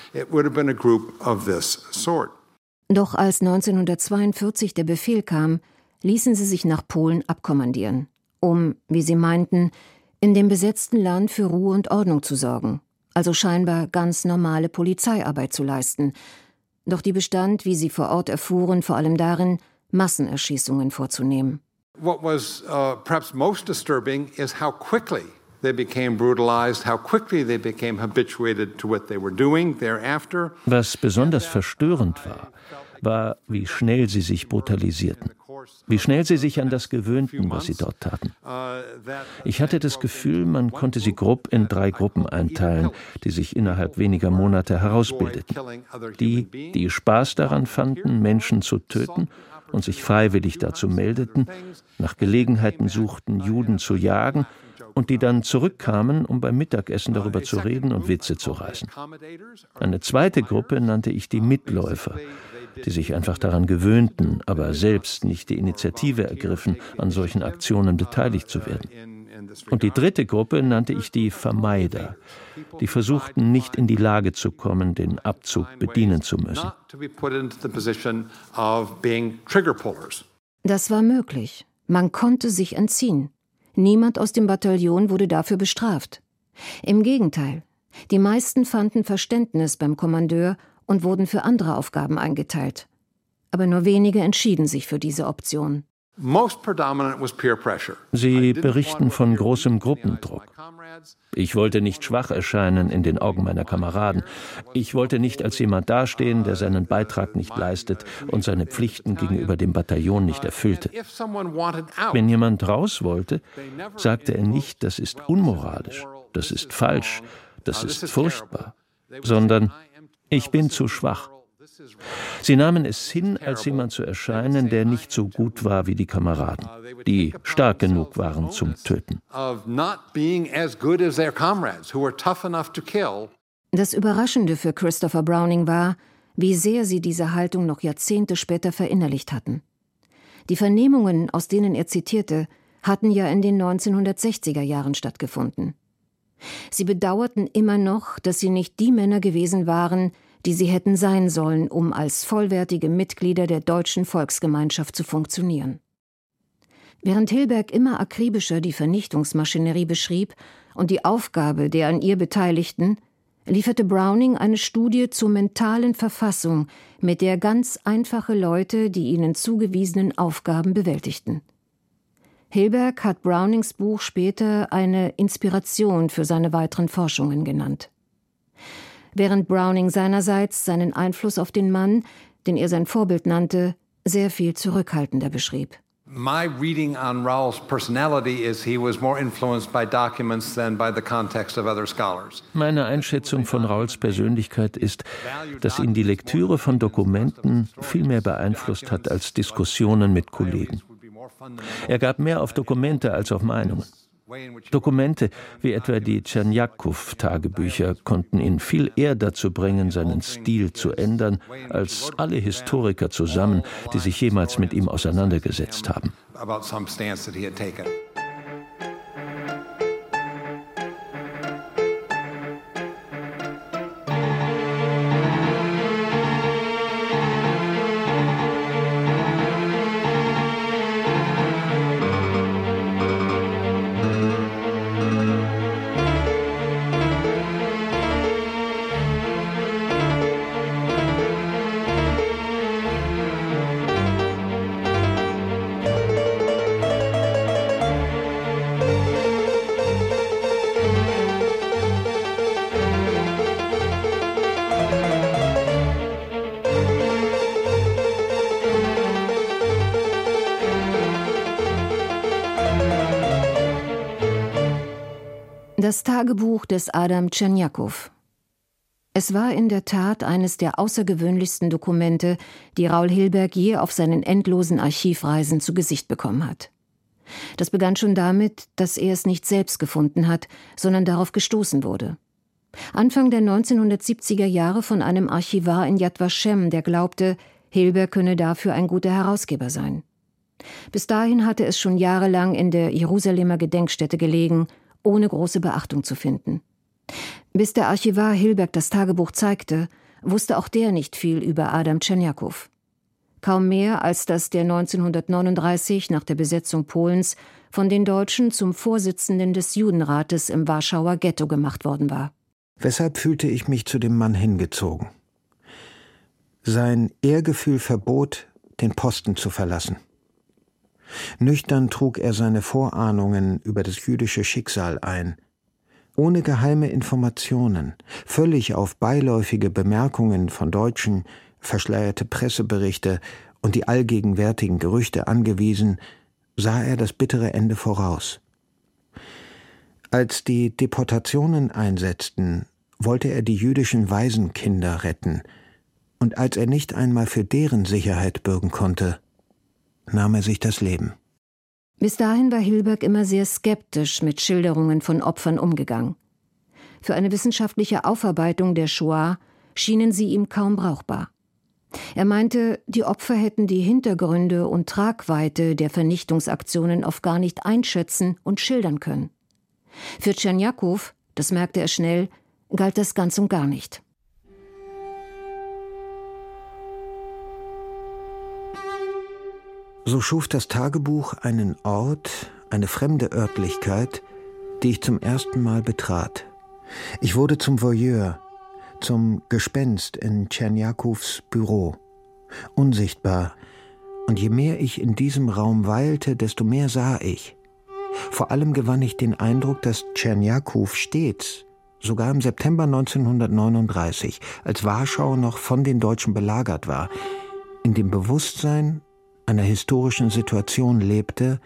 S3: Doch als 1942 der Befehl kam, ließen sie sich nach Polen abkommandieren, um, wie sie meinten, in dem besetzten Land für Ruhe und Ordnung zu sorgen, also scheinbar ganz normale Polizeiarbeit zu leisten. Doch die bestand, wie sie vor Ort erfuhren, vor allem darin, Massenerschießungen vorzunehmen.
S23: What was uh, perhaps most disturbing is how quickly they became brutalized, how quickly they became habituated to what they were doing thereafter.
S9: Was besonders verstörend war, war, wie schnell sie sich brutalisierten, wie schnell sie sich an das gewöhnten, was sie dort taten. Ich hatte das Gefühl, man konnte sie grob in drei Gruppen einteilen, die sich innerhalb weniger Monate herausbildeten. Die, die Spaß daran fanden, Menschen zu töten und sich freiwillig dazu meldeten, nach Gelegenheiten suchten, Juden zu jagen und die dann zurückkamen, um beim Mittagessen darüber zu reden und Witze zu reißen. Eine zweite Gruppe nannte ich die Mitläufer, die sich einfach daran gewöhnten, aber selbst nicht die Initiative ergriffen, an solchen Aktionen beteiligt zu werden. Und die dritte Gruppe nannte ich die Vermeider, die versuchten nicht in die Lage zu kommen, den Abzug bedienen zu müssen.
S3: Das war möglich. Man konnte sich entziehen. Niemand aus dem Bataillon wurde dafür bestraft. Im Gegenteil, die meisten fanden Verständnis beim Kommandeur und wurden für andere Aufgaben eingeteilt. Aber nur wenige entschieden sich für diese Option.
S9: Sie berichten von großem Gruppendruck. Ich wollte nicht schwach erscheinen in den Augen meiner Kameraden. Ich wollte nicht als jemand dastehen, der seinen Beitrag nicht leistet und seine Pflichten gegenüber dem Bataillon nicht erfüllte. Wenn jemand raus wollte, sagte er nicht, das ist unmoralisch, das ist falsch, das ist furchtbar, sondern ich bin zu schwach. Sie nahmen es hin, als jemand zu erscheinen, der nicht so gut war wie die Kameraden, die stark genug waren zum Töten.
S3: Das Überraschende für Christopher Browning war, wie sehr sie diese Haltung noch Jahrzehnte später verinnerlicht hatten. Die Vernehmungen, aus denen er zitierte, hatten ja in den 1960er Jahren stattgefunden. Sie bedauerten immer noch, dass sie nicht die Männer gewesen waren, die sie hätten sein sollen, um als vollwertige Mitglieder der deutschen Volksgemeinschaft zu funktionieren. Während Hilberg immer akribischer die Vernichtungsmaschinerie beschrieb und die Aufgabe der an ihr Beteiligten, lieferte Browning eine Studie zur mentalen Verfassung, mit der ganz einfache Leute die ihnen zugewiesenen Aufgaben bewältigten. Hilberg hat Brownings Buch später eine Inspiration für seine weiteren Forschungen genannt während Browning seinerseits seinen Einfluss auf den Mann, den er sein Vorbild nannte, sehr viel zurückhaltender beschrieb.
S23: My reading on Raoul's personality is he was more influenced by documents than by the context of other scholars.
S9: Meine Einschätzung von Raoul's Persönlichkeit ist, dass ihn die Lektüre von Dokumenten viel mehr beeinflusst hat als Diskussionen mit Kollegen. Er gab mehr auf Dokumente als auf Meinungen. Dokumente wie etwa die Tscherniakow-Tagebücher konnten ihn viel eher dazu bringen, seinen Stil zu ändern, als alle Historiker zusammen, die sich jemals mit ihm auseinandergesetzt haben.
S3: Das Tagebuch des Adam Tschernjakow. Es war in der Tat eines der außergewöhnlichsten Dokumente, die Raul Hilberg je auf seinen endlosen Archivreisen zu Gesicht bekommen hat. Das begann schon damit, dass er es nicht selbst gefunden hat, sondern darauf gestoßen wurde. Anfang der 1970er Jahre von einem Archivar in Yad Vashem, der glaubte, Hilber könne dafür ein guter Herausgeber sein. Bis dahin hatte es schon jahrelang in der Jerusalemer Gedenkstätte gelegen, ohne große Beachtung zu finden. Bis der Archivar Hilberg das Tagebuch zeigte, wusste auch der nicht viel über Adam Tschernjakow. Kaum mehr, als dass der 1939 nach der Besetzung Polens von den Deutschen zum Vorsitzenden des Judenrates im Warschauer Ghetto gemacht worden war.
S4: Weshalb fühlte ich mich zu dem Mann hingezogen? Sein Ehrgefühl verbot, den Posten zu verlassen. Nüchtern trug er seine Vorahnungen über das jüdische Schicksal ein. Ohne geheime Informationen, völlig auf beiläufige Bemerkungen von Deutschen, verschleierte Presseberichte und die allgegenwärtigen Gerüchte angewiesen, sah er das bittere Ende voraus. Als die Deportationen einsetzten, wollte er die jüdischen Waisenkinder retten, und als er nicht einmal für deren Sicherheit bürgen konnte, nahm er sich das Leben.
S3: Bis dahin war Hilberg immer sehr skeptisch mit Schilderungen von Opfern umgegangen. Für eine wissenschaftliche Aufarbeitung der Shoah schienen sie ihm kaum brauchbar. Er meinte, die Opfer hätten die Hintergründe und Tragweite der Vernichtungsaktionen oft gar nicht einschätzen und schildern können. Für Tschernjakow, das merkte er schnell, galt das ganz und gar nicht.
S4: So schuf das Tagebuch einen Ort, eine fremde Örtlichkeit, die ich zum ersten Mal betrat. Ich wurde zum Voyeur, zum Gespenst in Tschernjakows Büro, unsichtbar, und je mehr ich in diesem Raum weilte, desto mehr sah ich. Vor allem gewann ich den Eindruck, dass Tschernjakow stets, sogar im September 1939, als Warschau noch von den Deutschen belagert war, in dem Bewusstsein einer historischen Situation lebte,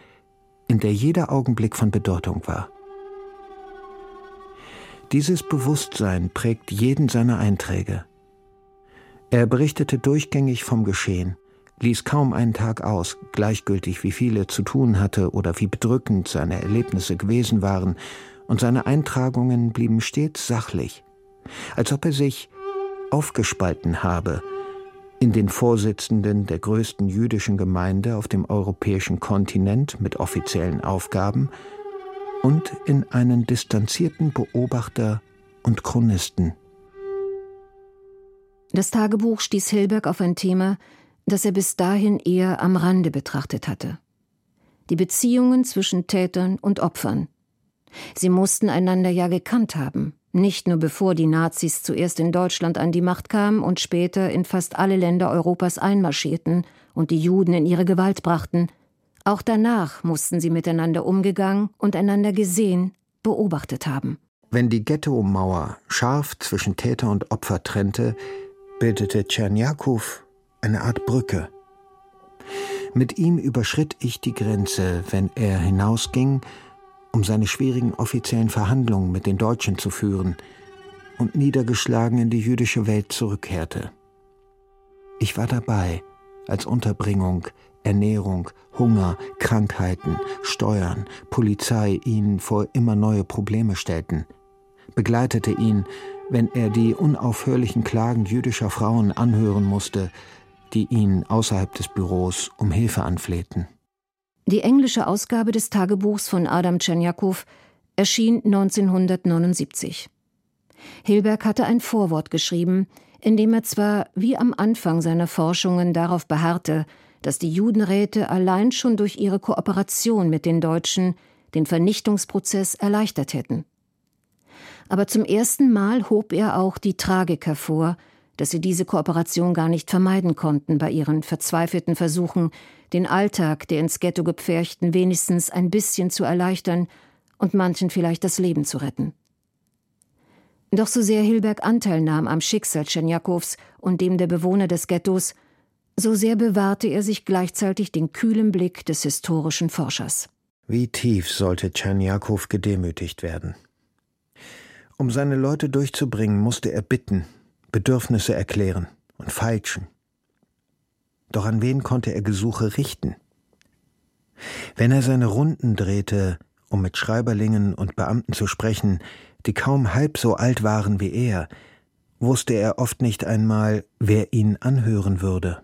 S4: in der jeder Augenblick von Bedeutung war. Dieses Bewusstsein prägt jeden seiner Einträge. Er berichtete durchgängig vom Geschehen, ließ kaum einen Tag aus, gleichgültig wie viele zu tun hatte oder wie bedrückend seine Erlebnisse gewesen waren, und seine Eintragungen blieben stets sachlich, als ob er sich aufgespalten habe in den Vorsitzenden der größten jüdischen Gemeinde auf dem europäischen Kontinent mit offiziellen Aufgaben und in einen distanzierten Beobachter und Chronisten.
S3: Das Tagebuch stieß Hilberg auf ein Thema, das er bis dahin eher am Rande betrachtet hatte. Die Beziehungen zwischen Tätern und Opfern. Sie mussten einander ja gekannt haben, nicht nur bevor die Nazis zuerst in Deutschland an die Macht kamen und später in fast alle Länder Europas einmarschierten und die Juden in ihre Gewalt brachten, auch danach mussten sie miteinander umgegangen und einander gesehen, beobachtet haben.
S4: Wenn die Ghetto-Mauer scharf zwischen Täter und Opfer trennte, bildete Tschernjakow eine Art Brücke. Mit ihm überschritt ich die Grenze, wenn er hinausging um seine schwierigen offiziellen Verhandlungen mit den Deutschen zu führen und niedergeschlagen in die jüdische Welt zurückkehrte. Ich war dabei, als Unterbringung, Ernährung, Hunger, Krankheiten, Steuern, Polizei ihn vor immer neue Probleme stellten, begleitete ihn, wenn er die unaufhörlichen Klagen jüdischer Frauen anhören musste, die ihn außerhalb des Büros um Hilfe anflehten.
S3: Die englische Ausgabe des Tagebuchs von Adam Tschernjakow erschien 1979. Hilberg hatte ein Vorwort geschrieben, in dem er zwar wie am Anfang seiner Forschungen darauf beharrte, dass die Judenräte allein schon durch ihre Kooperation mit den Deutschen den Vernichtungsprozess erleichtert hätten. Aber zum ersten Mal hob er auch die Tragik hervor, dass sie diese Kooperation gar nicht vermeiden konnten bei ihren verzweifelten Versuchen, den Alltag der ins Ghetto gepferchten wenigstens ein bisschen zu erleichtern und manchen vielleicht das Leben zu retten. Doch so sehr Hilberg Anteil nahm am Schicksal Tschernjakows und dem der Bewohner des Ghettos, so sehr bewahrte er sich gleichzeitig den kühlen Blick des historischen Forschers.
S4: Wie tief sollte Tschernjakow gedemütigt werden? Um seine Leute durchzubringen, musste er bitten, Bedürfnisse erklären und feilschen. Doch an wen konnte er Gesuche richten? Wenn er seine Runden drehte, um mit Schreiberlingen und Beamten zu sprechen, die kaum halb so alt waren wie er, wusste er oft nicht einmal, wer ihn anhören würde.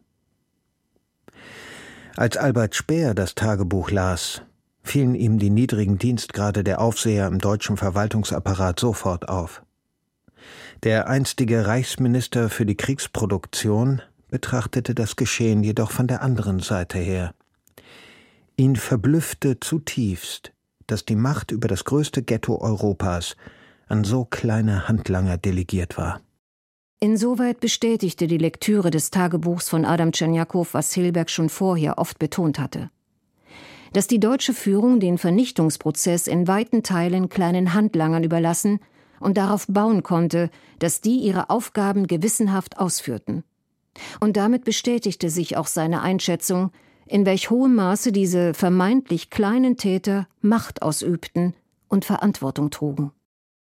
S4: Als Albert Speer das Tagebuch las, fielen ihm die niedrigen Dienstgrade der Aufseher im deutschen Verwaltungsapparat sofort auf. Der einstige Reichsminister für die Kriegsproduktion betrachtete das Geschehen jedoch von der anderen Seite her. Ihn verblüffte zutiefst, dass die Macht über das größte Ghetto Europas an so kleine Handlanger delegiert war.
S3: Insoweit bestätigte die Lektüre des Tagebuchs von Adam Tschernjakow, was Hilberg schon vorher oft betont hatte. Dass die deutsche Führung den Vernichtungsprozess in weiten Teilen kleinen Handlangern überlassen und darauf bauen konnte, dass die ihre Aufgaben gewissenhaft ausführten. Und damit bestätigte sich auch seine Einschätzung, in welch hohem Maße diese vermeintlich kleinen Täter Macht ausübten und Verantwortung trugen.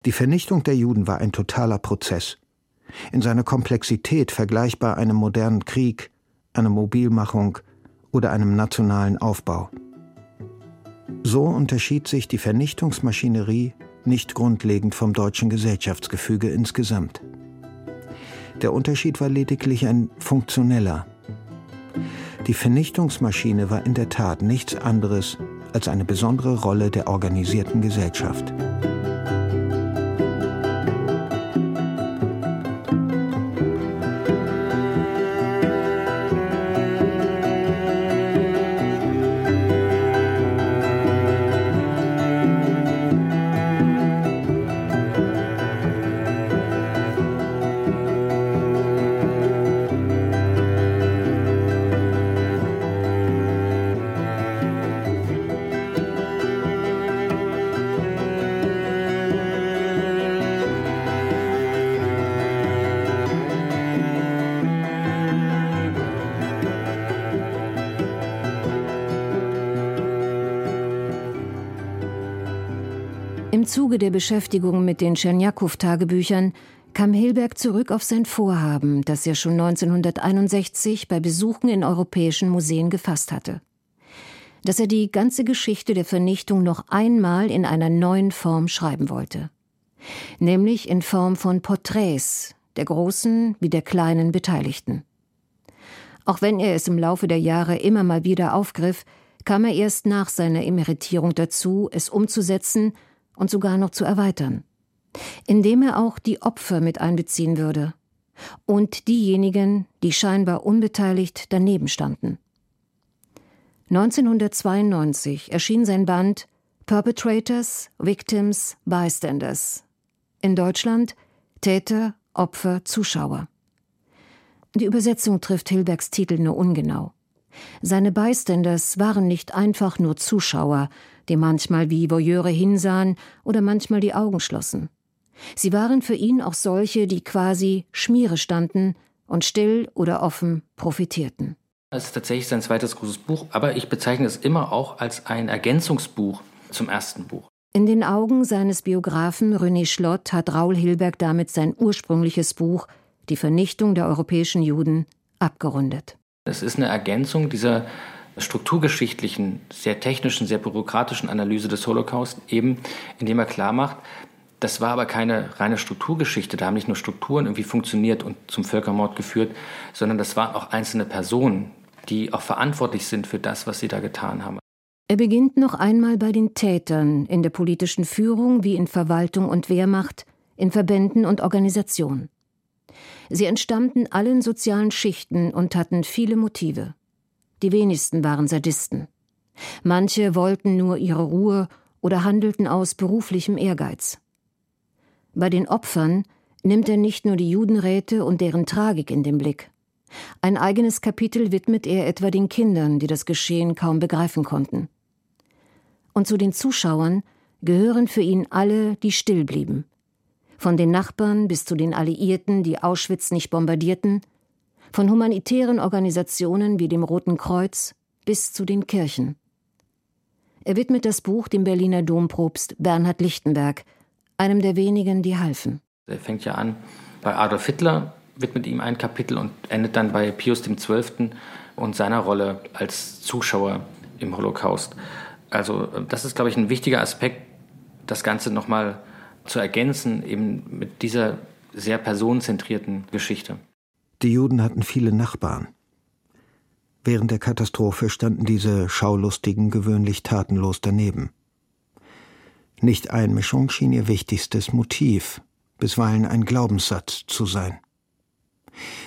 S4: Die Vernichtung der Juden war ein totaler Prozess. In seiner Komplexität vergleichbar einem modernen Krieg, einer Mobilmachung oder einem nationalen Aufbau. So unterschied sich die Vernichtungsmaschinerie nicht grundlegend vom deutschen Gesellschaftsgefüge insgesamt. Der Unterschied war lediglich ein funktioneller. Die Vernichtungsmaschine war in der Tat nichts anderes als eine besondere Rolle der organisierten Gesellschaft.
S3: Zuge der Beschäftigung mit den Tschernjakow-Tagebüchern kam Hilberg zurück auf sein Vorhaben, das er schon 1961 bei Besuchen in europäischen Museen gefasst hatte. Dass er die ganze Geschichte der Vernichtung noch einmal in einer neuen Form schreiben wollte. Nämlich in Form von Porträts der großen wie der kleinen Beteiligten. Auch wenn er es im Laufe der Jahre immer mal wieder aufgriff, kam er erst nach seiner Emeritierung dazu, es umzusetzen und sogar noch zu erweitern, indem er auch die Opfer mit einbeziehen würde und diejenigen, die scheinbar unbeteiligt daneben standen. 1992 erschien sein Band Perpetrators, Victims, Bystanders. In Deutschland Täter, Opfer, Zuschauer. Die Übersetzung trifft Hilbergs Titel nur ungenau. Seine Bystanders waren nicht einfach nur Zuschauer, die manchmal wie Voyeure hinsahen oder manchmal die Augen schlossen. Sie waren für ihn auch solche, die quasi Schmiere standen und still oder offen profitierten.
S7: Es ist tatsächlich sein zweites großes Buch, aber ich bezeichne es immer auch als ein Ergänzungsbuch zum ersten Buch.
S3: In den Augen seines Biografen René Schlott hat Raul Hilberg damit sein ursprüngliches Buch Die Vernichtung der europäischen Juden abgerundet.
S7: Es ist eine Ergänzung dieser strukturgeschichtlichen, sehr technischen, sehr bürokratischen Analyse des Holocaust, eben indem er klar macht, das war aber keine reine Strukturgeschichte, da haben nicht nur Strukturen irgendwie funktioniert und zum Völkermord geführt, sondern das waren auch einzelne Personen, die auch verantwortlich sind für das, was sie da getan haben.
S3: Er beginnt noch einmal bei den Tätern in der politischen Führung wie in Verwaltung und Wehrmacht, in Verbänden und Organisationen. Sie entstammten allen sozialen Schichten und hatten viele Motive. Die wenigsten waren Sadisten. Manche wollten nur ihre Ruhe oder handelten aus beruflichem Ehrgeiz. Bei den Opfern nimmt er nicht nur die Judenräte und deren Tragik in den Blick. Ein eigenes Kapitel widmet er etwa den Kindern, die das Geschehen kaum begreifen konnten. Und zu den Zuschauern gehören für ihn alle, die still blieben. Von den Nachbarn bis zu den Alliierten, die Auschwitz nicht bombardierten, von humanitären Organisationen wie dem Roten Kreuz bis zu den Kirchen. Er widmet das Buch dem Berliner Dompropst Bernhard Lichtenberg, einem der wenigen, die halfen.
S7: Er fängt ja an bei Adolf Hitler, widmet ihm ein Kapitel und endet dann bei Pius XII. und seiner Rolle als Zuschauer im Holocaust. Also das ist, glaube ich, ein wichtiger Aspekt, das Ganze nochmal zu ergänzen, eben mit dieser sehr personenzentrierten Geschichte.
S4: Die Juden hatten viele Nachbarn. Während der Katastrophe standen diese Schaulustigen gewöhnlich tatenlos daneben. Nicht-Einmischung schien ihr wichtigstes Motiv, bisweilen ein Glaubenssatz zu sein.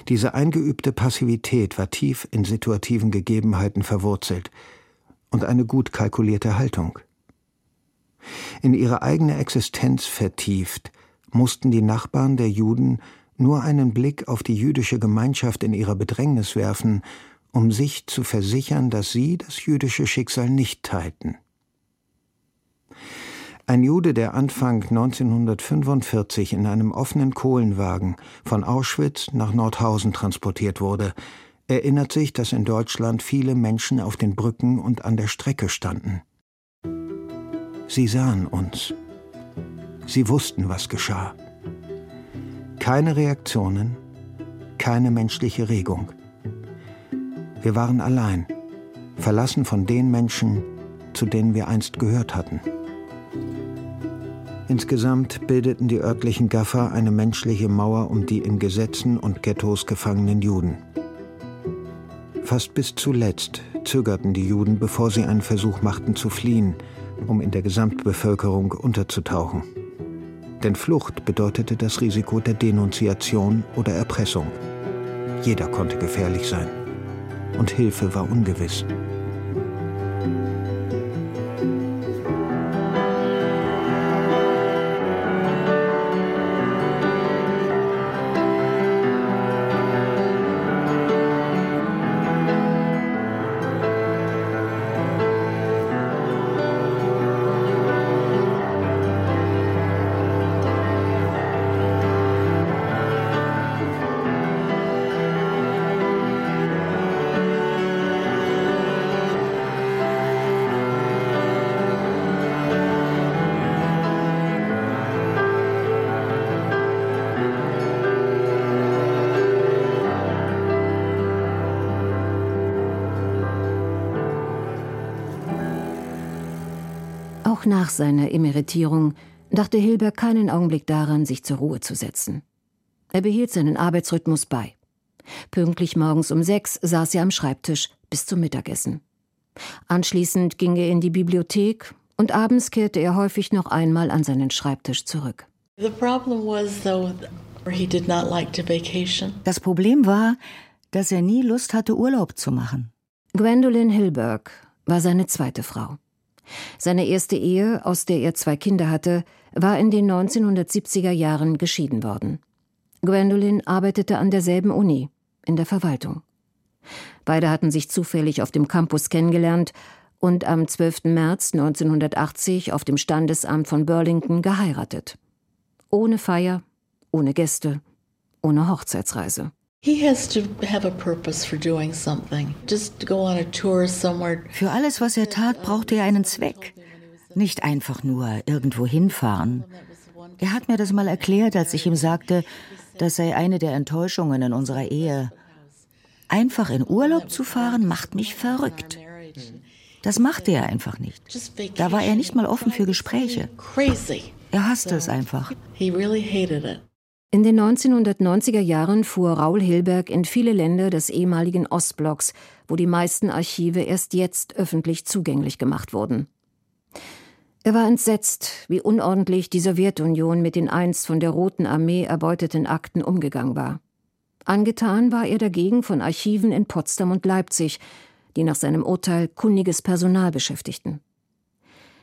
S4: Diese eingeübte Passivität war tief in situativen Gegebenheiten verwurzelt und eine gut kalkulierte Haltung. In ihre eigene Existenz vertieft, mussten die Nachbarn der Juden nur einen Blick auf die jüdische Gemeinschaft in ihrer Bedrängnis werfen, um sich zu versichern, dass sie das jüdische Schicksal nicht teilten. Ein Jude, der Anfang 1945 in einem offenen Kohlenwagen von Auschwitz nach Nordhausen transportiert wurde, erinnert sich, dass in Deutschland viele Menschen auf den Brücken und an der Strecke standen. Sie sahen uns. Sie wussten, was geschah. Keine Reaktionen, keine menschliche Regung. Wir waren allein, verlassen von den Menschen, zu denen wir einst gehört hatten. Insgesamt bildeten die örtlichen Gaffer eine menschliche Mauer um die in Gesetzen und Ghettos gefangenen Juden. Fast bis zuletzt zögerten die Juden, bevor sie einen Versuch machten zu fliehen, um in der Gesamtbevölkerung unterzutauchen. Denn Flucht bedeutete das Risiko der Denunziation oder Erpressung. Jeder konnte gefährlich sein. Und Hilfe war ungewiss.
S3: Nach seiner Emeritierung dachte Hilberg keinen Augenblick daran, sich zur Ruhe zu setzen. Er behielt seinen Arbeitsrhythmus bei. Pünktlich morgens um sechs saß er am Schreibtisch bis zum Mittagessen. Anschließend ging er in die Bibliothek und abends kehrte er häufig noch einmal an seinen Schreibtisch zurück.
S24: Das Problem war, dass er nie Lust hatte, Urlaub zu machen.
S3: Gwendolyn Hilberg war seine zweite Frau. Seine erste Ehe, aus der er zwei Kinder hatte, war in den 1970er Jahren geschieden worden. Gwendolyn arbeitete an derselben Uni, in der Verwaltung. Beide hatten sich zufällig auf dem Campus kennengelernt und am 12. März 1980 auf dem Standesamt von Burlington geheiratet. Ohne Feier, ohne Gäste, ohne Hochzeitsreise.
S24: Für alles, was er tat, brauchte er einen Zweck. Nicht einfach nur irgendwo hinfahren. Er hat mir das mal erklärt, als ich ihm sagte, das sei eine der Enttäuschungen in unserer Ehe. Einfach in Urlaub zu fahren, macht mich verrückt. Das machte er einfach nicht. Da war er nicht mal offen für Gespräche. Er hasste es einfach.
S3: In den 1990er Jahren fuhr Raul Hilberg in viele Länder des ehemaligen Ostblocks, wo die meisten Archive erst jetzt öffentlich zugänglich gemacht wurden. Er war entsetzt, wie unordentlich die Sowjetunion mit den einst von der Roten Armee erbeuteten Akten umgegangen war. Angetan war er dagegen von Archiven in Potsdam und Leipzig, die nach seinem Urteil kundiges Personal beschäftigten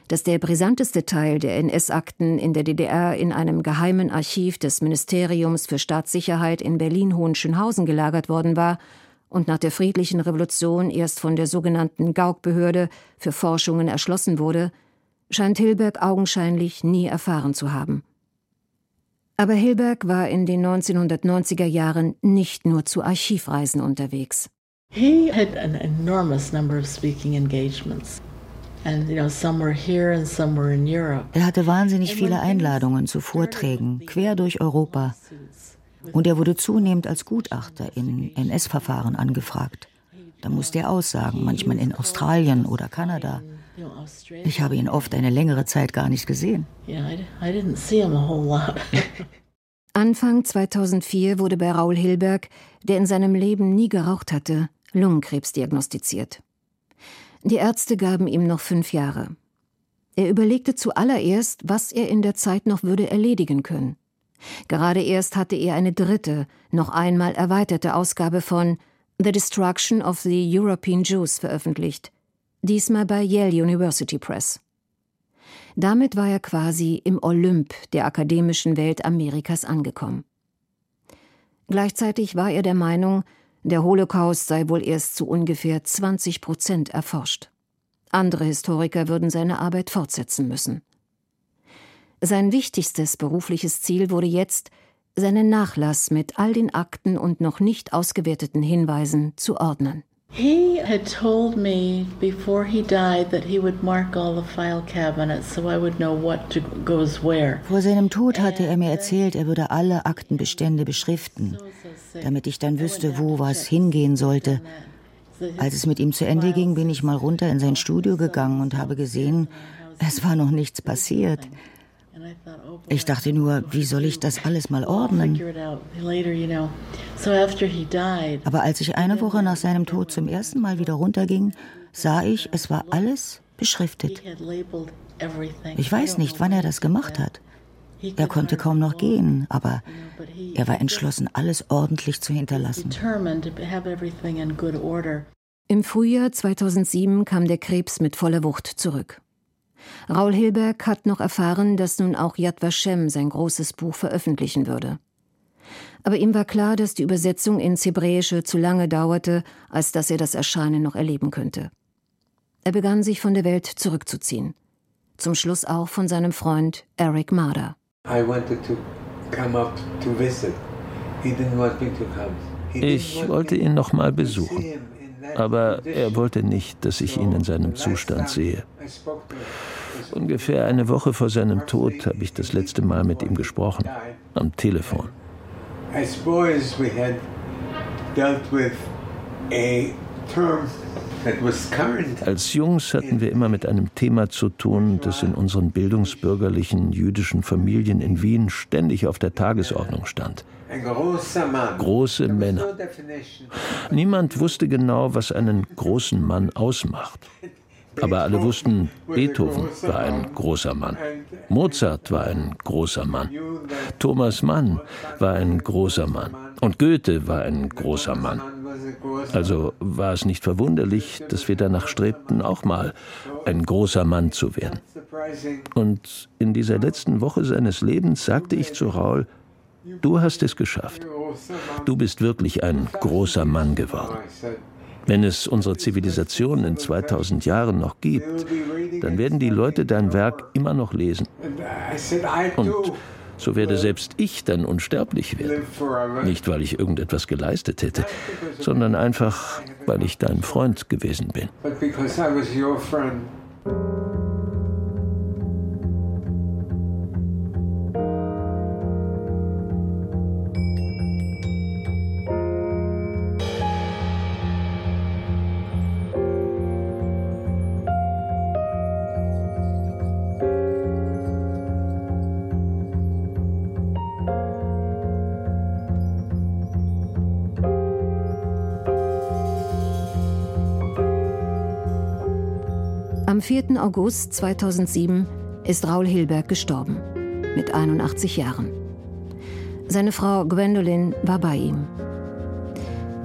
S3: dass der brisanteste Teil der NS-Akten in der DDR in einem geheimen Archiv des Ministeriums für Staatssicherheit in Berlin-Hohenschönhausen gelagert worden war und nach der friedlichen Revolution erst von der sogenannten Gauk-Behörde für Forschungen erschlossen wurde, scheint Hilberg augenscheinlich nie erfahren zu haben. Aber Hilberg war in den 1990er Jahren nicht nur zu Archivreisen unterwegs.
S24: He had an enormous number of speaking engagements. Er hatte wahnsinnig viele Einladungen zu Vorträgen quer durch Europa. Und er wurde zunehmend als Gutachter in NS-Verfahren angefragt. Da musste er aussagen, manchmal in Australien oder Kanada. Ich habe ihn oft eine längere Zeit gar nicht gesehen.
S3: Anfang 2004 wurde bei Raul Hilberg, der in seinem Leben nie geraucht hatte, Lungenkrebs diagnostiziert. Die Ärzte gaben ihm noch fünf Jahre. Er überlegte zuallererst, was er in der Zeit noch würde erledigen können. Gerade erst hatte er eine dritte, noch einmal erweiterte Ausgabe von The Destruction of the European Jews veröffentlicht, diesmal bei Yale University Press. Damit war er quasi im Olymp der akademischen Welt Amerikas angekommen. Gleichzeitig war er der Meinung, der Holocaust sei wohl erst zu ungefähr 20 Prozent erforscht. Andere Historiker würden seine Arbeit fortsetzen müssen. Sein wichtigstes berufliches Ziel wurde jetzt, seinen Nachlass mit all den Akten und noch nicht ausgewerteten Hinweisen zu ordnen.
S25: He had told me before he died that he would mark all the file cabinets so I would know what to, goes where.
S24: Vor seinem Tod hatte er mir erzählt, er würde alle Aktenbestände beschriften, damit ich dann wüsste, wo was hingehen sollte. Als es mit ihm zu Ende ging, bin ich mal runter in sein Studio gegangen und habe gesehen, es war noch nichts passiert. Ich dachte nur, wie soll ich das alles mal ordnen? Aber als ich eine Woche nach seinem Tod zum ersten Mal wieder runterging, sah ich, es war alles beschriftet. Ich weiß nicht, wann er das gemacht hat. Er konnte kaum noch gehen, aber er war entschlossen, alles ordentlich zu hinterlassen.
S3: Im Frühjahr 2007 kam der Krebs mit voller Wucht zurück. Raul Hilberg hat noch erfahren, dass nun auch Yad Vashem sein großes Buch veröffentlichen würde. Aber ihm war klar, dass die Übersetzung ins Hebräische zu lange dauerte, als dass er das Erscheinen noch erleben könnte. Er begann sich von der Welt zurückzuziehen. Zum Schluss auch von seinem Freund Eric Marder.
S9: Ich wollte ihn noch mal besuchen, aber er wollte nicht, dass ich ihn in seinem Zustand sehe. Ungefähr eine Woche vor seinem Tod habe ich das letzte Mal mit ihm gesprochen, am Telefon. Als Jungs hatten wir immer mit einem Thema zu tun, das in unseren bildungsbürgerlichen jüdischen Familien in Wien ständig auf der Tagesordnung stand. Große Männer. Niemand wusste genau, was einen großen Mann ausmacht. Aber alle wussten, Beethoven war ein großer Mann. Mozart war ein großer Mann. Thomas Mann war ein großer Mann. Und Goethe war ein großer Mann. Also war es nicht verwunderlich, dass wir danach strebten, auch mal ein großer Mann zu werden. Und in dieser letzten Woche seines Lebens sagte ich zu Raul, du hast es geschafft. Du bist wirklich ein großer Mann geworden. Wenn es unsere Zivilisation in 2000 Jahren noch gibt, dann werden die Leute dein Werk immer noch lesen. Und so werde selbst ich dann unsterblich werden. Nicht, weil ich irgendetwas geleistet hätte, sondern einfach, weil ich dein Freund gewesen bin.
S3: 4. August 2007 ist Raul Hilberg gestorben, mit 81 Jahren. Seine Frau Gwendolyn war bei ihm.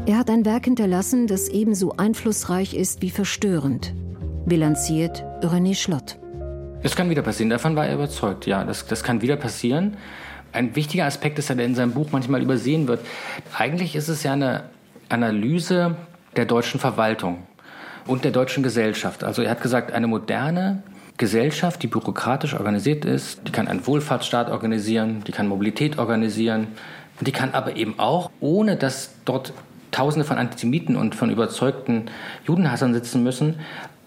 S3: Er hat ein Werk hinterlassen, das ebenso einflussreich ist wie verstörend, bilanziert René Schlott.
S7: Es kann wieder passieren, davon war er überzeugt, ja, das, das kann wieder passieren. Ein wichtiger Aspekt ist, der in seinem Buch manchmal übersehen wird. Eigentlich ist es ja eine Analyse der deutschen Verwaltung und der deutschen Gesellschaft. Also er hat gesagt, eine moderne Gesellschaft, die bürokratisch organisiert ist, die kann einen Wohlfahrtsstaat organisieren, die kann Mobilität organisieren, die kann aber eben auch, ohne dass dort Tausende von Antisemiten und von überzeugten Judenhassern sitzen müssen,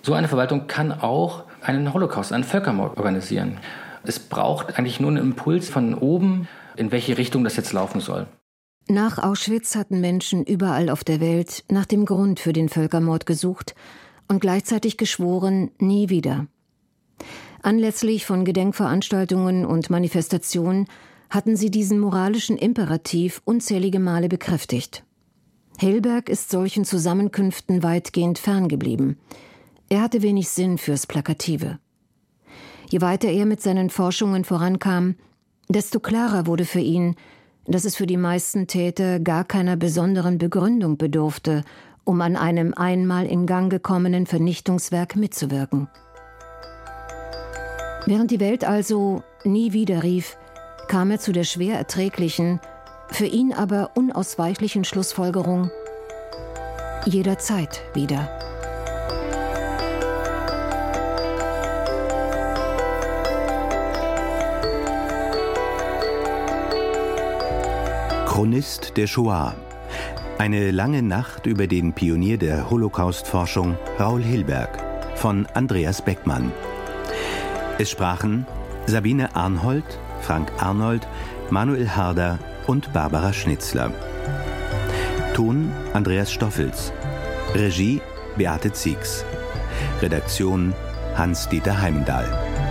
S7: so eine Verwaltung kann auch einen Holocaust, einen Völkermord organisieren. Es braucht eigentlich nur einen Impuls von oben, in welche Richtung das jetzt laufen soll.
S3: Nach Auschwitz hatten Menschen überall auf der Welt nach dem Grund für den Völkermord gesucht und gleichzeitig geschworen, nie wieder. Anlässlich von Gedenkveranstaltungen und Manifestationen hatten sie diesen moralischen Imperativ unzählige Male bekräftigt. Hilberg ist solchen Zusammenkünften weitgehend ferngeblieben. Er hatte wenig Sinn fürs Plakative. Je weiter er mit seinen Forschungen vorankam, desto klarer wurde für ihn, dass es für die meisten Täter gar keiner besonderen Begründung bedurfte, um an einem einmal in Gang gekommenen Vernichtungswerk mitzuwirken. Während die Welt also nie wieder rief, kam er zu der schwer erträglichen, für ihn aber unausweichlichen Schlussfolgerung jederzeit wieder.
S26: Chronist der Shoah. Eine lange Nacht über den Pionier der Holocaust-Forschung Raul Hilberg von Andreas Beckmann. Es sprachen Sabine Arnhold, Frank Arnold, Manuel Harder und Barbara Schnitzler. Ton Andreas Stoffels. Regie Beate Ziegs. Redaktion Hans-Dieter Heimdahl.